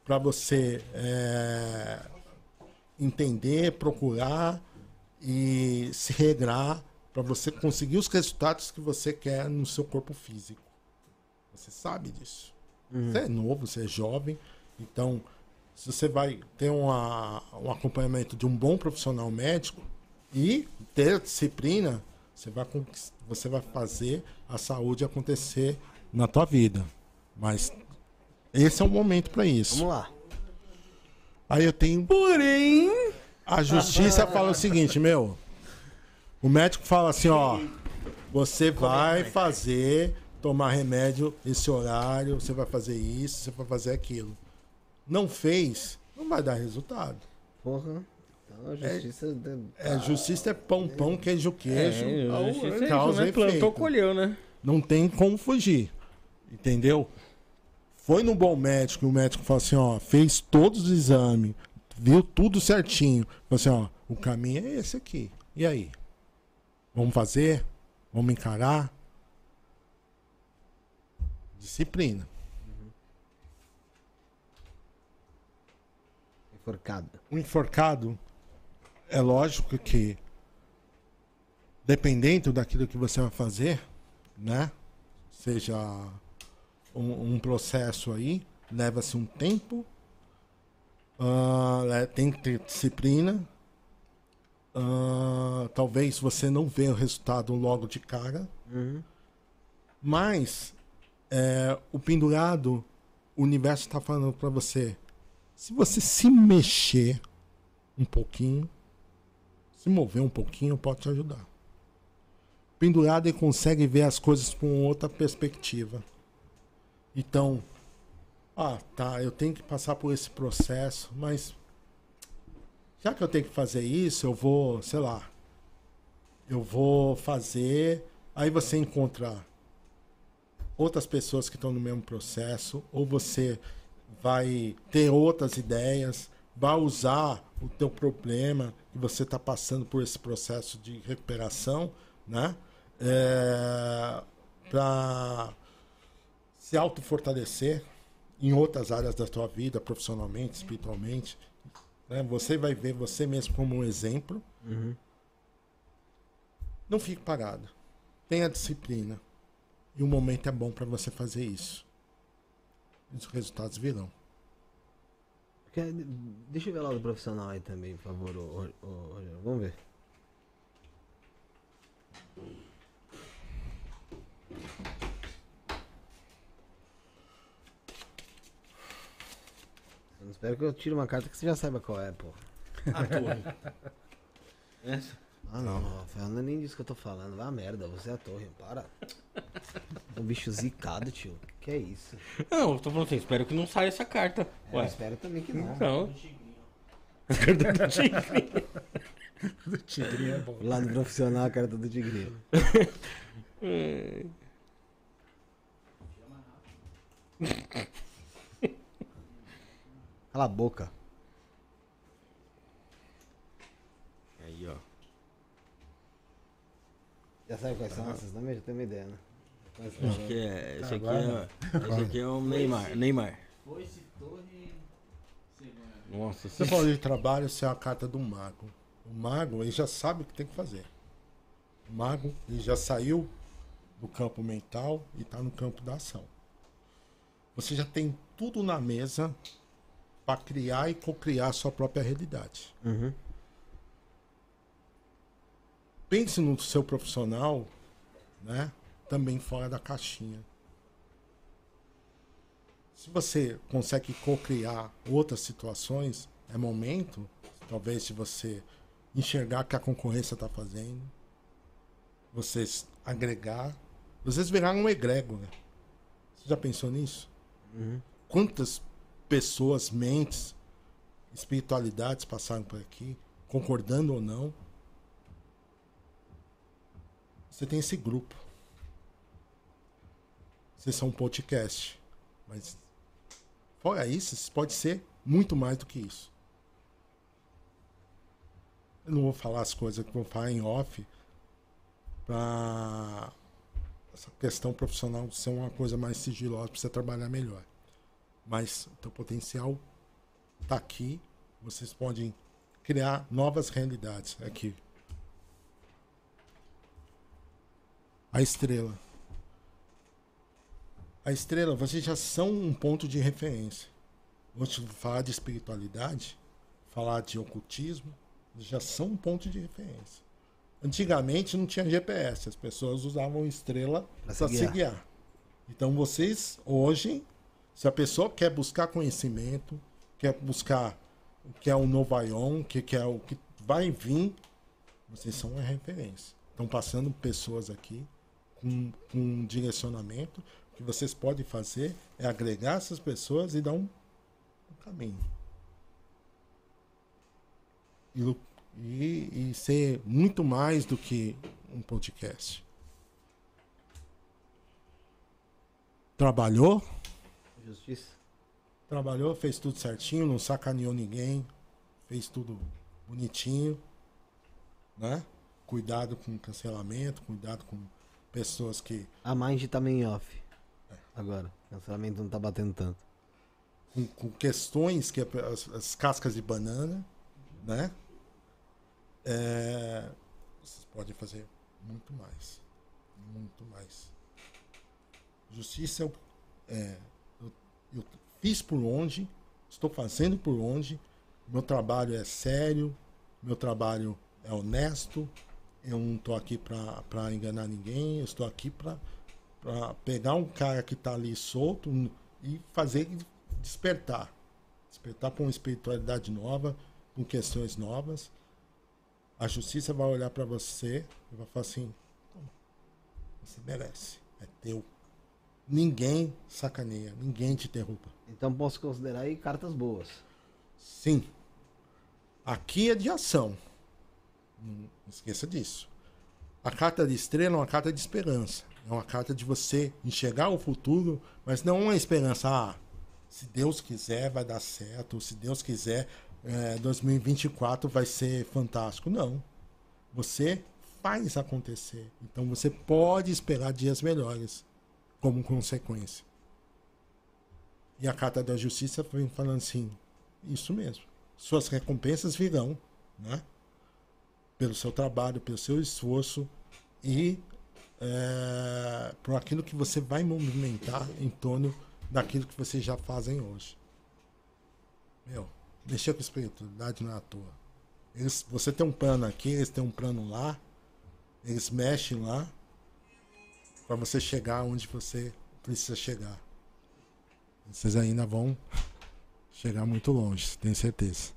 para você é, entender, procurar e se regrar para você conseguir os resultados que você quer no seu corpo físico. Você sabe disso. Uhum. Você é novo, você é jovem, então se você vai ter uma, um acompanhamento de um bom profissional médico e ter a disciplina, você vai, você vai fazer a saúde acontecer na tua vida. Mas esse é o momento para isso. Vamos lá. Aí eu tenho. Porém. A justiça fala o seguinte, meu. O médico fala assim, ó. Você vai fazer, tomar remédio esse horário, você vai fazer isso, você vai fazer aquilo. Não fez, não vai dar resultado. Porra. Então a justiça. É, justiça é pão, pão, queijo, queijo. É, a- justiça é isso, causa né? Plantou, colheu, né? Não tem como fugir. Entendeu? Foi no bom médico, e o médico falou assim, ó, fez todos os exames, viu tudo certinho. Falou assim, ó, o caminho é esse aqui. E aí? Vamos fazer? Vamos encarar? Disciplina. Enforcado. O enforcado, é lógico que, dependendo daquilo que você vai fazer, né? Seja um, um processo aí, leva-se um tempo, é, tem que ter disciplina. Ah, talvez você não vê o resultado logo de cara, Uhum. mas é, o pendurado, o universo está falando para você: se você se mexer um pouquinho, se mover um pouquinho, pode te ajudar. O pendurado ele consegue ver as coisas com outra perspectiva. Então, ah, tá, eu tenho que passar por esse processo, mas já que eu tenho que fazer isso, eu vou, sei lá, eu vou fazer. Aí você encontra outras pessoas que estão no mesmo processo, ou você vai ter outras ideias, vai usar o teu problema que você está passando por esse processo de recuperação, né? para se autofortalecer em outras áreas da tua vida, profissionalmente, espiritualmente. Né? Você vai ver você mesmo como um exemplo. Uhum. Não fique parado. Tenha disciplina. E o momento é bom para você fazer isso. E os resultados virão. Deixa eu ver lá do profissional aí também, por favor, ô, ô, ô, Rogério. Vamos ver. Eu espero que eu tire uma carta que você já saiba qual é, pô. A torre. Essa? Ah não, Rafael, não é nem disso que eu tô falando. Vai a merda, você é a torre, para. Um bicho zicado, tio. Que é isso? Não, eu tô falando assim, espero que não saia essa carta. É, eu espero também que não. Então. A carta do tigre. do tigrinho é bom. Lá no profissional, a carta do tigrinho. É. Cala a boca. Aí, ó. Já sabe quais são essas também? Já tem uma ideia, né? Acho que é. Esse aqui Agora é. não. Esse aqui é o Neymar. Neymar. Foice, torre. Nossa, Você falou de trabalho, isso é a carta do mago. O mago, ele já sabe o que tem que fazer. O mago, ele já saiu do campo mental e está no campo da ação. Você já tem tudo na mesa para criar e co-criar a sua própria realidade. Uhum. Pense no seu profissional, né? Também fora da caixinha. Se você consegue co-criar outras situações, é momento, talvez, de você enxergar o que a concorrência está fazendo, vocês agregar, vocês viraram um egrégora. Você já pensou nisso? Uhum. Quantas pessoas, mentes, espiritualidades passaram por aqui, concordando ou não? Você tem esse grupo. Vocês são um podcast. Mas fora isso, pode ser muito mais do que isso. Eu não vou falar as coisas que vou falar em off para essa questão profissional ser uma coisa mais sigilosa para você trabalhar melhor. Mas o teu potencial está aqui. Vocês podem criar novas realidades aqui. A estrela. A estrela, vocês já são um ponto de referência. Antes de falar de espiritualidade, falar de ocultismo, já são um ponto de referência. Antigamente não tinha GPS, as pessoas usavam estrela para se se guiar. guiar. Então vocês, hoje, se a pessoa quer buscar conhecimento, quer buscar o que é o Novaion, que, que é o que vai vir, vocês são uma referência. Estão passando pessoas aqui com, com um direcionamento. O que vocês podem fazer é agregar essas pessoas e dar um, um caminho. E, e, e ser muito mais do que um podcast. Trabalhou, Justiça. trabalhou, fez tudo certinho, não sacaneou ninguém, fez tudo bonitinho, né? Cuidado com cancelamento, cuidado com pessoas que A Mind tá meio em off. Agora. O cancelamento não tá batendo tanto. com, com questões que é as, as cascas de banana, né? É, vocês podem fazer muito mais, muito mais. Justiça é o, é, eu, fiz por onde, estou fazendo por onde, meu trabalho é sério, meu trabalho é honesto, eu não estou aqui para enganar ninguém, eu estou aqui para pegar um cara que está ali solto e fazer despertar. Despertar para uma espiritualidade nova, com questões novas. A justiça vai olhar para você e vai falar assim: você merece, é teu. Ninguém sacaneia, ninguém te derruba. Então posso considerar aí cartas boas. Sim. Aqui é de ação. Não esqueça disso. A carta de estrela é uma carta de esperança. É uma carta de você enxergar o futuro, mas não uma esperança. Ah, se Deus quiser, vai dar certo. Se Deus quiser, é, 2024 vai ser fantástico. Não. Você faz acontecer. Então você pode esperar dias melhores como consequência. E a carta da justiça vem falando assim: isso mesmo. Suas recompensas virão, né? Pelo seu trabalho, pelo seu esforço e é, por aquilo que você vai movimentar em torno daquilo que vocês já fazem hoje. Meu, mexer com espiritualidade não é à toa. Eles, você tem um plano aqui, eles têm um plano lá, eles mexem lá para você chegar onde você precisa chegar. Vocês ainda vão chegar muito longe, tenho certeza.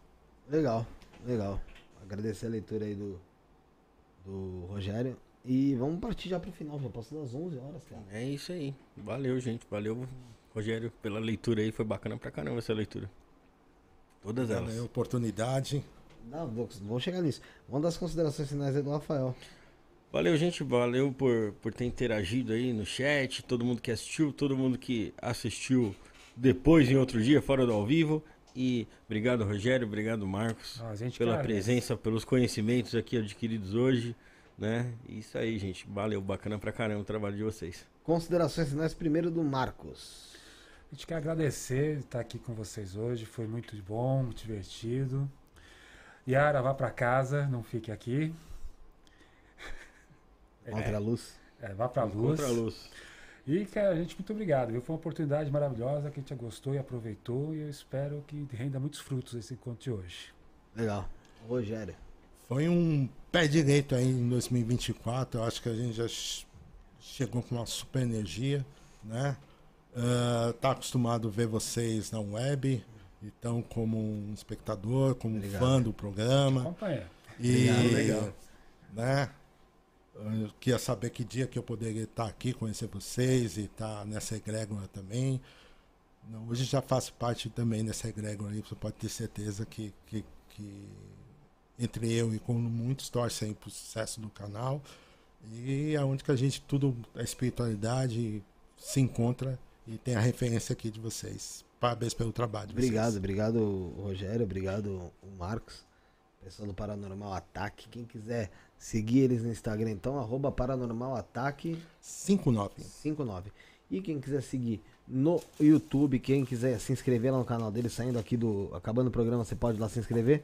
Legal, legal. Agradecer a leitura aí do, do Rogério. E vamos partir já pro final, já passou das 11 horas, cara. É isso aí. Valeu, gente. Valeu, Rogério, pela leitura aí. Foi bacana pra caramba essa leitura. Todas elas. Valeu, oportunidade. Não, vamos chegar nisso. Vamos das considerações finais aí do Rafael. Valeu, gente. Valeu por, por ter interagido aí no chat. Todo mundo que assistiu, todo mundo que assistiu depois em outro dia, fora do ao vivo. E obrigado, Rogério. Obrigado, Marcos, Ah, a gente pela agradece. presença, pelos conhecimentos aqui adquiridos hoje. Né? Isso aí, gente. Valeu, bacana pra caramba o trabalho de vocês. Considerações finais primeiro do Marcos. A gente quer agradecer de estar aqui com vocês hoje. Foi muito bom, muito divertido. Yara, vá para casa, não fique aqui. Contra a luz. É, vá para a luz. Contra a luz. E, cara, gente, muito obrigado. Viu? Foi uma oportunidade maravilhosa que a gente gostou e aproveitou. E eu espero que renda muitos frutos esse encontro de hoje. Legal. Rogério. Foi um pé direito aí em 2024. Eu acho que a gente já ch- chegou com uma super energia, né? Ah, tá acostumado a ver vocês na web, então como um espectador, como um Obrigado. fã do programa. Acompanha. E, Obrigado, legal. né? Eu queria saber que dia que eu poderia estar aqui, conhecer vocês e estar nessa egrégora também. Não, hoje já faço parte também dessa egrégora aí, você pode ter certeza que, que, que entre eu e como muitos torcem para o sucesso do canal. E é onde que a gente, tudo, a espiritualidade se encontra e tem a referência aqui de vocês. Parabéns pelo trabalho. Obrigado, vocês. obrigado, Rogério. Obrigado, o Marcos. Pessoal do Paranormal Ataque. Quem quiser seguir eles no Instagram, então, arroba Paranormal Ataque 59. 59. E quem quiser seguir no YouTube, quem quiser se inscrever lá no canal dele, saindo aqui do. Acabando o programa, você pode lá se inscrever.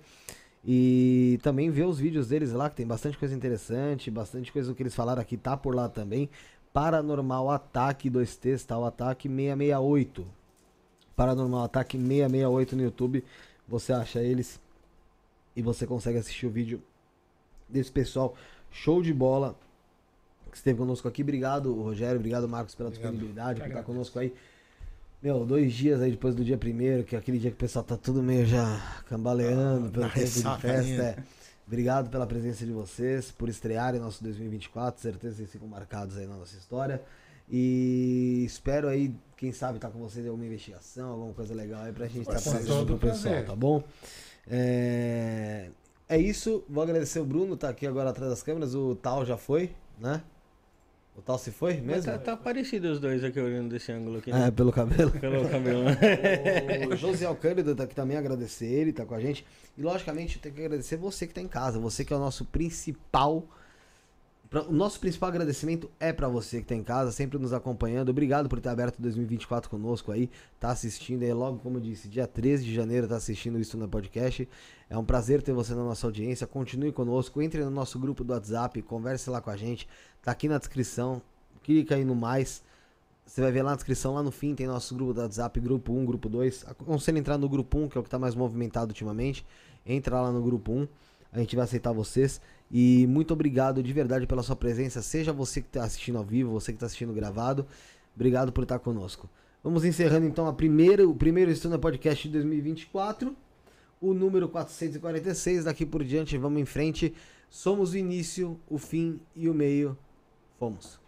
E também ver os vídeos deles lá, que tem bastante coisa interessante, bastante coisa que eles falaram aqui, tá por lá também. Paranormal Ataque 2T, tá? O Ataque 668. Paranormal Ataque 668 no YouTube. Você acha eles e você consegue assistir o vídeo desse pessoal. Show de bola que esteve conosco aqui. Obrigado, Rogério. Obrigado, Marcos, pela disponibilidade, por estar conosco aí. Meu, dois dias aí depois do dia primeiro, que é aquele dia que o pessoal tá tudo meio já cambaleando pelo na tempo de festa. É. Obrigado pela presença de vocês, por estrearem nosso 2024. Certeza que vocês ficam marcados aí na nossa história. E espero aí, quem sabe, estar com vocês em alguma investigação, alguma coisa legal aí pra gente estar Com apresentando todo pro pessoal, tá bom? É... é isso, vou agradecer o Bruno, tá aqui agora atrás das câmeras. O Tal já foi, né? O Tal se foi mesmo? tá, tá parecido os dois aqui olhando desse ângulo aqui. É, Né? pelo cabelo. Pelo cabelo. o José Alcântara tá aqui também, agradecer ele, tá com a gente. E logicamente eu tenho que agradecer você que tá em casa, você que é o nosso principal. O nosso principal agradecimento é pra você que tá em casa, sempre nos acompanhando. Obrigado por ter aberto 2024 conosco aí, tá assistindo aí logo, como eu disse, dia 13 de janeiro tá assistindo isso no podcast. É um prazer ter você na nossa audiência. Continue conosco, entre no nosso grupo do WhatsApp, converse lá com a gente. Tá aqui na descrição. Clica aí no mais Você vai ver lá na descrição, lá no fim, tem nosso grupo do WhatsApp, grupo 1, grupo 2. Aconselho entrar no grupo 1, que é o que tá mais movimentado ultimamente. Entra lá no grupo 1, a gente vai aceitar vocês. E muito obrigado de verdade pela sua presença, seja você que está assistindo ao vivo, você que está assistindo gravado. Obrigado por estar conosco. Vamos encerrando então a primeira, o primeiro Estúdio Podcast de 2024, o número 446. Daqui por diante, vamos em frente. Somos o início, o fim e o meio. Fomos.